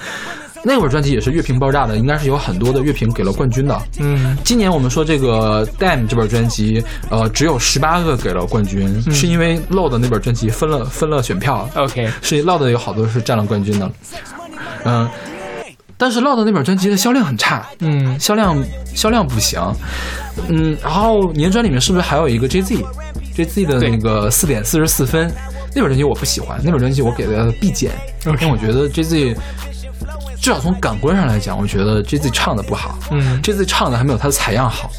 S2: 那本专辑也是乐评爆炸的，应该是有很多的乐评给了冠军的。
S1: 嗯，
S2: 今年我们说这个 Damn 这本专辑，呃，只有十八个给了冠军，是因为 Loud 那本专辑分了分了选票
S1: ，OK，
S2: 是 Loud 有好多是占了冠军的，嗯、但是 Loud 那本专辑的销量很差，
S1: 嗯。
S2: 销量销量不行，嗯，然后年专里面是不是还有一个 JZ，JZ 的那个四点四十四分，那本专辑我不喜欢，那本专辑我给了 B 减，因为我觉得 JZ 至少从感官上来讲，我觉得 JZ 唱的不好，
S1: 嗯
S2: 这次唱的还没有他的采样好，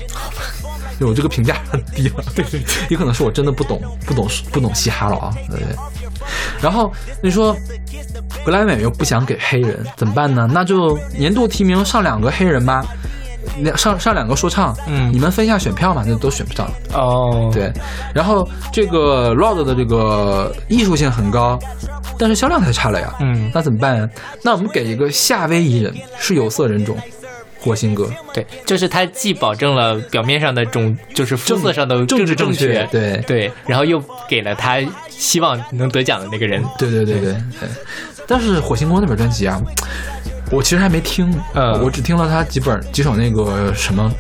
S2: 对我这个评价很低了。对对，也可能是我真的不懂不懂不懂嘻哈了啊。对对。然后你说格莱美又不想给黑人，怎么办呢？那就年度提名上两个黑人吧，两上上两个说唱，
S1: 嗯
S2: 你们分一下选票嘛，那都选不上。
S1: 哦，
S2: 对，然后这个 Rod 的这个艺术性很高，但是销量太差了呀。
S1: 嗯
S2: 那怎么办呀？那我们给一个夏威夷人，是有色人种，火星哥，
S1: 对，就是他既保证了表面上的种，就是肤色上的
S2: 政治
S1: 治正
S2: 正确对
S1: 对，然后又给了他希望能得奖的那个人。
S2: 对对对对对。但是火星哥那本专辑啊，我其实还没听，
S1: 呃
S2: 我只听了他几本几首那个什么。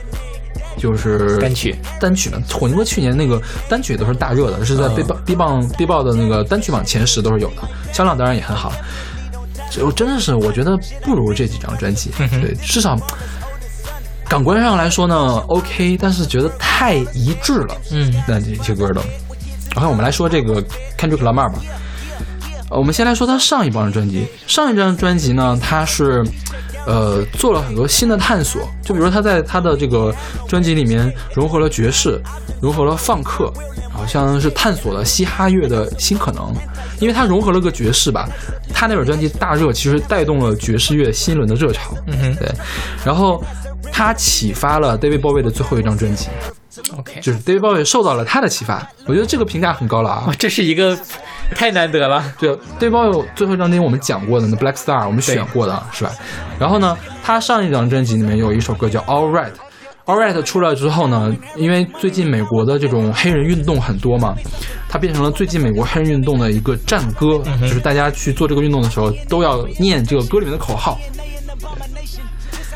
S2: 就是
S1: 单曲
S2: 单曲呢，火星哥去年那个单曲都是大热的，是在
S1: 嗯
S2: B 榜 B 榜 B 报的那个单曲榜前十都是有的，销量当然也很好。就真的是我觉得不如这几张专辑，
S1: 嗯
S2: 对，至少感官上来说呢 OK，但是觉得太一致了，
S1: 嗯
S2: 那这些歌都。然后我们来说这个 Kendrick Lamar 吧。呃我们先来说他上一张专辑，上一张专辑呢，他是呃做了很多新的探索，就比如说他在他的这个专辑里面融合了爵士，融合了放克，好像是探索了嘻哈乐的新可能。因为他融合了个爵士吧，他那本专辑大热，其实带动了爵士乐新一轮的热潮。
S1: 嗯哼。
S2: 对，然后他启发了 David Bowie 的最后一张专辑，
S1: OK，
S2: 就是 David Bowie 受到了他的启发，我觉得这个评价很高了啊，。
S1: 这是一个太难得了。
S2: 对，David Bowie 最后一张专辑我们讲过的，那 Black Star 我们选过的是吧？然后呢，他上一张专辑里面有一首歌叫 All Right。All Right 出来之后呢，因为最近美国的这种黑人运动很多嘛，它变成了最近美国黑人运动的一个战歌，就是大家去做这个运动的时候都要念这个歌里面的口号。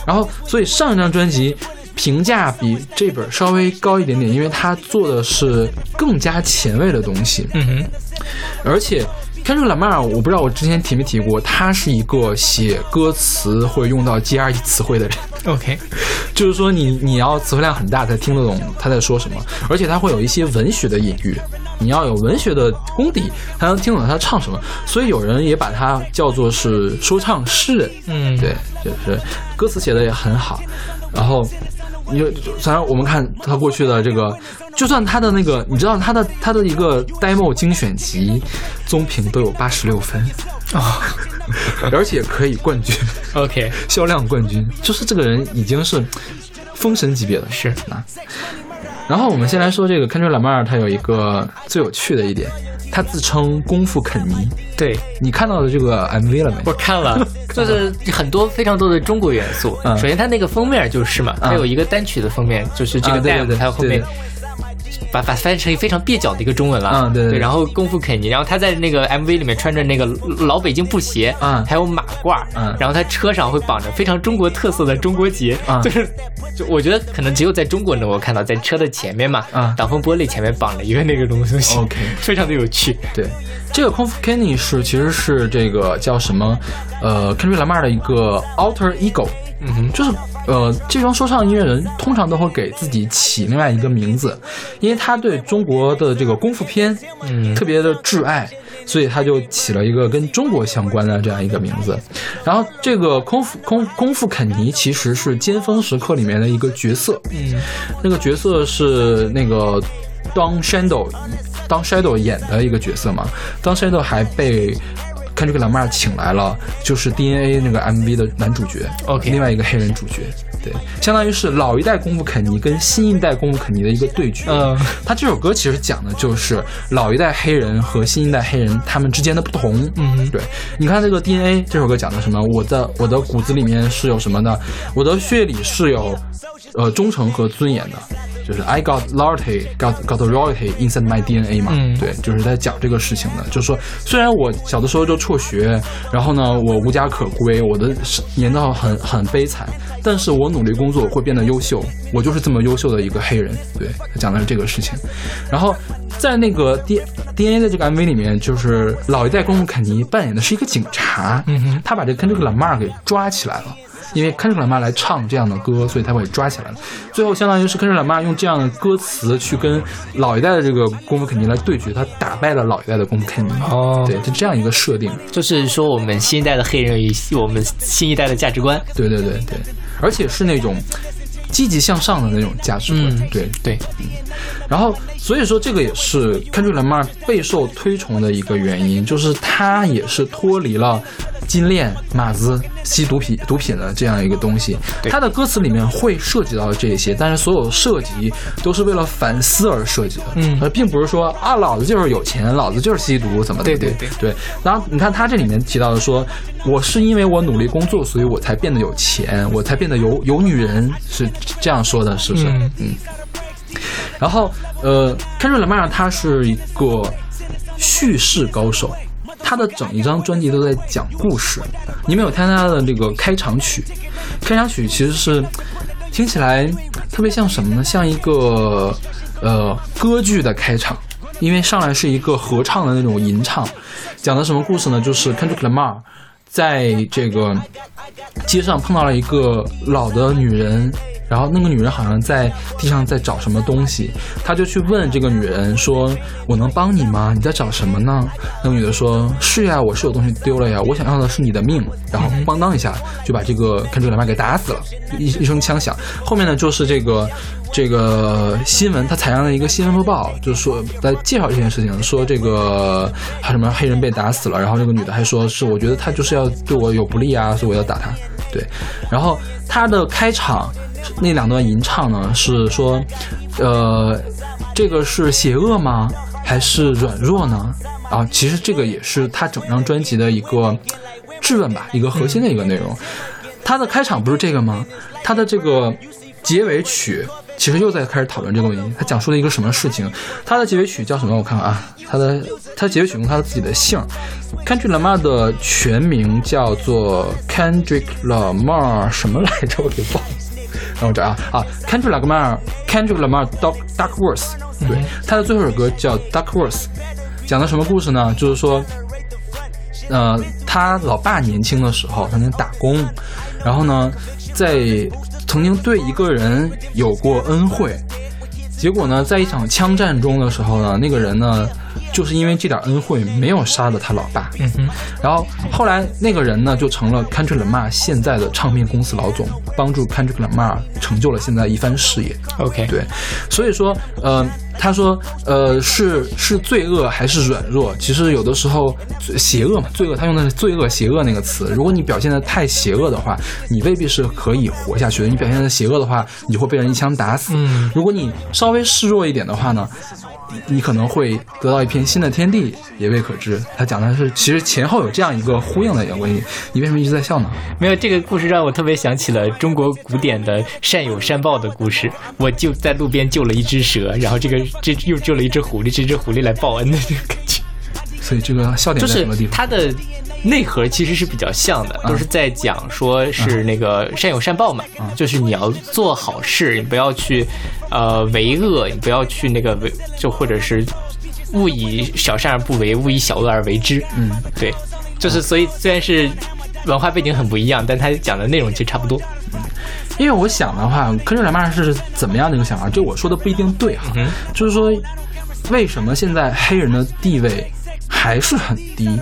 S2: 然后，所以上一张专辑评价比这本稍微高一点点，因为它做的是更加前卫的东西。
S1: 嗯哼，
S2: 而且 Kendrick Lamar，我不知道我之前提没提过，他是一个写歌词会用到 GRE 词汇的人
S1: ，OK，
S2: 就是说你你要词汇量很大才听得懂他在说什么，而且他会有一些文学的隐喻，你要有文学的功底才能听懂他唱什么，所以有人也把他叫做是说唱诗人。
S1: 嗯，
S2: 对，就是歌词写的也很好，然后。你就虽然我们看他过去的这个，就算他的那个，你知道他的他的一个 demo 精选集，综评都有八十六分啊，而且可以冠军，
S1: OK，
S2: 销量冠军，就是这个人已经是封神级别的
S1: 是
S2: 啊。然后我们先来说这个 Kendrick Lamar，他有一个最有趣的一点，他自称功夫肯尼。
S1: 对
S2: 你看到的这个 MV 了没？
S1: 我看了，就是很多非常多的中国元素。
S2: 嗯
S1: 首先，它那个封面就是嘛，它有一个单曲的封面，就是这个
S2: 啊对对
S1: Dam，
S2: 对
S1: 还有后面
S2: 对
S1: 把把翻译成非常蹩脚的一个中文了。
S2: 嗯对
S1: 然后功夫肯尼，然后他在那个 MV 里面穿着那个老北京布鞋，
S2: 嗯
S1: 还有马褂，
S2: 嗯
S1: 然后他车上会绑着非常中国特色的中国结，
S2: 嗯
S1: 就是就我觉得可能只有在中国能够看到，在车的前面嘛，
S2: 嗯
S1: 挡风玻璃前面绑着一个那个东西
S2: OK
S1: 非常的有趣。
S2: 对，这个空腹 Kenny 是其实是这个叫什么？呃，Kendrick Lamar 的一个 alter ego，
S1: 嗯哼，
S2: 就是呃，这帮说唱音乐人通常都会给自己起另外一个名字，因为他对中国的这个功夫片，
S1: 嗯。
S2: 特别的挚爱，所以他就起了一个跟中国相关的这样一个名字。然后这个功夫功功夫肯尼其实是《尖峰时刻》里面的一个角色，
S1: 嗯。
S2: 那个角色是那个 Don Shadow Don Shadow 演的一个角色嘛，Don Shadow 还被 Kendrick Lamar 请来了，就是 DNA 那个 MV 的男主角
S1: OK
S2: 另外一个黑人主角。对，相当于是老一代功夫肯尼跟新一代功夫肯尼的一个对决。
S1: 嗯
S2: 他这首歌其实讲的就是老一代黑人和新一代黑人他们之间的不同。
S1: 嗯
S2: 对，你看这个 DNA 这首歌讲的什么？我的我的骨子里面是有什么的？我的血液里是有呃忠诚和尊严的。就是 I got loyalty, got got royalty inside my DNA 嘛，
S1: 嗯
S2: 对，就是在讲这个事情的。就是说，虽然我小的时候就辍学，然后呢，我无家可归，我的年代很很悲惨，但是我努力工作会变得优秀，我就是这么优秀的一个黑人。对，他讲的是这个事情。然后在那个 D DNA 的这个 MV 里面，就是老一代功夫肯尼扮演的是一个警察，他把这个 Kendrick Lamar 给抓起来了。因为 Kendrick Lamar 来唱这样的歌，所以他会抓起来了。最后相当于是 Kendrick Lamar 用这样的歌词去跟老一代的这个功夫肯尼来对决，他打败了老一代的功夫肯尼。
S1: 哦
S2: 对，就这样一个设定。
S1: 就是说我们新一代的黑人与我们新一代的价值观。
S2: 对对对对，而且是那种积极向上的那种价值观。
S1: 嗯
S2: 对，
S1: 对，
S2: 然后所以说这个也是 Kendrick Lamar 备受推崇的一个原因，就是他也是脱离了金链、马子、吸毒品、毒品的这样一个东西。
S1: 对
S2: 他的歌词里面会涉及到这些，但是所有涉及都是为了反思而设计的，
S1: 嗯
S2: 而并不是说啊，老子就是有钱，老子就是吸毒，怎么的？
S1: 对对
S2: 对对。然后你看他这里面提到的说，我是因为我努力工作，所以我才变得有钱，我才变得有有女人，是这样说的，是不是？
S1: 嗯
S2: 嗯。然后，呃，Kendrick Lamar 他是一个叙事高手，他的整一张专辑都在讲故事。你们有听他的这个开场曲？开场曲其实是听起来特别像什么呢？像一个呃歌剧的开场，因为上来是一个合唱的那种吟唱，讲的什么故事呢？就是 Kendrick Lamar 在这个街上碰到了一个老的女人，然后那个女人好像在地上在找什么东西，他就去问这个女人说：“我能帮你吗？你在找什么呢？”那个女的说：“是呀，我是有东西丢了呀，我想要的是你的命。”然后咣当一下就把这个 Kendrick Lamar 给打死了，一一声枪响。后面呢就是这个这个新闻，他采样了一个新闻播报，就是说在介绍这件事情，说这个还什么黑人被打死了，然后这个女的还说是我觉得他就是要对我有不利啊，所以我要打他。对，然后他的开场那两段吟唱呢，是说，呃，这个是邪恶吗？还是软弱呢？啊，其实这个也是他整张专辑的一个质问吧，一个核心的一个内容。他的开场不是这个吗？他的这个结尾曲其实又在开始讨论这个问题。他讲述了一个什么事情？他的结尾曲叫什么？我看看啊，他的他结尾曲用他自己的姓，Kendrick Lamar 的全名叫做 Kendrick Lamar 什么来着？我给忘了。让我找啊啊，Kendrick Lamar，Kendrick Lamar Dark Darkworth，对，他的最后一首歌叫 Darkworth，讲的什么故事呢？就是说，呃，他老爸年轻的时候，曾经打工，然后呢，在曾经对一个人有过恩惠，结果呢，在一场枪战中的时候呢，那个人呢，就是因为这点恩惠没有杀了他老爸，
S1: 嗯哼，
S2: 然后后来那个人呢，就成了 Country Lamar 现在的唱片公司老总，帮助 Country Lamar 成就了现在一番事业。
S1: OK，
S2: 对，所以说，呃，他说，呃，是是罪恶还是软弱？其实有的时候，邪恶嘛，罪恶，他用的是罪恶、邪恶那个词。如果你表现的太邪恶的话，你未必是可以活下去的。你表现的邪恶的话，你就会被人一枪打死。
S1: 嗯
S2: 如果你稍微示弱一点的话呢，你可能会得到一片新的天地，也未可知。他讲的是，其实前后有这样一个呼应的一个关系。你为什么一直在笑呢？
S1: 没有这个故事让我特别想起了中国古典的善有善报的故事。我就在路边救了一只蛇，然后这个这又救了一只狐狸，这只狐狸来报恩的这个感觉。
S2: 所以这个笑点
S1: 就是
S2: 在什么地方？
S1: 它的内核其实是比较像的，都是在讲说是那个善有善报嘛，就是你要做好事，你不要去呃为恶，你不要去那个为就或者是勿以小善而不为，勿以小恶而为之。
S2: 嗯，
S1: 对，就是所以虽然是 文化背景很不一样，但他讲的内容其实差不多。
S2: 嗯因为我想的话，科学两妈是怎么样的一个想法？就我说的不一定对哈，
S1: 嗯
S2: 就是说，为什么现在黑人的地位还是很低？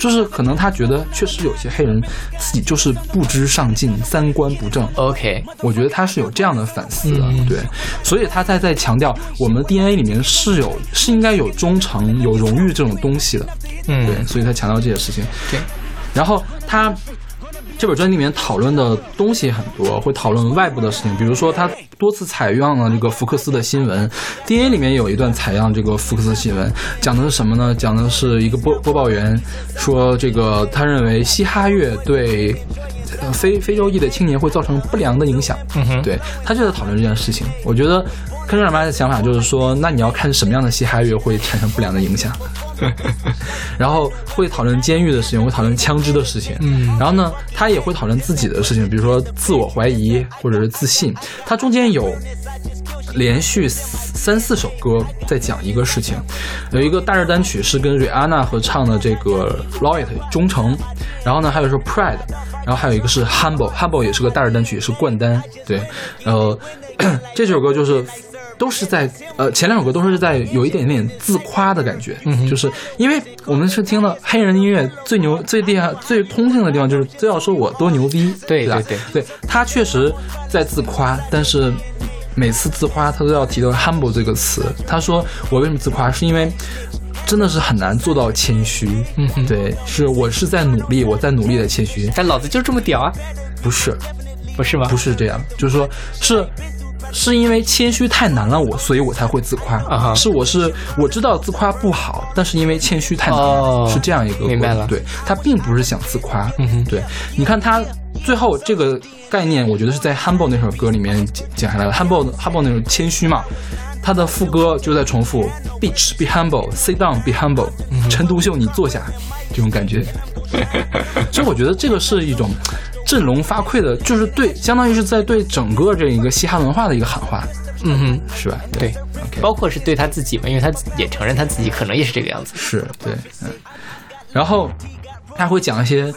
S2: 就是可能他觉得确实有些黑人自己就是不知上进，三观不正。
S1: OK，
S2: 我觉得他是有这样的反思的，
S1: 嗯
S2: 对，所以他在在强调我们的 DNA 里面是有是应该有忠诚、有荣誉这种东西的，
S1: 嗯，
S2: 对，所以他强调这些事情。
S1: 对，
S2: 然后他这本专辑里面讨论的东西很多，会讨论外部的事情，比如说他多次采样了这个福克斯的新闻，DNA 里面有一段采样这个福克斯新闻，讲的是什么呢？讲的是一个播播报员说，这个他认为嘻哈乐对。呃非非洲裔的青年会造成不良的影响，
S1: 嗯哼
S2: 对他就在讨论这件事情。我觉得科尔妈的想法就是说，那你要看什么样的嘻哈乐会产生不良的影响，然后会讨论监狱的事情，会讨论枪支的事情，
S1: 嗯
S2: 然后呢，他也会讨论自己的事情，比如说自我怀疑或者是自信。他中间有连续三四首歌在讲一个事情，有一个大热单曲是跟瑞安娜合唱的这个《Loyalty》忠诚，然后呢还有一首《Pride》，然后还有一个是《Humble》，Humble 也是个大热单曲，也是冠单，对，呃，这首歌就是。都是在呃前两首歌都是在有一点点自夸的感觉，
S1: 嗯
S2: 就是因为我们是听了黑人音乐最牛最厉害最通性的地方就是都要说我多牛逼，吧？
S1: 对对
S2: 对他确实在自夸，但是每次自夸他都要提到 humble 这个词。他说我为什么自夸，是因为真的是很难做到谦虚。
S1: 嗯哼
S2: 对，是我是在努力，我在努力的谦虚，
S1: 但老子就这么屌啊，
S2: 不是
S1: 不是吗？
S2: 不是这样，就是说是。是因为谦虚太难了，我所以我才会自夸。是我是我知道自夸不好，但是因为谦虚太难是这样一个
S1: 明白了
S2: 对他并不是想自夸。
S1: 嗯哼
S2: 对，你看他最后这个概念，我觉得是在 Humble 那首歌里面讲讲下来的。Humble Humble 那种谦虚嘛，他的副歌就在重复：Bitch be humble，sit down be humble，、陈独秀你坐下，这种感觉。所以我觉得这个是一种振聋发聩的，就是对，相当于是在对整个这一个嘻哈文化的一个喊话，
S1: 嗯哼，
S2: 是吧？
S1: 对。包括是对他自己嘛，因为他也承认他自己可能也是这个样子。
S2: 是对，嗯，然后他会讲一些，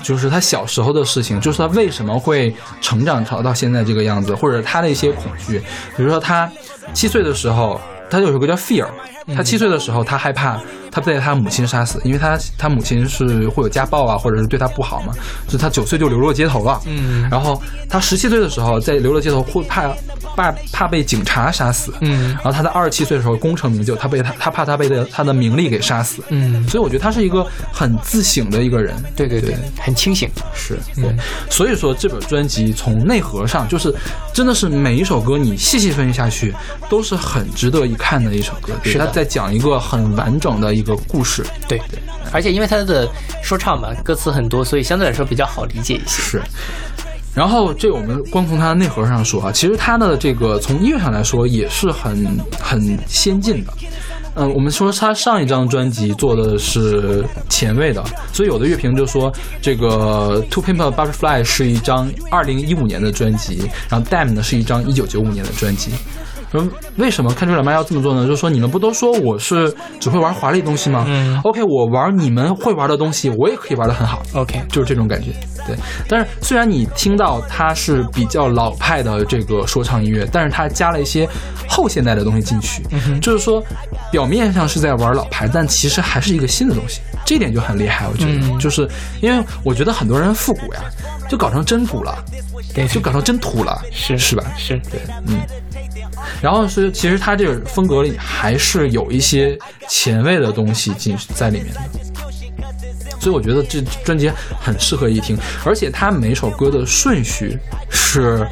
S2: 就是他小时候的事情，就是他为什么会成长成到现在这个样子，或者他的一些恐惧，比如说他七岁的时候，他有首歌叫《Fear》，他七岁的时候他害怕他被他母亲杀死，因为他他母亲是会有家暴啊，或者是对他不好嘛，所以他九岁就流落街头了。
S1: 嗯
S2: 然后他十七岁的时候在流落街头，会怕怕怕被警察杀死。
S1: 嗯
S2: 然后他在二十七岁的时候功成名就，他被他他怕他被的他的名利给杀死。
S1: 嗯，
S2: 所以我觉得他是一个很自省的一个人。
S1: 对对对，很清醒。
S2: 是对，所以说这本专辑从内核上，就是真的是每一首歌你细细分析下去，都是很值得一看的一首歌。对
S1: 是
S2: 他在讲一个很完整的一个故事。
S1: 对对，而且因为他的说唱嘛，歌词很多，所以相对来说比较好理解一些。
S2: 是。然后这我们光从它的内核上说啊，其实它的这个从音乐上来说也是很很先进的。嗯，我们说他上一张专辑做的是前卫的，所以有的乐评就说这个《Two Pimp a Butterfly》是一张二零一五年的专辑，然后《Damn》呢是一张一九九五年的专辑。嗯，为什么看出来妈要这么做呢？就是说你们不都说我是只会玩华丽东西吗？
S1: 嗯
S2: ，OK，我玩你们会玩的东西，我也可以玩的很好。
S1: OK，
S2: 就是这种感觉。对，但是虽然你听到它是比较老派的这个说唱音乐，但是它加了一些后现代的东西进去，就是说表面上是在玩老牌，但其实还是一个新的东西，这点就很厉害。我觉得，
S1: 嗯
S2: 就是因为我觉得很多人复古呀，就搞成真古了，
S1: 对
S2: 就搞成真土了，
S1: 是
S2: 是吧？
S1: 是，
S2: 对，嗯。然后是，其实它这个风格里还是有一些前卫的东西进在里面的，所以我觉得这专辑很适合一听，而且它每首歌的顺序是，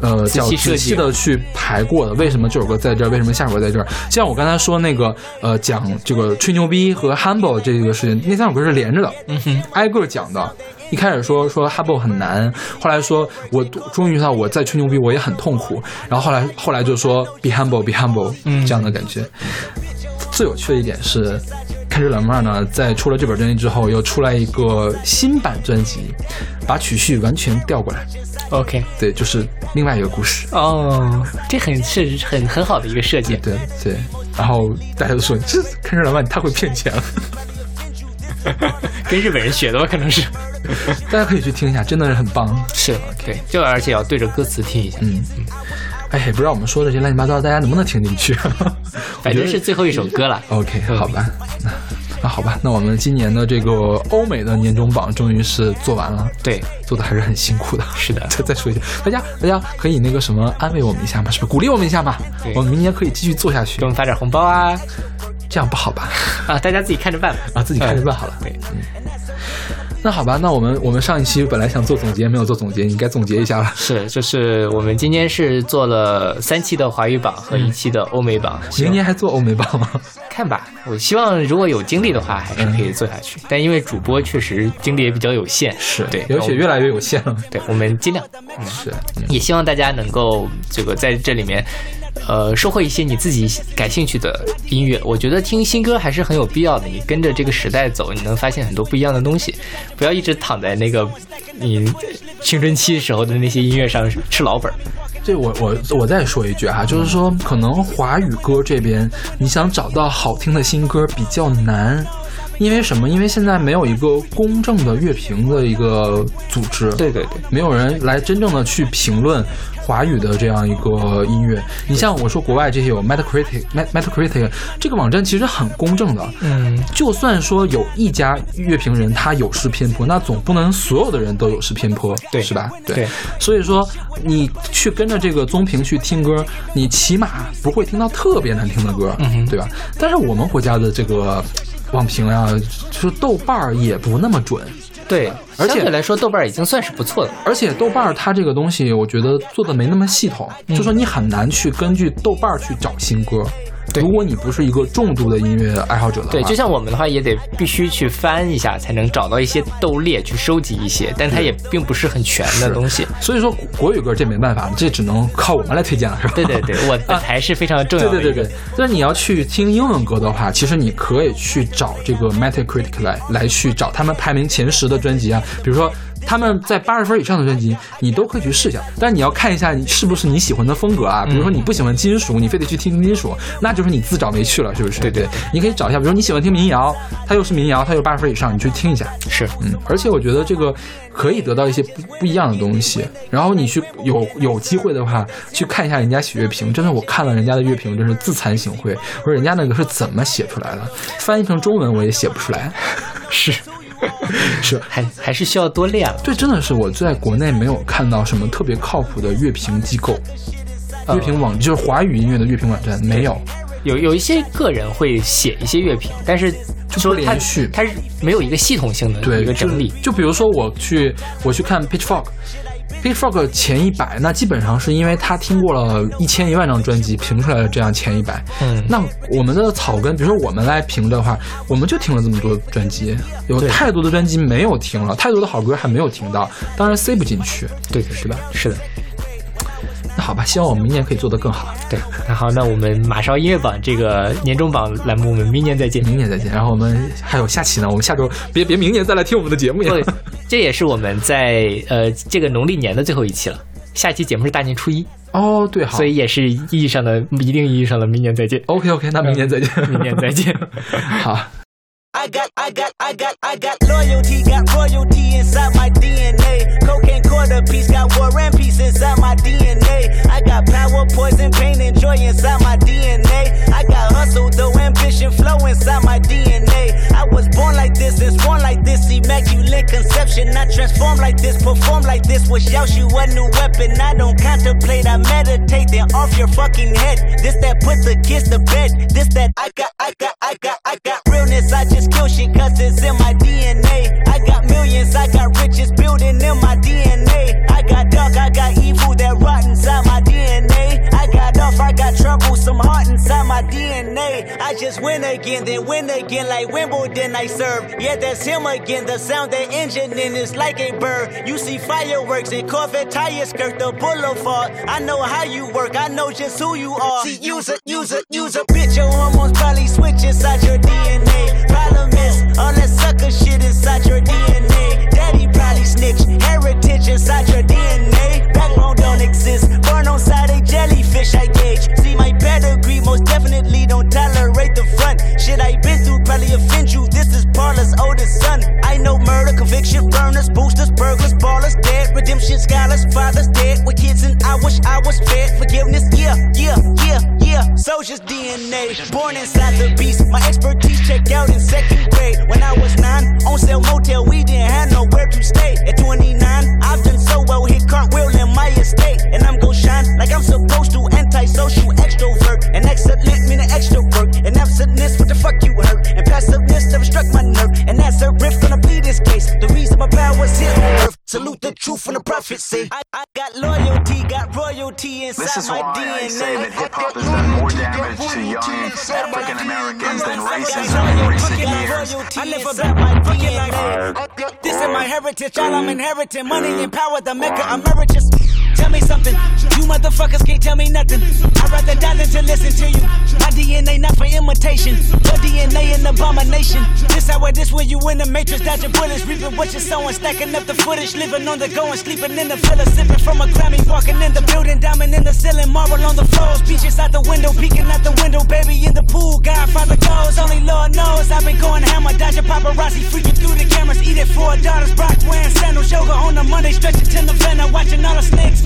S2: 呃，
S1: 仔
S2: 叫
S1: 细设计
S2: 仔细的去排过的。为什么这首歌在这儿？为什么下首歌在这儿？像我刚才说那个，呃，讲这个吹牛逼和 humble 这个事情，那三首歌是连着的，
S1: 嗯哼，
S2: 挨个讲的。一开始说说 humble 很难，后来说我终于知道我再吹牛逼我也很痛苦，然后后来后来就说 be humble be humble，
S1: 嗯
S2: 这样的感觉。最有趣的一点是，开始老妹儿呢在出了这本专辑之后，又出来一个新版专辑，把曲序完全调过来
S1: ，OK，
S2: 对，就是另外一个故事。
S1: 哦，这很是很很好的一个设计。
S2: 对对，然后大家都说这开始老妹儿你太会骗钱了，
S1: 跟日本人学的吧，可能是。
S2: 大家可以去听一下，真的是很棒。
S1: 是，，OK，，就而且要对着歌词听一下。
S2: 嗯，哎，也不知道我们说的这些乱七八糟，大家能不能听进去？
S1: 反正是最后一首歌了。
S2: OK，
S1: 嗯
S2: 好吧，那 那好吧，那我们今年的这个欧美的年终榜终于是做完了，
S1: 对，
S2: 做的还是很辛苦的。
S1: 是的
S2: 再再说一下，大家大家可以那个什么安慰我们一下吗，是不是鼓励我们一下嘛？我们明年可以继续做下去
S1: 给我，们发点红包啊
S2: 这样不好吧？
S1: 啊！大家自己看着办吧。
S2: 啊，自己看着办好了。
S1: 对，
S2: 那好吧，那我们我们上一期本来想做总结，没有做总结，你该总结一下了。
S1: 是，就是我们今天是做了三期的华语榜和一期的欧美榜，
S2: 明年还做欧美榜吗？
S1: 看吧。我希望如果有精力的话，还是可以做下去。但因为主播确实精力也比较有限，
S2: 是
S1: 对，
S2: 而且越来越有限了。
S1: 对我们尽量，
S2: 是，嗯
S1: 也希望大家能够这个在这里面，呃，收获一些你自己感兴趣的音乐。我觉得听新歌还是很有必要的。你跟着这个时代走，你能发现很多不一样的东西。不要一直躺在那个你青春期时候的那些音乐上吃老本儿。
S2: 这我我我再说一句哈、就是说可能华语歌这边你想找到好听的新歌比较难，因为什么？因为现在没有一个公正的乐评的一个组织，
S1: 对对对，
S2: 没有人来真正的去评论华语的这样一个音乐。你像我说国外这些有 Metacritic、Met- Metacritic 这个网站其实很公正的，
S1: 嗯，
S2: 就算说有一家乐评人他有失偏颇，那总不能所有的人都有失偏颇，
S1: 对
S2: 是吧？
S1: 对
S2: 所以说你去跟着这个综评去听歌，你起码不会听到特别难听的歌，
S1: 嗯哼
S2: 对吧？但是我们国家的这个网评啊、就是豆瓣儿也不那么准。
S1: 对，
S2: 而且
S1: 相对来说，豆瓣儿已经算是不错的。
S2: 而且豆瓣儿它这个东西，我觉得做的没那么系统，就说你很难去根据豆瓣儿去找新歌。
S1: 对
S2: 如果你不是一个重度的音乐爱好者的话，
S1: 对，就像我们的话，也得必须去翻一下，才能找到一些豆列，去收集一些，但它也并不是很全的东西。
S2: 所以说国国语歌这没办法，这只能靠我们来推荐了，是吧？
S1: 对对对，我的台是非常重要。
S2: 对对对对，但是你要去听英文歌的话，其实你可以去找这个 Metacritic 来来去找他们排名前十的专辑啊，比如说他们在八十分以上的专辑，你都可以去试一下。但是你要看一下你是不是你喜欢的风格啊。比如说你不喜欢金属，你非得去听金属，那就是你自找没趣了，是不是？
S1: 对对
S2: 你可以找一下，比如说你喜欢听民谣，它又是民谣，它有八十分以上，你去听一下。
S1: 是，
S2: 嗯，而且我觉得这个可以得到一些不不一样的东西。然后你去有有机会的话，去看一下人家写乐评，真的我看了人家的乐评，真是自惭形秽。我说人家那个是怎么写出来的？翻译成中文我也写不出来。
S1: 是
S2: 是，
S1: 还还是需要多练了。
S2: 对，真的是我在国内没有看到什么特别靠谱的乐评机构、乐评网，就是华语音乐的乐评网站没有。
S1: 有有一些个人会写一些乐评，但是
S2: 就不
S1: 说它
S2: 连续
S1: 它是没有一个系统性的
S2: 对
S1: 一个整理。
S2: 就就比如说我去我去看 Pitchfork。Pitchfork 前一百，那基本上是因为他听过了一千一万张专辑，评出来了这样前一百。
S1: 嗯
S2: 那我们的草根，比如说我们来评的话，我们就听了这么多专辑，有太多的专辑没有听了，太多的好歌还没有听到，当然塞不进去。
S1: 对，是吧？是的，
S2: 那 好吧，希望我们明年可以做得更好。
S1: 对。那好，那我们马上音乐榜这个年终榜栏目，我们明年再见。
S2: 明年再见。然后我们还有下期呢，我们下周别别明年再来听我们的节目呀。
S1: 对，这也是我们在呃这个农历年的最后一期了。下期节目是大年初一，
S2: 哦，对，好，
S1: 所以也是意义上的一定意义上的明年再见。
S2: OK OK，那明年再见。
S1: 明年再见。
S2: 好。
S6: I got, I got, I got, I got loyalty, got royalty inside my DNA. Cocaine quarter piece, got war and peace inside my DNA. I got power, poison, pain, and joy inside my DNA. I got hustle, though ambition, flow inside my DNA. I was born like this and sworn like this, immaculate conception. I transform like this, perform like this, wish out you a new weapon. I don't contemplate, I meditate, then off your fucking head. This that put the kids to bed. This that I got, I got, I got, I got realness. I just kill shit cause it's in my DNA. I millions, I got riches building in my DNA. I got dark, I got evil that rot inside my DNA. I got off, I got trouble, some heart inside my DNA. I just win again, then win again like Wimbledon I serve. Yeah, that's him again. The sound that engine in is like a bird. You see fireworks and Corvette tires skirt the boulevard. I know how you work, I know just who you are. See, use a, use a, use a bitch. Your hormones probably switch inside your DNA. All that sucker shit inside your DNA. Daddy probably snitch, heritage inside your DNA. Backbone don't exist, born on side a jellyfish I gauge. See my pedigree, most definitely don't tolerate the front. Shit I been through probably offend you. Paula's oldest son. I know murder, conviction, burners, boosters, burglars, ballers, dead, redemption, scholars, fathers dead with kids, and I wish I was fed. Forgiveness, yeah, yeah, yeah, yeah. Soldier's DNA, born inside the beast. My expertise checked out in second grade. When I was nine, on sale motel, we didn't have nowhere to stay. At 29, I've done so well, hit cartwheel in my estate. And I'm gon' shine like I'm supposed to. Antisocial extrovert. And excellent meaning extra work. And absentness, what the fuck you hurt? And passiveness never struck my nerve. And that's a riff gonna be this case. The reason my power's here on earth. Salute the truth from the prophecy. I, I got loyalty, got royalty inside
S7: This is
S6: my
S7: why
S6: DNA.
S7: I say that hip hop has done more damage to young African Americans than racism in recent years.
S6: I live about my fucking life. This is my heritage, all I'm inheriting. Money and power, the mecca emeritus. Tell me something, you motherfuckers can't tell me nothing. I'd rather die than to listen to you. My DNA not for imitation, your DNA an abomination. This how this where you in the matrix, dodging bullets, reaping what you're sowing, stacking up the footage, living on the go and sleeping in the villa, sipping from a Grammy, walking in the building, diamond in the ceiling, marble on the floors, beaches out the window, peeking out the window, baby in the pool, Godfather goes, only Lord knows I've been going hammer, dodging paparazzi, freaking through the cameras, eat it for daughters, Brock wearing sandals, yoga on a Monday, stretching to November, watching all the snakes,